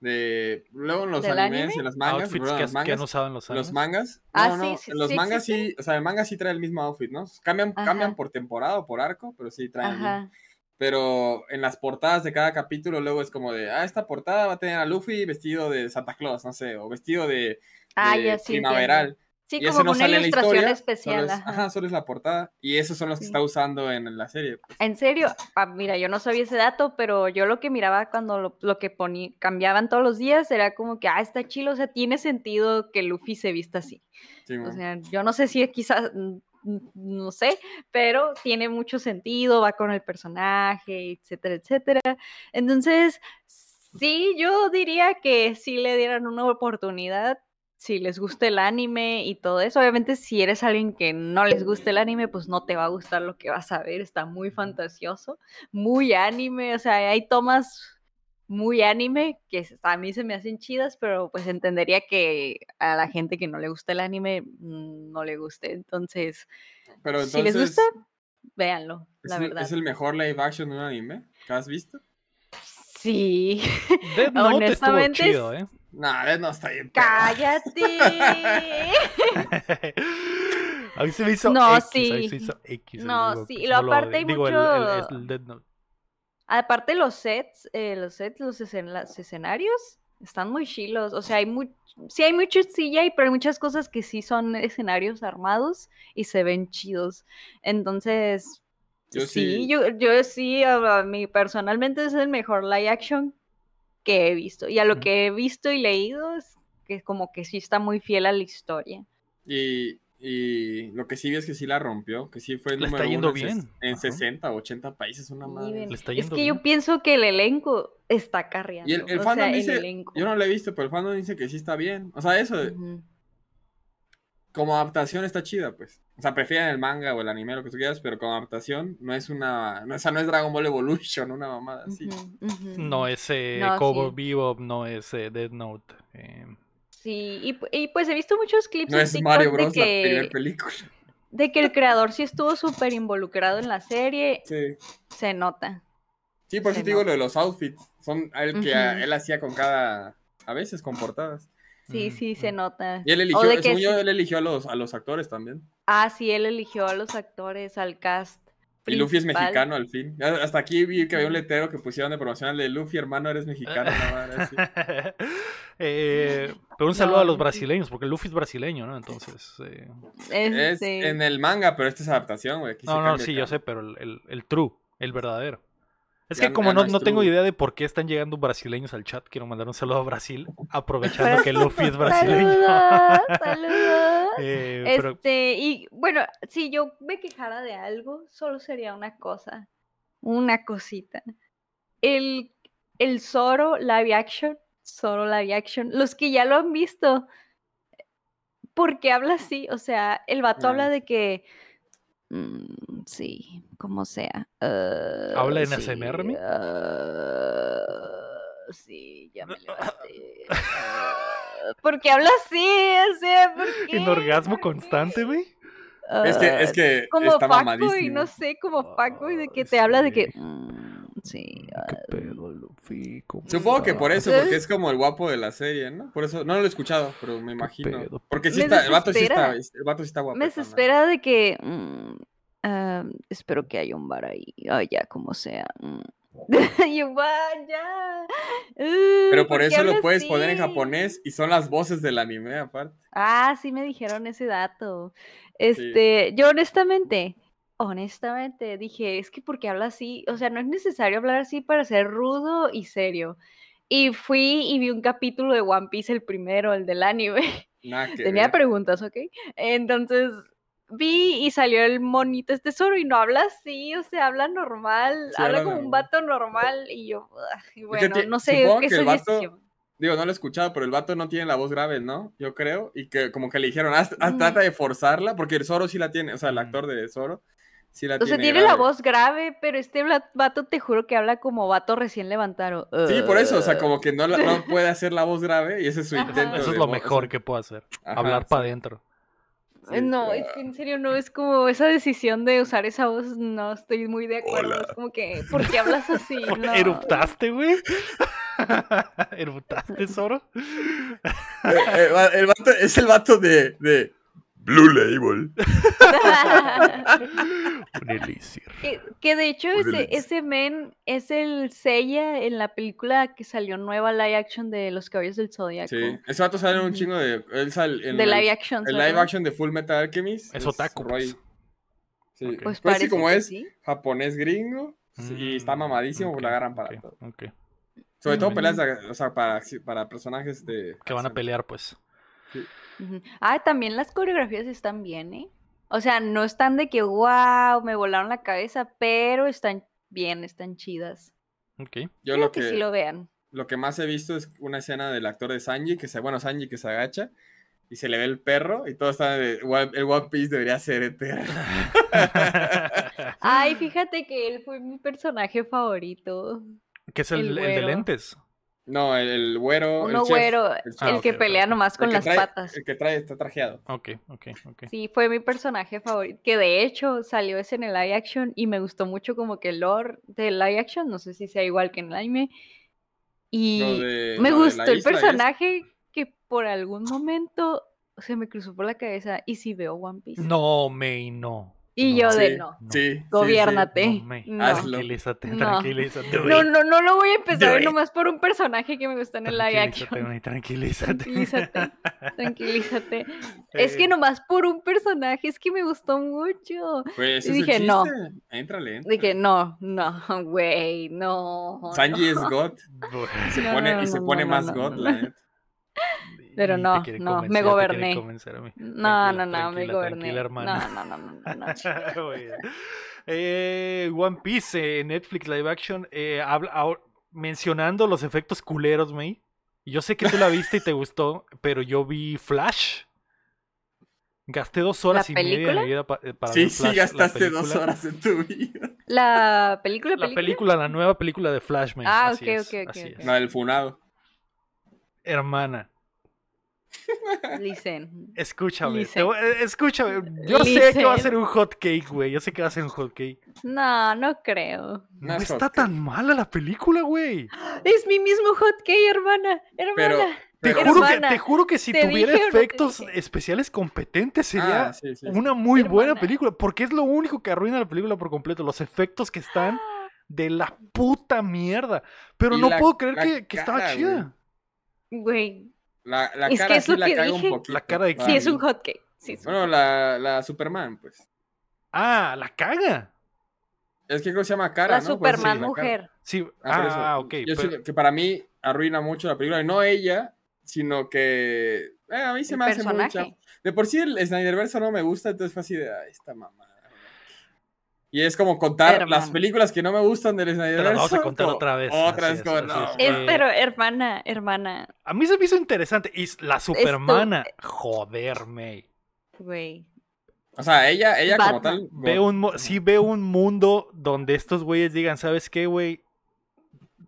Speaker 2: de luego en los
Speaker 3: ¿Del
Speaker 2: animes
Speaker 3: anime?
Speaker 2: y en los mangas,
Speaker 1: Outfits
Speaker 2: perdón,
Speaker 1: que,
Speaker 2: los
Speaker 1: has- que han
Speaker 2: mangas,
Speaker 1: usado en los
Speaker 2: los mangas,
Speaker 3: Ah,
Speaker 2: no, no,
Speaker 3: sí, sí,
Speaker 2: en los
Speaker 3: sí
Speaker 2: mangas sí, o sea, el manga sí trae el mismo outfit, ¿no? Cambian,
Speaker 3: Ajá.
Speaker 2: cambian por temporada o por arco, pero sí traen el mismo.
Speaker 3: Ajá.
Speaker 2: Pero en las portadas de cada capítulo luego es como de, ah, esta portada va a tener a Luffy vestido de Santa Claus, no sé, o vestido de,
Speaker 3: Ah,
Speaker 2: de
Speaker 3: ya sí. entiendo. Sí,
Speaker 2: y
Speaker 3: como
Speaker 2: no
Speaker 3: una ilustración
Speaker 2: historia,
Speaker 3: especial.
Speaker 2: solo es,
Speaker 3: ajá.
Speaker 2: ajá, solo es la portada. Y esos son los que
Speaker 3: Sí.
Speaker 2: está usando en la serie. pues.
Speaker 3: En serio, Ah, mira, yo no sabía ese dato, pero yo lo que miraba cuando lo, lo que ponía, cambiaban todos los días era como que, ah, está chilo, o sea, tiene sentido que Luffy se vista así.
Speaker 2: Sí,
Speaker 3: O sea, yo no sé si quizás, mm, mm, no sé, pero tiene mucho sentido, va con el personaje, etcétera, etcétera. Entonces, sí, yo diría que si le dieran una oportunidad, si les gusta el anime y todo eso. Obviamente, si eres alguien que no les gusta el anime, pues no te va a gustar lo que vas a ver. Está muy fantasioso, muy anime, o sea, hay tomas muy anime que a mí se me hacen chidas, pero pues entendería que a la gente que no le gusta el anime mm, no le guste. Entonces,
Speaker 2: Pero
Speaker 3: si les
Speaker 2: entonces,
Speaker 3: gusta, véanlo,
Speaker 2: ¿es,
Speaker 3: la
Speaker 2: el,
Speaker 3: verdad.
Speaker 2: es el mejor live action de un anime que has visto?
Speaker 3: Sí,
Speaker 1: Death *laughs* Note estuvo
Speaker 3: honestamente,
Speaker 1: chido, ¿eh?
Speaker 2: Death no está bien.
Speaker 3: cállate. *laughs*
Speaker 1: a mí se me hizo
Speaker 3: No,
Speaker 1: X, a mí
Speaker 3: sí.
Speaker 1: se hizo X.
Speaker 3: No,
Speaker 1: digo,
Speaker 3: sí, y lo
Speaker 1: no lo-
Speaker 3: aparte hay
Speaker 1: digo, el- el-
Speaker 3: mucho-
Speaker 1: el Death Note.
Speaker 3: Aparte los sets, eh, los sets, los, escen- los escenarios están muy chilos. O sea, hay muy, sí hay mucho CGI, pero hay muchas cosas que sí son escenarios armados y se ven chidos. Entonces,
Speaker 2: Yo
Speaker 3: sí,
Speaker 2: sí.
Speaker 3: yo, yo sí, a mí personalmente es el mejor live action que he visto. Y a lo que he visto y leído es que como que sí está muy fiel a la historia.
Speaker 2: Y, y lo que sí vi es que sí la rompió, que sí fue
Speaker 1: Le
Speaker 2: número
Speaker 1: está yendo
Speaker 2: uno
Speaker 1: bien.
Speaker 2: en
Speaker 1: Ajá.
Speaker 2: 60 o 80 países, una madre.
Speaker 1: Le está
Speaker 3: Es
Speaker 1: yendo
Speaker 3: que
Speaker 1: bien.
Speaker 3: yo pienso que el elenco está carreando.
Speaker 2: Y el, el
Speaker 3: o
Speaker 2: fandom
Speaker 3: sea, el
Speaker 2: dice,
Speaker 3: elenco.
Speaker 2: yo no lo he visto, pero el fandom dice que sí está bien. O sea, eso, como adaptación está chida, pues. O sea, prefieren el manga o el anime, lo que tú quieras, pero como adaptación no es una, no, o sea, no es Dragon Ball Evolution, una mamada así.
Speaker 1: No es eh,
Speaker 3: No, sí.
Speaker 1: Bebop, no es eh, Death Note. eh,
Speaker 3: Sí, y, pu- y pues he visto muchos clips
Speaker 2: No
Speaker 3: en
Speaker 2: es
Speaker 3: TikTok
Speaker 2: Mario
Speaker 3: de
Speaker 2: Bros. la primera
Speaker 3: que,
Speaker 2: película.
Speaker 3: de que el creador sí estuvo súper involucrado en la serie,
Speaker 2: Sí.
Speaker 3: se nota.
Speaker 2: Sí, por eso te digo lo de los outfits. Son el que él hacía con cada, a veces con portadas.
Speaker 3: Sí,
Speaker 1: mm,
Speaker 3: sí, se
Speaker 1: mm.
Speaker 3: nota.
Speaker 2: Y él
Speaker 3: O
Speaker 2: eligió,
Speaker 3: de que
Speaker 2: según yo,
Speaker 3: sí-
Speaker 2: él eligió a los, a los actores también.
Speaker 3: Ah, sí, él eligió a los actores, al cast.
Speaker 2: Y Luffy es mexicano al fin. Hasta aquí vi que había un letrero que pusieron de promocional de Luffy, hermano, eres mexicano. *laughs*
Speaker 1: Eh, *laughs* pero un saludo
Speaker 3: No,
Speaker 1: a los brasileños, porque Luffy es brasileño, ¿no? Entonces. eh,
Speaker 2: Es en el manga, pero esta es adaptación, güey.
Speaker 1: No, no, sí, yo sé, pero el, el, el true, el verdadero. Es que como no, no tengo idea de por qué están llegando brasileños al chat, quiero mandar un saludo a Brasil, aprovechando que Luffy es brasileño.
Speaker 3: Saludos, *laughs* saludos.
Speaker 1: Eh, pero
Speaker 3: Este, y bueno, si yo me quejara de algo, solo sería una cosa, una cosita. El, el Zoro live action, Zoro live action, los que ya lo han visto, ¿por qué habla así? O sea, el vato habla de que, mm, sí, como sea. ah,
Speaker 1: ¿Habla en
Speaker 3: sí,
Speaker 1: ASMR,
Speaker 3: ah, sí, ya me *laughs* levanté. ah, ¿Por qué habla así? O sea, ¿por *laughs* qué?
Speaker 1: en orgasmo constante, güey.
Speaker 2: Es que, es que
Speaker 3: como
Speaker 2: está
Speaker 3: Paco y no sé, como Paco y de que te habla de que. "Mm, sí,
Speaker 1: ¿Qué
Speaker 3: ah,
Speaker 1: pedo, Luffy? ¿Cómo
Speaker 2: Supongo que por eso, porque es como el guapo de la serie, ¿no? Por eso, no lo he escuchado, pero me imagino.
Speaker 1: pedo?
Speaker 2: Porque sí está, el vato sí está,
Speaker 3: desespera.
Speaker 2: el vato sí está guapo.
Speaker 3: me desespera de que mm, ah, espero que haya un bar ahí, ah, ya como sea. mm". Y *laughs* yo, "Va, ya. uh,
Speaker 2: Pero por eso lo puedes poner en
Speaker 3: así?".
Speaker 2: japonés y son las voces del anime aparte.
Speaker 3: Ah, sí me dijeron ese dato. Este, yo honestamente, honestamente dije, es que porque habla así, o sea, no es necesario hablar así para ser rudo y serio. Y fui y vi un capítulo de One Piece, el primero, el del anime. *laughs* Tenía
Speaker 2: ver.
Speaker 3: preguntas, ¿ok? Entonces vi y salió el monito este tesoro y no habla así, o sea, habla normal,
Speaker 2: Sí,
Speaker 3: habla como un vato normal y yo, bueno, no sé, qué
Speaker 2: que el vato-. Digo, no lo he escuchado, pero el vato no tiene la voz grave, ¿no? Yo creo. Y que como que le dijeron, haz, haz-
Speaker 3: Mm.
Speaker 2: trata de forzarla, porque el Zoro sí la tiene, o sea, el
Speaker 1: Mm.
Speaker 2: actor de Zoro sí la
Speaker 3: O sea,
Speaker 2: tiene
Speaker 3: tiene la voz grave, pero este vato te juro que habla como vato recién levantado.
Speaker 2: Sí, por eso, o sea,
Speaker 3: "Ugh".
Speaker 2: como que no, la- no *laughs* puede hacer la voz grave y ese es su
Speaker 3: Ajá.
Speaker 2: intento.
Speaker 1: Eso es lo
Speaker 2: voz, o
Speaker 1: mejor
Speaker 2: sea,
Speaker 1: que puedo hacer.
Speaker 2: ajá,
Speaker 1: hablar
Speaker 2: sí,
Speaker 1: para adentro.
Speaker 2: sí.
Speaker 3: Eh, No, es que en serio no es como esa decisión de usar esa voz, no estoy muy de acuerdo. Es como que, ¿por qué hablas así? *laughs* No.
Speaker 1: ¿Eruptaste, güey? *laughs* ¿Eruptaste, Zoro?
Speaker 2: Eh, eh, va- el vato es el vato de, de Blue Label.
Speaker 1: Un elixir.
Speaker 3: que, que de hecho ese, men es el Seiya en la película que salió nueva live action de Los Caballos del Zodiaco.
Speaker 2: Sí, ese vato sale en un chingo de. Él sale en
Speaker 3: De
Speaker 2: el-
Speaker 3: live action.
Speaker 2: El live action de Full Metal Alchemist.
Speaker 1: Es otaku,
Speaker 2: Roy.
Speaker 1: pues.
Speaker 2: Sí.
Speaker 3: Pues
Speaker 2: pues
Speaker 3: parece
Speaker 2: sí, como
Speaker 3: que
Speaker 2: es
Speaker 3: sí.
Speaker 2: japonés gringo sí, y está
Speaker 1: Mm,
Speaker 2: mamadísimo, pues
Speaker 1: ok,
Speaker 2: lo agarran para
Speaker 1: ok,
Speaker 2: todo.
Speaker 1: ok.
Speaker 2: Sobre todo
Speaker 3: Mm.
Speaker 2: peleas, de- o sea, para, para personajes de.
Speaker 1: Que van a pelear, pues.
Speaker 3: Ah, también las coreografías están bien, ¿eh? O sea, no están de que, wow, me volaron la cabeza, pero están bien, están chidas.
Speaker 1: Ok.
Speaker 2: Yo lo
Speaker 3: que
Speaker 2: que,
Speaker 3: sí lo vean.
Speaker 2: lo que más he visto es una escena del actor de Sanji, que se, bueno, Sanji que se agacha y se le ve el perro y todo está de, "One- el One Piece debería ser eterno. *laughs*
Speaker 3: Ay, fíjate que él fue mi personaje favorito.
Speaker 1: que es el,
Speaker 3: El
Speaker 1: el de lentes.
Speaker 2: No, el, el güero,
Speaker 3: Uno
Speaker 2: el chef,
Speaker 3: güero,
Speaker 2: el
Speaker 3: el, que pelea nomás con las
Speaker 2: trae-
Speaker 3: patas.
Speaker 2: El que trae, está trajeado.
Speaker 1: Ok, ok, ok.
Speaker 3: Sí, fue mi personaje favorito. Que de hecho salió ese en el live action y me gustó mucho como que el lore del live action. No sé si sea igual que en el anime. Y
Speaker 2: de-
Speaker 3: me gustó el personaje que por algún momento se me cruzó por la cabeza. ¿Y si veo One Piece?
Speaker 1: No, May, no.
Speaker 3: Y
Speaker 1: no.
Speaker 3: yo de
Speaker 2: Sí,
Speaker 3: no.
Speaker 2: Sí.
Speaker 1: No.
Speaker 3: No.
Speaker 2: Hazlo.
Speaker 1: Tranquilízate,
Speaker 3: No.
Speaker 1: tranquilízate.
Speaker 3: No, no, no lo voy a empezar
Speaker 1: it.
Speaker 3: nomás por un personaje que me gusta en el live action.
Speaker 1: Tranquilízate.
Speaker 3: Tranquilízate, tranquilízate. *laughs* Es que
Speaker 1: Eh,
Speaker 3: nomás por un personaje, es que me gustó mucho.
Speaker 2: Pues
Speaker 3: Y dije, no.
Speaker 2: Éntrale, éntrale.
Speaker 3: Dije, no, no, güey, no.
Speaker 2: Sanji
Speaker 3: no.
Speaker 2: es God se pone,
Speaker 3: no,
Speaker 2: y se pone
Speaker 3: no,
Speaker 2: más
Speaker 3: no,
Speaker 2: God,
Speaker 3: no,
Speaker 2: la neta. *laughs*
Speaker 3: Pero no, no, me goberné. No, no, no, me goberné. No, no, no, no, no. *laughs*
Speaker 1: Eh, One Piece, eh, Netflix Live Action, eh, mencionando los efectos culeros, May. Yo sé que tú la viste y te gustó, pero yo vi Flash. Gasté dos horas y media de
Speaker 3: película?
Speaker 1: mi vida pa- para
Speaker 2: Sí,
Speaker 1: ver
Speaker 2: sí,
Speaker 1: Flash, la
Speaker 2: gastaste dos
Speaker 1: película.
Speaker 2: horas en tu vida.
Speaker 3: La película,
Speaker 1: La película, la nueva película de Flash, May.
Speaker 3: Ah,
Speaker 1: Así
Speaker 3: ok, ok, ok.
Speaker 2: No, el funado.
Speaker 1: Hermana,
Speaker 3: Listen.
Speaker 1: escúchame.
Speaker 3: Listen.
Speaker 1: te eh, escúchame. Yo sé que va a ser un hot cake, güey. Yo sé que va a ser un hot cake.
Speaker 3: No, no creo.
Speaker 1: No
Speaker 2: No es
Speaker 1: está
Speaker 2: hot
Speaker 1: tan mala la película, güey. *gasps*
Speaker 3: Es mi mismo hotkey, hermana. Hermana.
Speaker 2: Pero,
Speaker 1: Te
Speaker 2: pero-
Speaker 1: juro, que,
Speaker 3: Hermana,
Speaker 1: te juro que si
Speaker 3: ¿te
Speaker 1: tuviera efectos especiales competentes sería
Speaker 2: Ah, sí, sí, sí.
Speaker 1: una muy buena película. Porque es lo único que arruina la película por completo. Los efectos que están *gasps* de la puta mierda. Pero
Speaker 2: Y
Speaker 1: no
Speaker 2: la-
Speaker 1: puedo creer
Speaker 2: la
Speaker 1: que, que estaba chida.
Speaker 3: Güey.
Speaker 2: La, la
Speaker 3: Es que
Speaker 2: cara
Speaker 3: es
Speaker 2: sí la
Speaker 3: que
Speaker 2: caga un poquito.
Speaker 1: La cara de
Speaker 2: para
Speaker 3: Sí, es un hotcake. Sí, es un
Speaker 2: Bueno, la, la Superman, pues.
Speaker 1: Ah, la caga.
Speaker 2: Es que creo que se llama Cara,
Speaker 3: La
Speaker 2: ¿no? Por eso
Speaker 3: Superman
Speaker 2: sí, la Cara.
Speaker 3: mujer.
Speaker 1: Sí,
Speaker 2: Ah,
Speaker 1: ah, ok.
Speaker 2: Yo
Speaker 1: pero-
Speaker 2: siento que para mí arruina mucho la película. Y no ella, sino que. eh, a mí se
Speaker 3: El
Speaker 2: me hace chafa. De por sí el Snyderverse no me gusta, entonces fue así de. "Ay, esta mamá. Y es como contar las películas que no me gustan del
Speaker 1: las vamos a contar otra vez.
Speaker 2: Otra vez,
Speaker 1: así
Speaker 2: no.
Speaker 1: es.
Speaker 3: Pero hermana, hermana,
Speaker 1: A mí se me hizo interesante. Y la supermana, joder, May.
Speaker 3: güey.
Speaker 2: O sea, ella, ella como tal.
Speaker 1: Veo un, sí veo un mundo donde estos güeyes digan, ¿sabes qué, güey?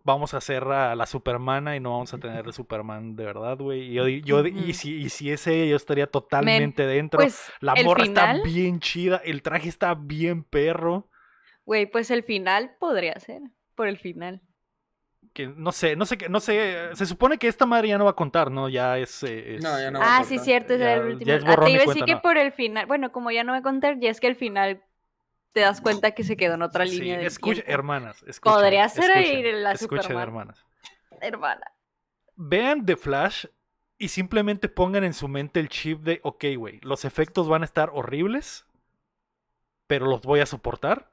Speaker 1: Vamos a hacer a la Supermana y no vamos a tener el Superman de verdad, güey. Y, yo, yo y, si, y si es ella, yo estaría totalmente dentro.
Speaker 3: Pues
Speaker 1: la morra
Speaker 3: final,
Speaker 1: está bien chida, el traje está bien perro.
Speaker 3: güey, pues el final podría ser, por el final.
Speaker 1: Que no sé, no sé qué, no sé. Se supone que esta madre ya no va a contar, ¿no? Ya es. eh, es-
Speaker 2: No, ya no va a
Speaker 3: Ah,
Speaker 2: contar.
Speaker 3: sí, cierto, ese
Speaker 1: Ya-
Speaker 3: era el
Speaker 1: ya
Speaker 3: último.
Speaker 1: es
Speaker 3: Ah,
Speaker 1: borrón
Speaker 3: te
Speaker 1: y
Speaker 3: iba a decir que por el final, bueno, como ya no voy a contar, ya es que el final te das cuenta que se quedó en otra
Speaker 1: sí,
Speaker 3: línea del
Speaker 1: escucha, hermanas.
Speaker 3: Podría ser ahí la
Speaker 1: escuchen,
Speaker 3: Superman.
Speaker 1: hermanas.
Speaker 3: Hermana.
Speaker 1: vean The Flash y simplemente pongan en su mente el chip de, ok, güey, los efectos van a estar horribles, pero los voy a soportar.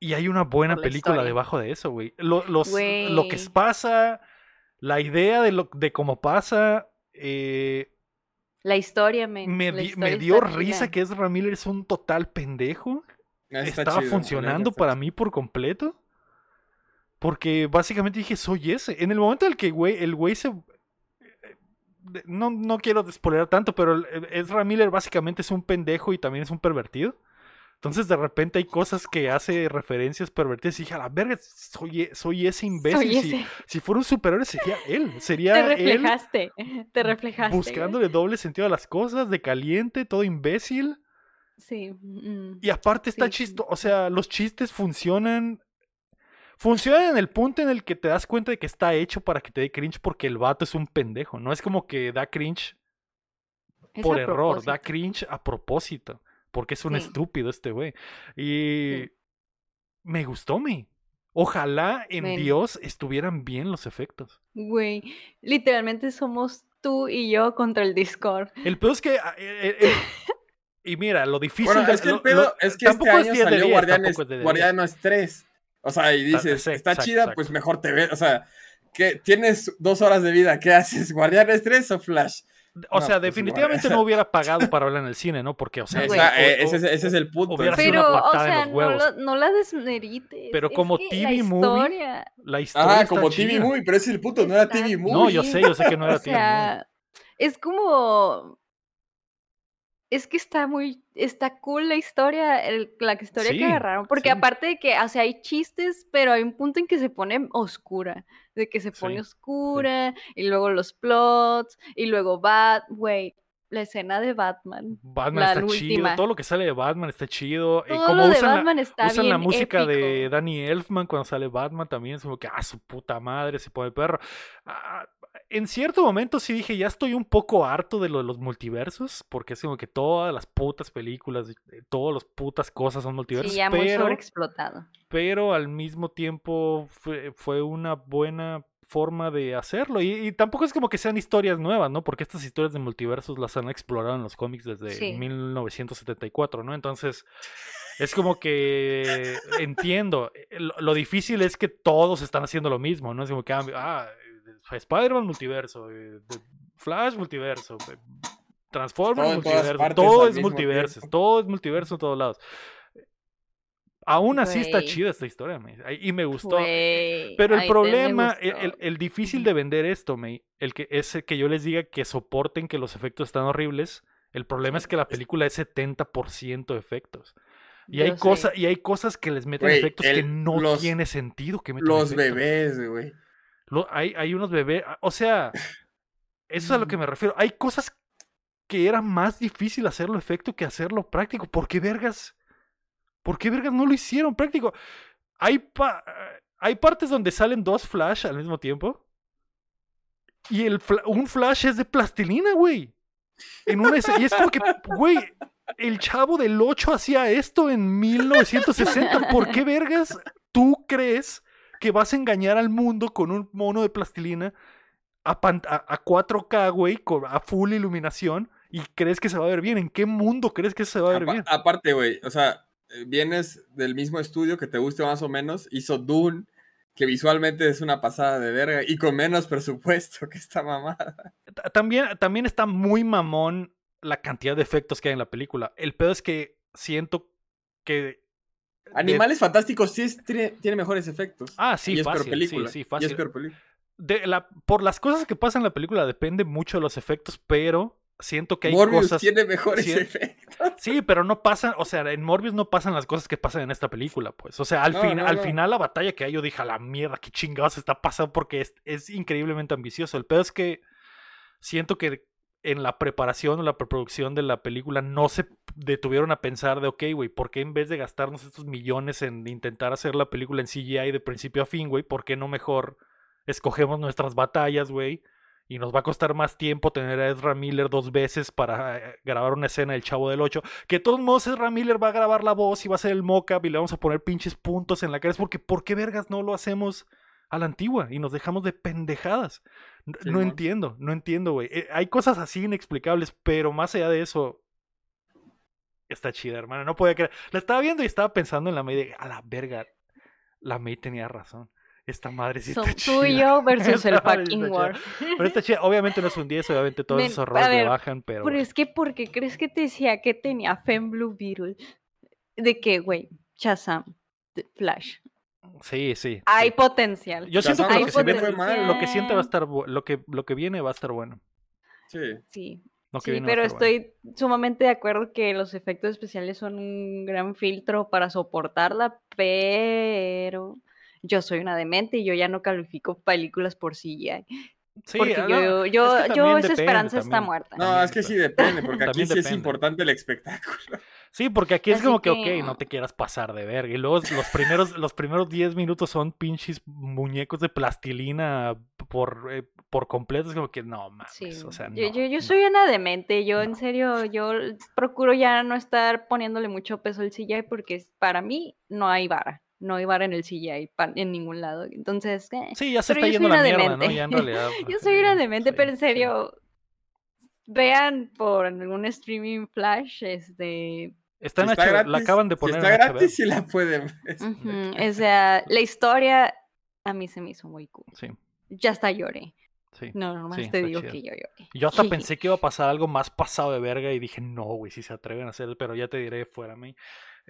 Speaker 1: Y hay una buena película
Speaker 3: historia.
Speaker 1: debajo de eso, güey. Lo, los- lo que pasa, la idea de, lo, de cómo pasa, eh,
Speaker 3: La historia, me,
Speaker 1: me,
Speaker 3: la
Speaker 1: di-
Speaker 3: historia
Speaker 1: me dio risa que Ezra Miller es un total pendejo.
Speaker 2: Está
Speaker 1: Estaba
Speaker 2: chido,
Speaker 1: funcionando para
Speaker 2: chido.
Speaker 1: mí por completo. Porque básicamente dije, soy ese. En el momento en el que güey, el güey se... No, no quiero spoilear tanto, pero Ezra Miller básicamente es un pendejo y también es un pervertido. Entonces de repente hay cosas que hace referencias pervertidas y dije, a la verga, soy, e- soy ese imbécil.
Speaker 3: Soy
Speaker 1: Si,
Speaker 3: ese.
Speaker 1: si fuera un superhéroe sería él.
Speaker 3: Te
Speaker 1: Sería él
Speaker 3: reflejaste, *laughs* te reflejaste.
Speaker 1: buscándole doble sentido a las cosas, de caliente, todo imbécil.
Speaker 3: Sí. mm,
Speaker 1: Y aparte está
Speaker 3: Sí,
Speaker 1: chisto, o sea, los chistes funcionan. Funcionan en el punto en el que te das cuenta de que está hecho para que te dé cringe porque el vato es un pendejo. No es como que da cringe
Speaker 3: es
Speaker 1: por error, da cringe a propósito. Porque es un
Speaker 3: Sí.
Speaker 1: estúpido este güey. Y
Speaker 3: Sí.
Speaker 1: me gustó, me. Ojalá en. Dios estuvieran bien los efectos.
Speaker 3: Güey, literalmente somos tú y yo contra el Discord.
Speaker 1: El peor es que. ah, eh, eh, y mira, lo difícil
Speaker 2: Bueno,
Speaker 1: de-
Speaker 2: es que el pedo
Speaker 1: lo-
Speaker 2: es que este
Speaker 1: tampoco es
Speaker 2: año
Speaker 1: 10 de
Speaker 2: salió
Speaker 1: 10,
Speaker 2: Guardianes,
Speaker 1: es de 10.
Speaker 2: Guardianes 3. O sea, y dices,
Speaker 1: sí,
Speaker 2: está chida, pues mejor te ves. O sea, que tienes dos horas de vida. ¿Qué haces? ¿Guardianes 3 o Flash?
Speaker 1: O
Speaker 2: No,
Speaker 1: sea,
Speaker 2: pues,
Speaker 1: definitivamente no hubiera pagado para hablar en el cine, ¿no? Porque, o sea,
Speaker 3: Güey.
Speaker 2: Esa-
Speaker 1: o-
Speaker 2: eh, ese, es- ese es el punto.
Speaker 1: hubiera sido
Speaker 3: Pero, o
Speaker 1: en
Speaker 3: sea, no,
Speaker 1: huevos.
Speaker 3: lo- no la desmerites.
Speaker 1: Pero
Speaker 3: es
Speaker 1: como
Speaker 3: que
Speaker 1: TV
Speaker 3: la
Speaker 1: movie,
Speaker 3: historia-
Speaker 1: la historia está
Speaker 2: como TV
Speaker 1: chida.
Speaker 2: Movie, pero ese es el punto, no era TV Movie.
Speaker 1: No, yo sé, yo sé que no era
Speaker 3: O
Speaker 1: TV movie.
Speaker 3: sea, es como. Es que está muy. Está cool la historia, el- la historia
Speaker 1: Sí,
Speaker 3: que agarraron. Porque
Speaker 1: sí.
Speaker 3: aparte de que, o sea, hay chistes, pero hay un punto en que se pone oscura. De que se pone
Speaker 1: Sí,
Speaker 3: oscura, y luego los plots, y luego Bat. Güey, la escena de Batman.
Speaker 1: Batman
Speaker 3: la
Speaker 1: está chido,
Speaker 3: última.
Speaker 1: todo lo que sale de Batman está chido.
Speaker 3: Todo
Speaker 1: como
Speaker 3: lo de
Speaker 1: usan la-
Speaker 3: Batman está
Speaker 1: usan
Speaker 3: bien.
Speaker 1: la música de
Speaker 3: épico.
Speaker 1: Danny Elfman cuando sale Batman también, es como que, ah, su puta madre, se pone perro. Ah, en cierto momento sí dije, ya estoy un poco harto de lo de los multiversos, porque es como que todas las putas películas, eh, todas las putas cosas son multiversos,
Speaker 3: Sí, ya muy
Speaker 1: pero,
Speaker 3: sobreexplotado.
Speaker 1: pero al mismo tiempo fue, fue una buena forma de hacerlo. Y, y tampoco es como que sean historias nuevas, ¿no? Porque estas historias de multiversos las han explorado en los cómics desde
Speaker 3: Sí.
Speaker 1: 1974, ¿no? Entonces, es como que entiendo. eh, Lo, lo difícil es que todos están haciendo lo mismo, ¿no? Es como que, ah, ah, Spider-Man multiverso, eh, Flash multiverso, eh, Transformers
Speaker 2: Todo
Speaker 1: multiverso,
Speaker 2: partes
Speaker 1: todo es multiverso,
Speaker 2: tiempo.
Speaker 1: todo es multiverso en todos lados. Aún así está chida esta historia, me- y me gustó.
Speaker 3: Güey,
Speaker 1: Pero el problema, el,
Speaker 3: gustó.
Speaker 1: el- el difícil de vender esto, May, el que es el que yo les diga que soporten que los efectos están horribles, el problema es que la película es 70% efectos. Y hay,
Speaker 3: Yo
Speaker 1: cosas, y hay cosas que les meten efectos que no
Speaker 2: los-
Speaker 1: tiene sentido que metan
Speaker 2: Los
Speaker 1: efectos.
Speaker 2: bebés, güey.
Speaker 1: Lo- hay, hay unos bebés, o sea, eso es a lo que me refiero. Hay cosas que era más difícil hacerlo efecto que hacerlo práctico. ¿Por qué vergas? ¿Por qué vergas no lo hicieron práctico? Hay, pa- hay partes donde salen dos flash al mismo tiempo. Y el un flash es de plastilina, güey. En una y es como que, güey, el chavo del 8 hacía esto en 1960. ¿Por qué vergas tú crees que vas a engañar al mundo con un mono de plastilina a, pan- a- a 4K, güey, a full iluminación y crees que se va a ver bien? ¿En qué mundo crees que se va a ver
Speaker 2: Apa-
Speaker 1: bien?
Speaker 2: aparte, güey, o sea, eh, vienes del mismo estudio que te guste más o menos, hizo Dune, que visualmente es una pasada de verga y con menos presupuesto que esta mamada.
Speaker 1: Ta- También, también está muy mamón la cantidad de efectos que hay en la película. El pedo es que siento que.
Speaker 2: Animales Fantásticos sí es- tiene, tiene mejores efectos.
Speaker 1: Ah, sí,
Speaker 2: y es
Speaker 1: fácil,
Speaker 2: peor película.
Speaker 1: sí, sí,
Speaker 2: Y es peor película.
Speaker 1: de la, por las cosas que pasan en la película depende mucho de los efectos, pero siento que hay
Speaker 2: Morbius
Speaker 1: cosas.
Speaker 2: tiene mejores
Speaker 1: sí,
Speaker 2: efectos.
Speaker 1: Sí, pero no pasan, o sea, en Morbius no pasan las cosas que pasan en esta película, pues. O sea, al,
Speaker 2: No,
Speaker 1: fin-
Speaker 2: no,
Speaker 1: al
Speaker 2: no.
Speaker 1: final la batalla que hay, yo dije, a la mierda, qué chingados está pasando, porque es, es increíblemente ambicioso. El pedo es que siento que en la preparación o la preproducción de la película no se detuvieron a pensar de, ok, güey, ¿por qué en vez de gastarnos estos millones en intentar hacer la película en CGI de principio a fin, güey, ¿por qué no mejor escogemos nuestras batallas, güey? Y nos va a costar más tiempo tener a Ezra Miller dos veces para eh, grabar una escena del Chavo del 8. Que de todos modos Ezra Miller va a grabar la voz y va a ser el mocap y le vamos a poner pinches puntos en la cara. Es porque, ¿por qué vergas no lo hacemos a la antigua y nos dejamos de pendejadas? No entiendo, no entiendo, güey. Eh, hay cosas así inexplicables, pero más allá de eso, está chida, hermana. No podía creer. La estaba viendo y estaba pensando en la May de, a la verga, la May tenía razón. Esta madre sí
Speaker 3: Son *laughs*
Speaker 1: está chida.
Speaker 3: tú y yo versus el fucking war.
Speaker 1: chida. Pero está chida. Obviamente no es un 10, obviamente todos
Speaker 3: Men,
Speaker 1: esos errores le bajan, pero...
Speaker 3: Pero es que, ¿por qué crees que te decía que tenía fe en Blue Beetle? De que, güey, Shazam, de Flash.
Speaker 1: Sí, sí.
Speaker 3: Hay
Speaker 1: sí.
Speaker 3: potencial.
Speaker 1: Yo siento que lo que, se viene,
Speaker 2: fue mal.
Speaker 1: lo que siente va a estar lo que lo que viene va a estar bueno.
Speaker 2: Sí.
Speaker 3: Sí,
Speaker 1: Lo que
Speaker 3: sí,
Speaker 1: viene va a
Speaker 3: pero
Speaker 1: estar bueno.
Speaker 3: estoy sumamente de acuerdo que los efectos especiales son un gran filtro para soportarla, pero yo soy una demente y yo ya no califico películas por CGI.
Speaker 1: Sí,
Speaker 3: porque
Speaker 1: ah,
Speaker 3: yo,
Speaker 1: no,
Speaker 3: yo,
Speaker 1: es que
Speaker 3: yo esa
Speaker 1: depende,
Speaker 3: esperanza está
Speaker 1: también.
Speaker 3: muerta.
Speaker 2: No, es que sí
Speaker 1: depende.
Speaker 2: porque aquí sí es
Speaker 1: depende.
Speaker 2: importante el espectáculo.
Speaker 1: Sí, porque aquí es
Speaker 3: Así
Speaker 1: como que,
Speaker 3: que-
Speaker 1: ok, no te quieras pasar de verga. Y luego los primeros, los primeros 10 minutos son pinches muñecos de plastilina por, eh, por completo. Es como que no mames.
Speaker 3: Sí,
Speaker 1: O sea, no.
Speaker 3: yo, yo, yo
Speaker 1: no.
Speaker 3: soy una demente, yo en
Speaker 1: No.
Speaker 3: serio, yo procuro ya no estar poniéndole mucho peso al CGI porque para mí no hay vara, no hay vara en el CGI en ningún lado. Entonces, eh,
Speaker 1: Sí, ya se
Speaker 3: pero
Speaker 1: está yendo la mierda, ¿no? Ya en *laughs* realidad.
Speaker 3: yo
Speaker 1: sí,
Speaker 3: soy una demente,
Speaker 1: sí,
Speaker 3: pero en
Speaker 1: sí.
Speaker 3: serio, vean por algún streaming flash, este,
Speaker 1: Está en
Speaker 2: Si está
Speaker 1: HBO, la
Speaker 2: gratis-
Speaker 1: acaban de
Speaker 2: si
Speaker 1: poner
Speaker 2: está
Speaker 1: en HBO.
Speaker 2: gratis, sí la pueden ver. *laughs*
Speaker 3: ujú, o sea, la historia a mí se me hizo muy cool.
Speaker 1: Sí,
Speaker 3: Ya hasta lloré.
Speaker 1: sí.
Speaker 3: No, nomás
Speaker 1: Sí,
Speaker 3: te
Speaker 1: está
Speaker 3: digo
Speaker 1: chida.
Speaker 3: que yo lloré.
Speaker 1: Yo hasta *laughs* pensé que iba a pasar algo más pasado de verga y dije, no, güey, si se atreven a hacer, pero ya te diré fuera, mí.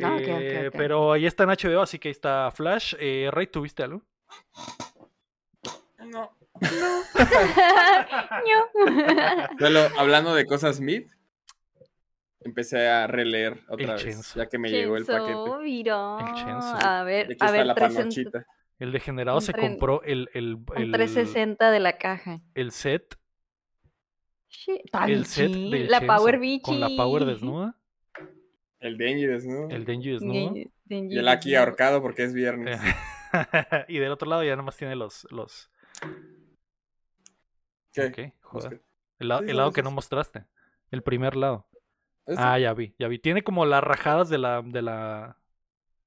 Speaker 3: Ah, ok, ok,
Speaker 1: Eh,
Speaker 3: ok.
Speaker 1: Pero ahí está en HBO, así que ahí está Flash. Eh, Rey, ¿tuviste algo?
Speaker 2: No. *laughs*
Speaker 3: Ño.
Speaker 2: Solo hablando de cosas mid, empecé a releer otra
Speaker 1: El
Speaker 2: vez, ya que me llegó el paquete.
Speaker 3: Chenzo.
Speaker 1: El Chainsaw.
Speaker 3: A ver, a ver,
Speaker 2: la
Speaker 3: 360
Speaker 2: panochita.
Speaker 1: El degenerado se compró el, el, el,
Speaker 3: 360 de la caja.
Speaker 1: el set,
Speaker 3: Shit,
Speaker 1: el set del
Speaker 3: la Power Bichi.
Speaker 1: con la Power desnuda,
Speaker 2: El Denji desnudo.
Speaker 1: el Denji desnudo.
Speaker 3: Denji- Denji
Speaker 2: Y el aquí
Speaker 3: desnudo.
Speaker 2: ahorcado porque es viernes. *laughs*
Speaker 1: y del otro lado ya nomás tiene los... los...
Speaker 2: ¿Qué?
Speaker 1: Ok, joder. El, lado-
Speaker 2: Sí,
Speaker 1: el lado que no mostraste. El primer lado. Ah, ya vi, ya vi. Tiene como las rajadas de la, de la,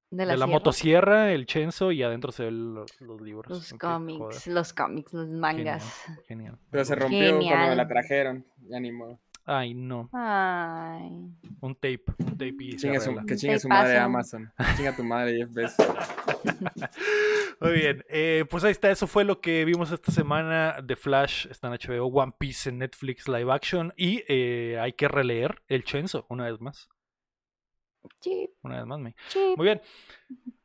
Speaker 3: De
Speaker 1: de
Speaker 3: la,
Speaker 1: la
Speaker 3: sierra.
Speaker 1: motosierra, el chenzo y adentro se ven los, los libros.
Speaker 3: Los cómics,
Speaker 1: joder.
Speaker 3: los cómics, los mangas.
Speaker 1: Genial.
Speaker 2: Pero se rompió cuando me la
Speaker 3: Genial.
Speaker 2: trajeron. Ya ni modo.
Speaker 1: Ay, no.
Speaker 3: Ay.
Speaker 1: Un tape. Un tape y se
Speaker 2: Chinga su- que
Speaker 3: Un
Speaker 2: chinga su madre. Amazon. Chinga tu madre Jeff Bezos. *laughs*
Speaker 1: Muy bien. eh, pues ahí está. Eso fue lo que vimos esta semana de Flash. Está en HBO. One Piece en Netflix Live Action. Y eh, hay que releer el Chenzo una vez más.
Speaker 3: Chip,
Speaker 1: Una vez más, me.
Speaker 3: chip.
Speaker 1: Muy bien.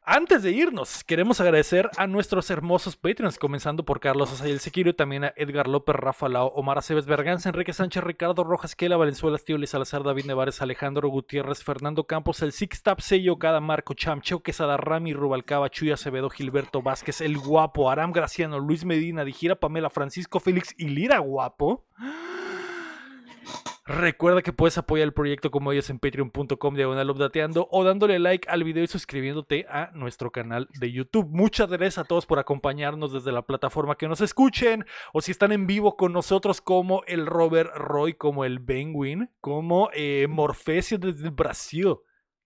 Speaker 1: Antes de irnos, queremos agradecer a nuestros hermosos Patreons, comenzando por Carlos Asayel Sequiro también a Edgar López, Rafa Lao, Omar Aceves Berganza, Enrique Sánchez, Ricardo Rojas, Kela, Valenzuela, Estío, Salazar, David Nevares, Alejandro Gutiérrez, Fernando Campos, el Six Tap, Sello, Cada Marco, Chamcheo, Quesada, Rami, Rubalcaba, Chuy Acevedo, Gilberto Vázquez, El Guapo, Aram Graciano, Luis Medina, Dijira Pamela, Francisco Félix y Lira Guapo. Recuerda que puedes apoyar el proyecto como ellos en patreon.com diagonal updateando o dándole like al video y suscribiéndote a nuestro canal de YouTube. Muchas gracias a todos por acompañarnos desde la plataforma que nos escuchen o si están en vivo con nosotros como el Robert Roy, como el Benwin, como eh, Morfesio desde Brasil.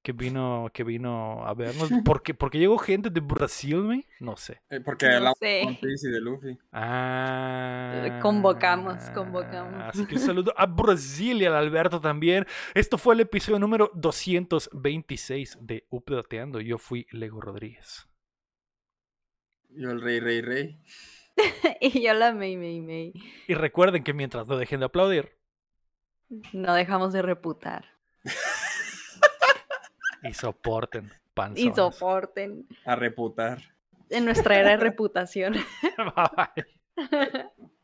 Speaker 1: Que vino, que vino a vernos. *laughs* ¿Por qué, porque llegó gente de Brasil, güey? No sé.
Speaker 2: Eh, porque
Speaker 3: No
Speaker 2: de One Piece y de Luffy.
Speaker 1: Ah,
Speaker 3: Convocamos, convocamos.
Speaker 1: Así que un saludo a Brasil y al Alberto también. Esto fue el episodio número 226 de Updateando. Yo fui Lego Rodríguez.
Speaker 2: Yo el rey, rey, rey. *laughs*
Speaker 3: y yo la May, May, May.
Speaker 1: Y recuerden que mientras no dejen de aplaudir
Speaker 3: No dejamos de reputar. *laughs*
Speaker 1: y soporten,
Speaker 3: Y
Speaker 1: panzones.
Speaker 3: soporten
Speaker 2: A reputar.
Speaker 3: en nuestra era de *laughs* reputación.
Speaker 1: Bye. *laughs*